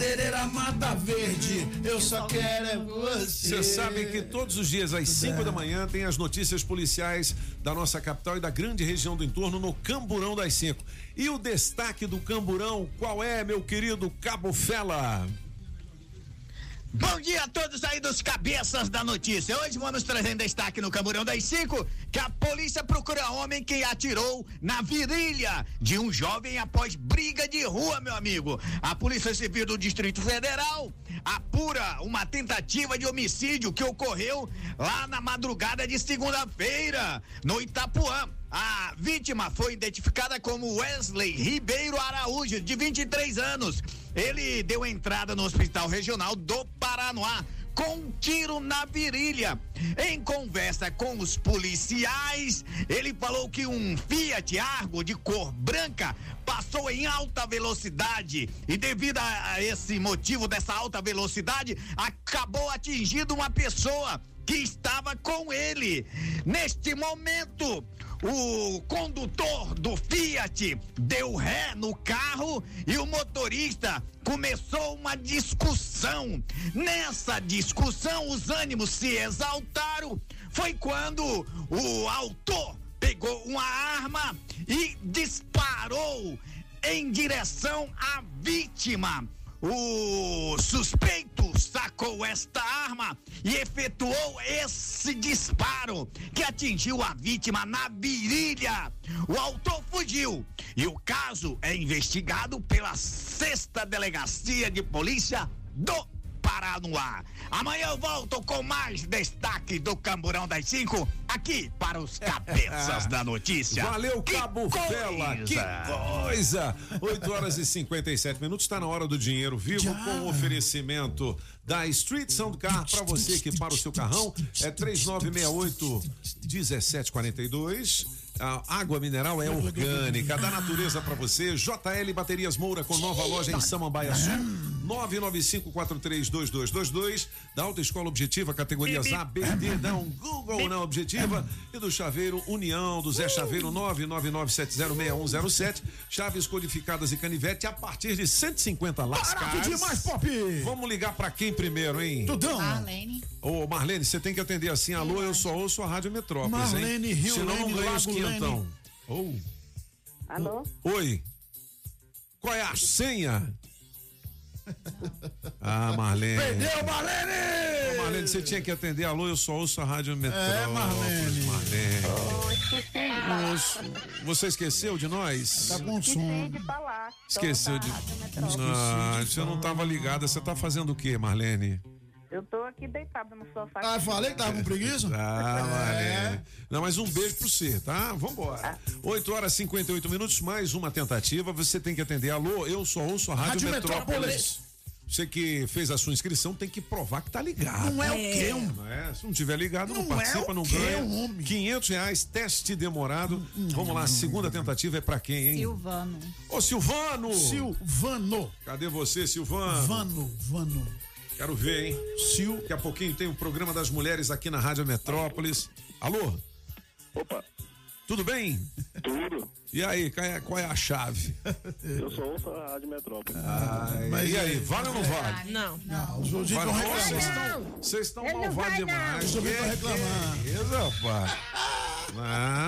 madeireira mata verde, eu só quero é você. Você sabe que todos os dias às 5 da manhã tem as notícias policiais da nossa capital e da grande região do entorno no Camburão das 5. E o destaque do Camburão, qual é, meu querido Cabo Fela? Bom dia a todos aí dos cabeças da notícia. Hoje vamos trazer em destaque no Camburão das 5 que a polícia procura homem que atirou na virilha de um jovem após briga de rua, meu amigo. A Polícia Civil do Distrito Federal apura uma tentativa de homicídio que ocorreu lá na madrugada de segunda-feira, no Itapuã. A vítima foi identificada como Wesley Ribeiro Araújo, de 23 anos. Ele deu entrada no Hospital Regional do Paranoá com um tiro na virilha. Em conversa com os policiais, ele falou que um Fiat Argo de cor branca passou em alta velocidade e devido a esse motivo dessa alta velocidade, acabou atingindo uma pessoa que estava com ele. Neste momento, o condutor do Fiat deu ré no carro e o motorista começou uma discussão. Nessa discussão, os ânimos se exaltaram. Foi quando o autor pegou uma arma e disparou em direção à vítima. O suspeito sacou esta arma e efetuou esse disparo que atingiu a vítima na virilha. O autor fugiu e o caso é investigado pela sexta delegacia de polícia do Paranoá. Amanhã eu volto com mais destaque do Camburão das Cinco aqui para os cabeças da notícia. Valeu, Que Cabo Vela. Que coisa! 8 horas e 57 minutos. Está na hora do dinheiro vivo com o oferecimento da Street Sound Car para você que para o seu carrão. É 3968 1742. A água mineral é orgânica, da natureza para você. JL Baterias Moura com nova loja em Samambaia Sul. Hum. 995432222 da alta escola Objetiva, categorias A, B, D, dá um Google na Objetiva e do Chaveiro União, do Zé uh! Chaveiro 999706107, chaves codificadas e canivete a partir de 150 lascadas. demais, Pop! Vamos ligar para quem primeiro, hein? Tudão. Marlene. Ô, Marlene, você tem que atender assim, alô, eu só ouço a Rádio Metrópolis, Marlene, hein? Rio Senão Lane, não ganho os 500 então, Ou. Oh. Alô? Oi. Qual é a senha? Ah, Marlene. Perdeu, Marlene! Ô, Marlene, você tinha que atender. Alô, eu só ouço a Rádio é, Metrópolis. É, Marlene. Marlene. Nossa. Você esqueceu de nós? Tá com sono. Esqueci de falar. Esqueceu de... Ah, você não estava ligada. Você tá fazendo o quê, Marlene? Eu tô aqui deitada no sofá. Ah, falei que tava com preguiça? Ah, É. Marlene. Não, mas um beijo pra você, tá? Vambora. 8 horas e 58 minutos, mais uma tentativa. Você tem que atender. Alô, eu só ouço a Rádio, Rádio Metrópolis. Metrópolis. Você que fez a sua inscrição tem que provar que tá ligado. Não é o quê, homem? Não é? Se não tiver ligado, não, Não é participa, o não quê, ganha. homem? 500 reais, teste demorado. Vamos lá, segunda tentativa é pra quem, hein? Silvano. Ô, Silvano! Silvano. Cadê você, Silvano? Vano, Vano. Quero ver, hein? Sil. Daqui a pouquinho tem o programa das mulheres aqui na Rádio Metrópolis. Alô? Opa. Tudo bem? Tudo. E aí, qual é, qual é a chave? Eu só ouço a Rádio Metrópole. Mas e aí, vale ou não vale? Não. Não, os ouvintes Vale estão não? Vocês estão- malvados demais. Os ouvintes estão reclamando. que isso, rapaz?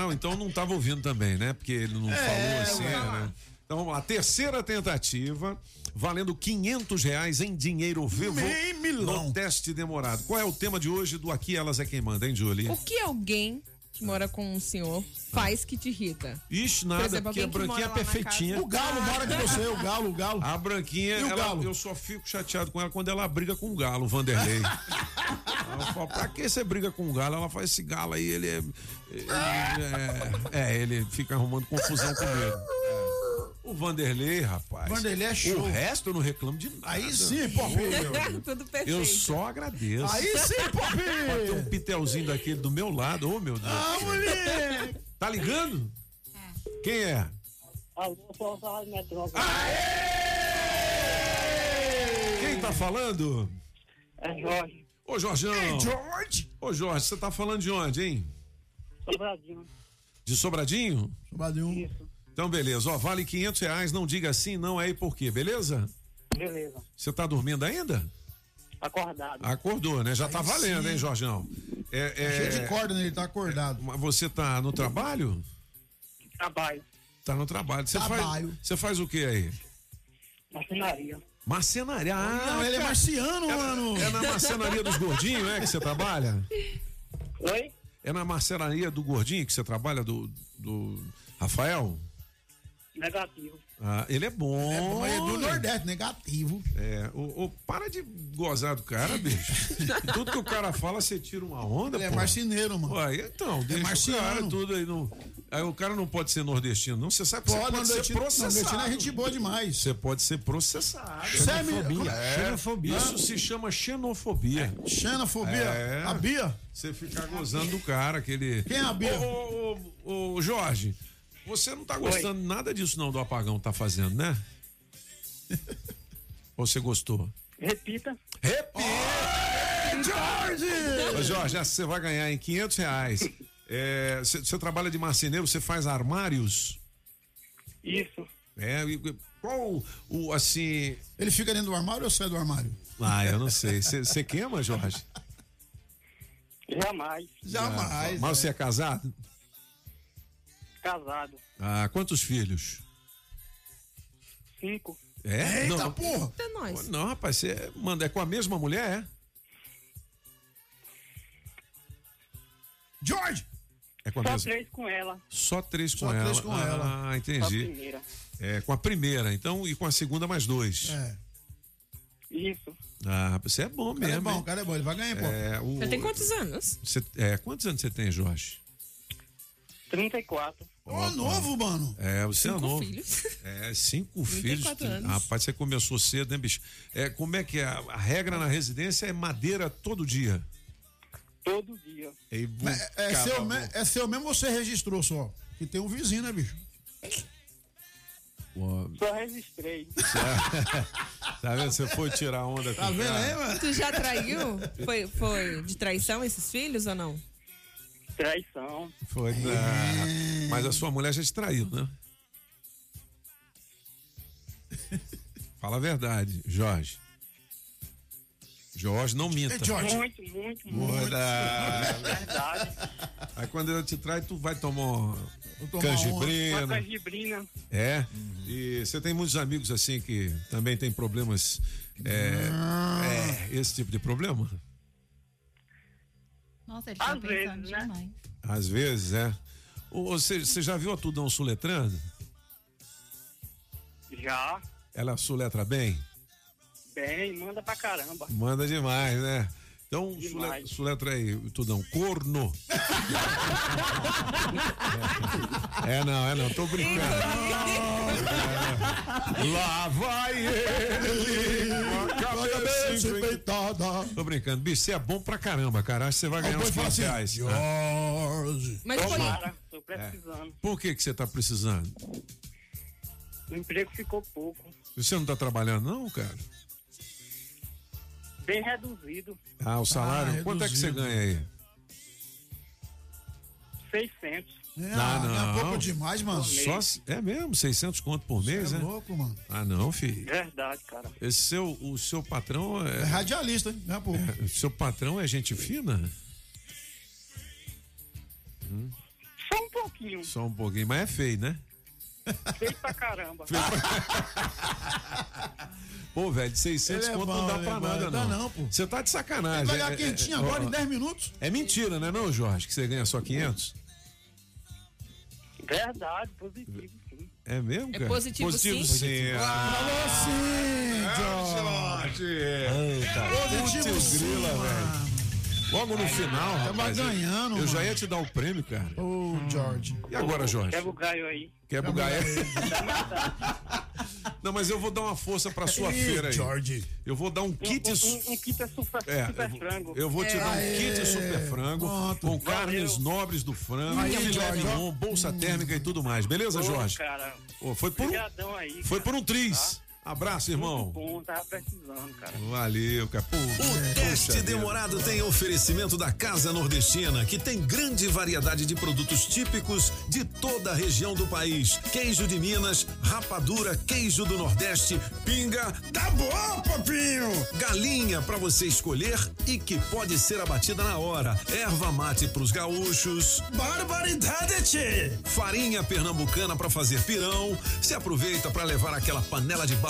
Não, então não estava ouvindo também, né? Porque ele não É, falou assim, né? Então vamos lá, terceira tentativa, valendo 500 reais em dinheiro vivo Meio milão. no teste demorado. Qual é o tema de hoje do Aqui Elas é Quem Manda, hein, Julie? O que alguém que mora com um senhor faz que te irrita? Ixi, nada, Por exemplo, porque a alguém que branquinha é mora lá na perfeitinha. O galo mora com você, o galo, o galo. A branquinha, E o ela- galo? eu só fico chateado com ela quando ela briga com o galo, o Vanderlei. Ela fala, pra que você briga com o galo? Ela fala, esse galo aí, ele é. ele é, é, ele fica arrumando confusão comigo. É. O Vanderlei, rapaz. Vanderlei é show. O resto eu não reclamo de nada. Aí sim, Pop. Ô, meu Deus. Tudo perfeito. Eu só agradeço. Aí sim, Pop. Pode ter um pitelzinho daquele do meu lado, ô meu Deus. Ah, moleque. Tá ligando? Quem é? Alô, só ouço a Rádio Metrópole. Quem tá falando? É Jorge. Ô, Jorjão. Hey, George. Ô, Jorge, você tá falando de onde, hein? Sobradinho. De Sobradinho? Sobradinho. Isso. Então, beleza. Ó, vale 500 reais, não diga assim, não é e por quê, beleza? Beleza. Você tá dormindo ainda? Acordado. Acordou, né? Já tá Aí valendo, sim. hein, Jorjão? É, é... Cheio de corda, né? Ele tá acordado. Mas Você tá no trabalho? Trabalho. Tá no trabalho. Você faz, Trabalho. você faz o que aí? Marcenaria. Marcenaria. Ah, Não, ele é marciano, é, mano. É na marcenaria dos gordinhos, é que você trabalha? Oi? É na marcenaria do gordinho que você trabalha, do, do Rafael? Negativo. Ah, ele é bom. É bom, é do Nordeste, negativo. É, ô, ô, para de gozar do cara, bicho. tudo que o cara fala, você tira uma onda, Ele é pô. marceneiro, mano. Ué, então, deixa o marciano. cara tudo aí. Não, aí o cara não pode ser nordestino, não. Você sabe que você Pode, pode ser nordestino, processado. nordestino é gente boa demais. Você pode ser processado. Xenofobia. É, Xenofobia. Isso se chama xenofobia. Xenofobia. É. A Bia? Você ficar gozando do cara, aquele. Quem é a Bia? Ô, ô, ô, ô, Jorge, você não tá gostando nada disso não do apagão tá fazendo, né? Ou você gostou? Repita. Repita! Jorge! Ô, Jorge, você vai ganhar em 500 reais. Você trabalha de marceneiro, você faz armários? Isso. É, qual o, assim... Ele fica dentro do armário ou sai do armário? Ah, eu não sei. Você queima, Jorge? Jamais. Ah, Mas você é casado? Casado. Ah, quantos filhos? Cinco. É? Eita, não, porra! Até nós. Não, rapaz, você manda, é com a mesma mulher, é? George! É com a Só mesma. três com ela. Só três com Só ela. três com ah, ela. Só a entendi. primeira. É, com a primeira, então, e com a segunda mais dois. É. Isso. Ah, você é bom O cara é mesmo. bom, hein? o cara é bom, ele vai ganhar, pô. É, o- Você tem quantos anos? Você- é, quantos anos você tem, Jorge? 34. Ó, novo, mano. É, você é Cinco novo. filhos. É, cinco 34 filhos. anos. Rapaz, você começou cedo, hein, bicho? É, como é que é? A regra na residência é madeira todo dia. Todo dia. E Mas É, é seu, me- é seu mesmo ou você registrou só? Que tem um vizinho, né, bicho? Só registrei. tá vendo? Você foi tirar onda Tá com o vendo cara. aí, mano? Tu já traiu? Foi, foi de traição esses filhos ou não? Traição. Foi. na- Mas a sua mulher já te traiu, né? Fala a verdade, Jorge. Jorge, não minta. Muito, muito, muito. Muda. Verdade. Aí quando ela te trai, tu vai tomar uma Uma canjibrina. canjibrina. É. E você tem muitos amigos assim que também tem problemas. É, é, esse tipo de problema? Nossa, ele Às pensando vezes, né? demais. Às vezes, é. Você, você já viu a Tudão suletrando? Já. Ela suletra bem? Bem, manda pra caramba. Manda demais, né? Então, sule, Demais. suletra aí, Tudão. Corno. É, é não, é não, tô brincando. Lá vai ele, cabeça enfeitada. Tô brincando. Bicho, você é bom pra caramba, cara. Acho que você vai ganhar uns pode falar 15 assim, reais. Jorge. Mas foi. Tomara, tô precisando. Por que que você tá precisando? O emprego ficou pouco. Você não tá trabalhando não, cara? Bem reduzido. Ah, o salário? Ah, Quanto é que você ganha aí? 600. É, Ah, não. não. É pouco demais, mano. Só, é mesmo, 600 conto por mês, é né? louco, mano. Ah, não, filho. Verdade, cara. Esse seu, o seu patrão É é, radialista, hein? É, pô. o seu patrão é gente fina? Só um pouquinho. Só um pouquinho, mas é feio, né? Feio pra caramba. Pô, velho, 600 Ele é conto bom, não dá pra é bom, nada, dá não. não, pô. Você tá de sacanagem. Vai ganhar É- é- quentinho é- agora ó, em 10 minutos. É mentira, né, não, Jorge? Que você ganha só 500? Verdade, positivo, sim. É mesmo, É cara? positivo, sim? sim. Falou sim, Jorge. Positivo Putz, sim, grila, velho. Logo no final, Tava rapaz. eu- ganhando, Eu já mano. ia te dar o prêmio, cara. Ô, George. E agora, Jorge? Quebra o galho aí. Quer bugar é? Não, mas eu vou dar uma força pra sua Ih, feira aí. George. Eu vou dar um Um, kit. um, um kit é super, É, super eu frango. Eu vou te dar um Aê, kit super frango pronto. com carnes nobres do frango, Aí, Jorge, bolsa térmica e tudo mais. Beleza, Ô, Jorge? cara, Ô, foi por um, aí. foi por um tris. tá? Abraço, Muito irmão. bom, tava precisando, cara. Valeu, cara. Pô, O teste demorado tem oferecimento da Casa Nordestina, que tem grande variedade de produtos típicos de toda a região do país. Queijo de Minas, rapadura, queijo do Nordeste, pinga, tá bom, papinho! Galinha para você escolher e que pode ser abatida na hora. Erva mate pros gaúchos. Barbaridade, tchê! Farinha pernambucana para fazer pirão. Se aproveita para levar aquela panela de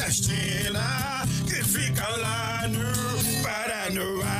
nordestina que fica lá no Paranoá.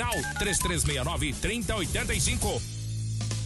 3369 3085.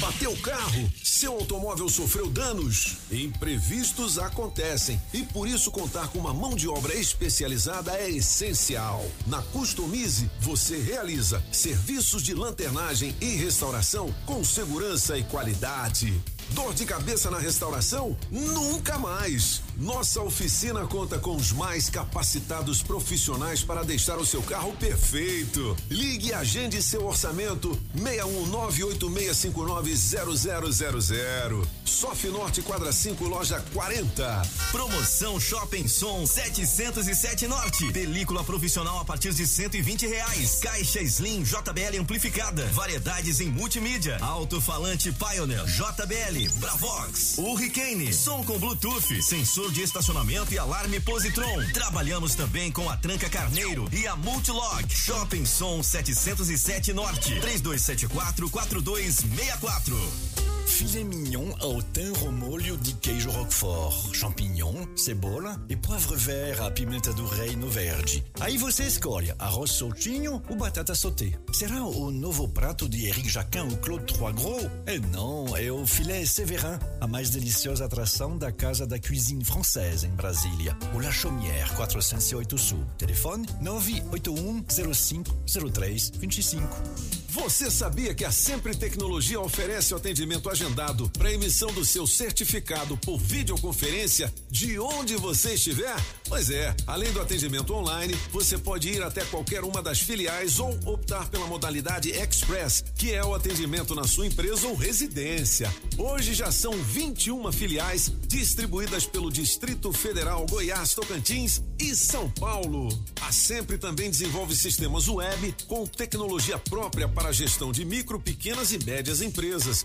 Bateu o carro? Seu automóvel sofreu danos? Imprevistos acontecem e por isso contar com uma mão de obra especializada é essencial. Na Customize, você realiza serviços de lanternagem e restauração com segurança e qualidade. Dor de cabeça na restauração? Nunca mais! Nossa oficina conta com os mais capacitados profissionais para deixar o seu carro perfeito. Ligue e agende seu orçamento 61986590000. Sof Norte Quadra 5, loja 40. Promoção Shopping Som 707 Norte. Película profissional a partir de 120 reais. Caixa Slim JBL amplificada. Variedades em multimídia. Alto-falante Pioneer JBL. Bravox. Hurricane. Som com Bluetooth. Sensor de estacionamento e alarme Positron. Trabalhamos também com a Tranca Carneiro e a Multilog. Shopping Som 707 Norte. 3274 4264. Filet mignon thym ao molho de queijo roquefort, champignon, cebola e poivre vert à pimenta do reino verde. Aí você escolhe arroz soltinho ou batata sauté. Será o novo prato de Eric Jacquin ou Claude Trois Gros? É não, é o filé Séverin, a mais deliciosa atração da Casa da Cuisine Française em Brasília. O La Chaumière, 408 Sul. Telefone 981 05 03 25. Você sabia que a Sempre Tecnologia oferece o atendimento agendado para emissão do seu certificado por videoconferência de onde você estiver? Pois é, além do atendimento online, você pode ir até qualquer uma das filiais ou optar pela modalidade Express, que é o atendimento na sua empresa ou residência. Hoje já são 21 filiais distribuídas pelo Distrito Federal, Goiás, Tocantins e São Paulo. A Sempre também desenvolve sistemas web com tecnologia própria para a gestão de micro, pequenas e médias empresas.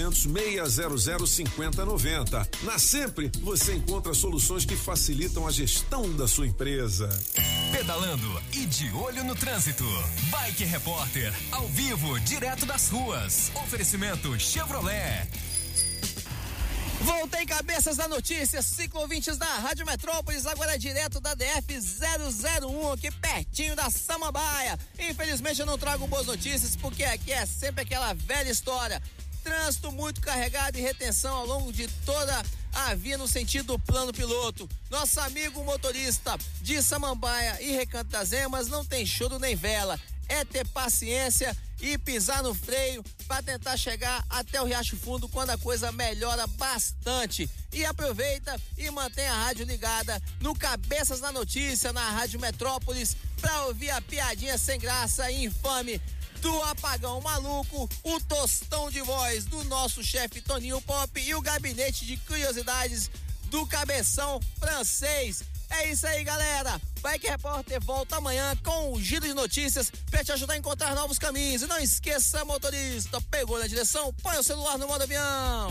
600 5090. Na Sempre, você encontra soluções que facilitam a gestão da sua empresa. Pedalando e de olho no trânsito. Bike Repórter, ao vivo, direto das ruas. Oferecimento Chevrolet. Voltei cabeças da notícia, ciclo ouvintes da Rádio Metrópolis, agora é direto da DF 001, aqui pertinho da Samambaia. Infelizmente eu não trago boas notícias, porque aqui é sempre aquela velha história. Trânsito muito carregado e retenção ao longo de toda a via no sentido plano piloto. Nosso amigo motorista de Samambaia e Recanto das Emas não tem choro nem vela. É ter paciência e pisar no freio para tentar chegar até o Riacho Fundo quando a coisa melhora bastante. E aproveita e mantém a rádio ligada no Cabeças da Notícia na Rádio Metrópolis para ouvir a piadinha sem graça e infame do apagão maluco, o tostão de voz do nosso chefe Toninho Pop e o gabinete de curiosidades do cabeção francês. É isso aí, galera. Bike Repórter volta amanhã com um giro de notícias para te ajudar a encontrar novos caminhos. E não esqueça, motorista, pegou na direção, põe o celular no modo avião.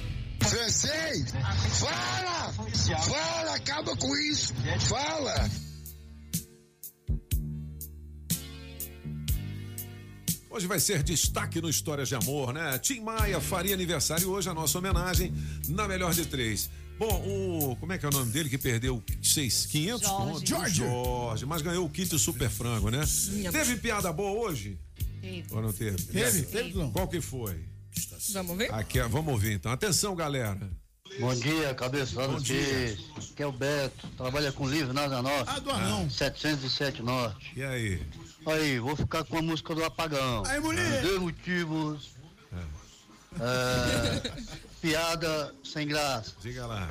Francês, fala! Fala, acaba com isso! Fala! Hoje vai ser destaque no Histórias de Amor, né? Tim Maia faria aniversário hoje, a nossa homenagem na melhor de três. Bom, o. Como é que é o nome dele que perdeu seis, 500 Jorge. pontos? Jorge. Jorge, mas ganhou o kit super frango, né? Minha- Teve piada boa hoje? Ou não teve? Teve? Teve, não. Qual que foi? Vamos ver? Aqui, ó, vamos ouvir então. Atenção, galera. Bom dia, cabeça Bom do dia. Aqui é o Beto, trabalha com livro na Asa Norte. Ah, do anão. 707 Norte. E aí? Aí, vou ficar com a música do apagão. Aí, mulher. De motivos. É, piada sem graça. Diga lá.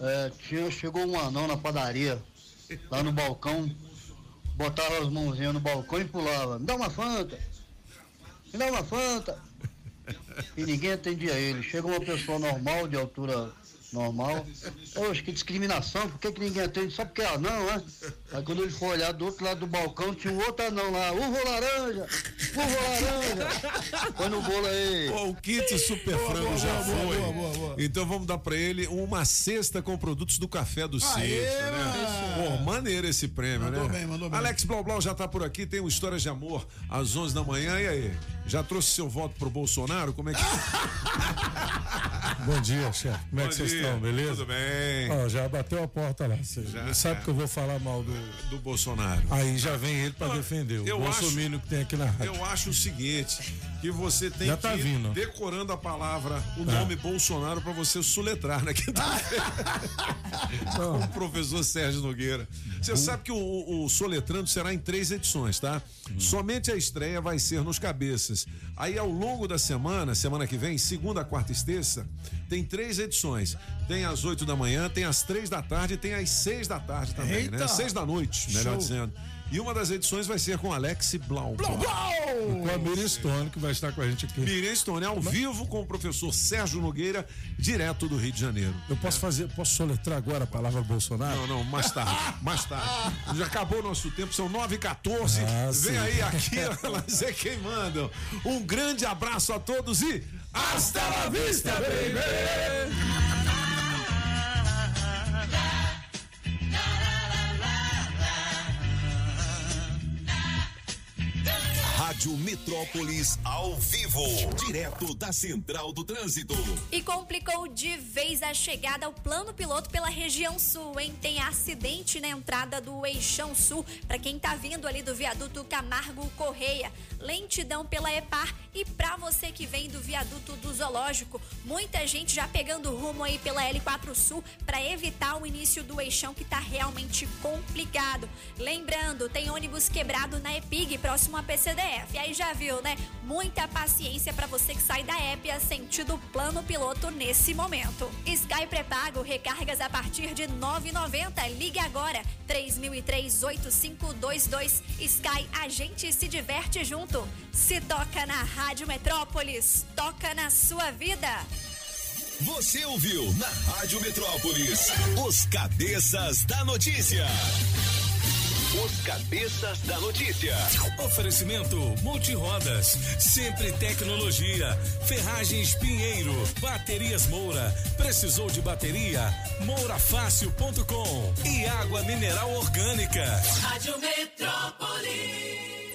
É, tinha, chegou um anão na padaria, lá no balcão, botava as mãozinhas no balcão e pulava. Me dá uma fanta! Me dá uma fanta! E ninguém atendia ele. Chega uma pessoa normal, de altura normal. Poxa, que discriminação, por que, que ninguém atende? Só porque é anão, né? Aí quando ele foi olhar do outro lado do balcão, tinha um outro anão lá. Uva laranja! Uva laranja! Põe no bolo aí. Pô, o kit super Boa, frango boa, já boa, foi. boa, boa, boa. Então vamos dar pra ele uma cesta com produtos do café do Aê, né? Pô, maneiro esse prêmio, Mandou né? bem, mandou bem. Alex Blau Blau já tá por aqui, tem o Histórias de Amor às 11 da manhã. E aí? Já trouxe seu voto pro Bolsonaro? Como é que. Bom dia, chefe. Como é que vocês dia, beleza? tudo bem. Ó, já bateu a porta lá. Você Já, sabe é. que eu vou falar mal do. Do Bolsonaro. Aí já vem ele pra defender. O eu bolsominion que tem aqui na rádio. Eu acho o seguinte, que você tem Já que tá vindo. decorando a palavra, o Tá. nome Bolsonaro pra você soletrar quinta-feira. Com o professor Sérgio Nogueira. Você sabe que o, o soletrando será em três edições, tá? Somente a estreia vai ser nos cabeças. Aí ao longo da semana, semana que vem, segunda, quarta e terça, tem três edições. Tem às oito da manhã, tem às três da tarde e tem às seis da tarde também, né? Eita! Seis da noite, melhor Show. dizendo. E uma das edições vai ser com Alex Blau. Blau, E com a Miriam Stone, que vai estar com a gente aqui. Miriam Stone, ao vivo com o professor Sérgio Nogueira, direto do Rio de Janeiro. Eu posso fazer, posso soletrar agora a palavra Bolsonaro? Não, não, mais tarde, mais tarde. Já acabou o nosso tempo, são 9 e 14 Ah, Vem sim. aí, aqui, elas é quem mandam. Um grande abraço a todos e hasta la vista, baby! Rádio Metrópolis ao vivo, direto da Central do Trânsito. E complicou de vez a chegada ao plano piloto pela região sul, hein? Tem acidente na entrada do Eixão Sul, para quem tá vindo ali do viaduto Camargo Correia. Lentidão pela EPAR e para você que vem do viaduto do Zoológico, muita gente já pegando rumo aí pela L4 Sul para evitar o início do eixão que tá realmente complicado. Lembrando, tem ônibus quebrado na EPIG, próximo a PCDF. Aí já viu, né? Muita paciência para você que sai da Épia sentido plano piloto nesse momento. Sky pré-pago, recargas a partir de R$ 9,90. Ligue agora, 3003-8522. Sky, a gente se diverte junto. Se toca na Rádio Metrópolis, toca na sua vida. Você ouviu na Rádio Metrópolis os cabeças da notícia. Os cabeças da notícia. Oferecimento Multirodas, sempre tecnologia, Ferragens Pinheiro, Baterias Moura, precisou de bateria? Mourafácil.com e água mineral orgânica. Rádio Metrópolis.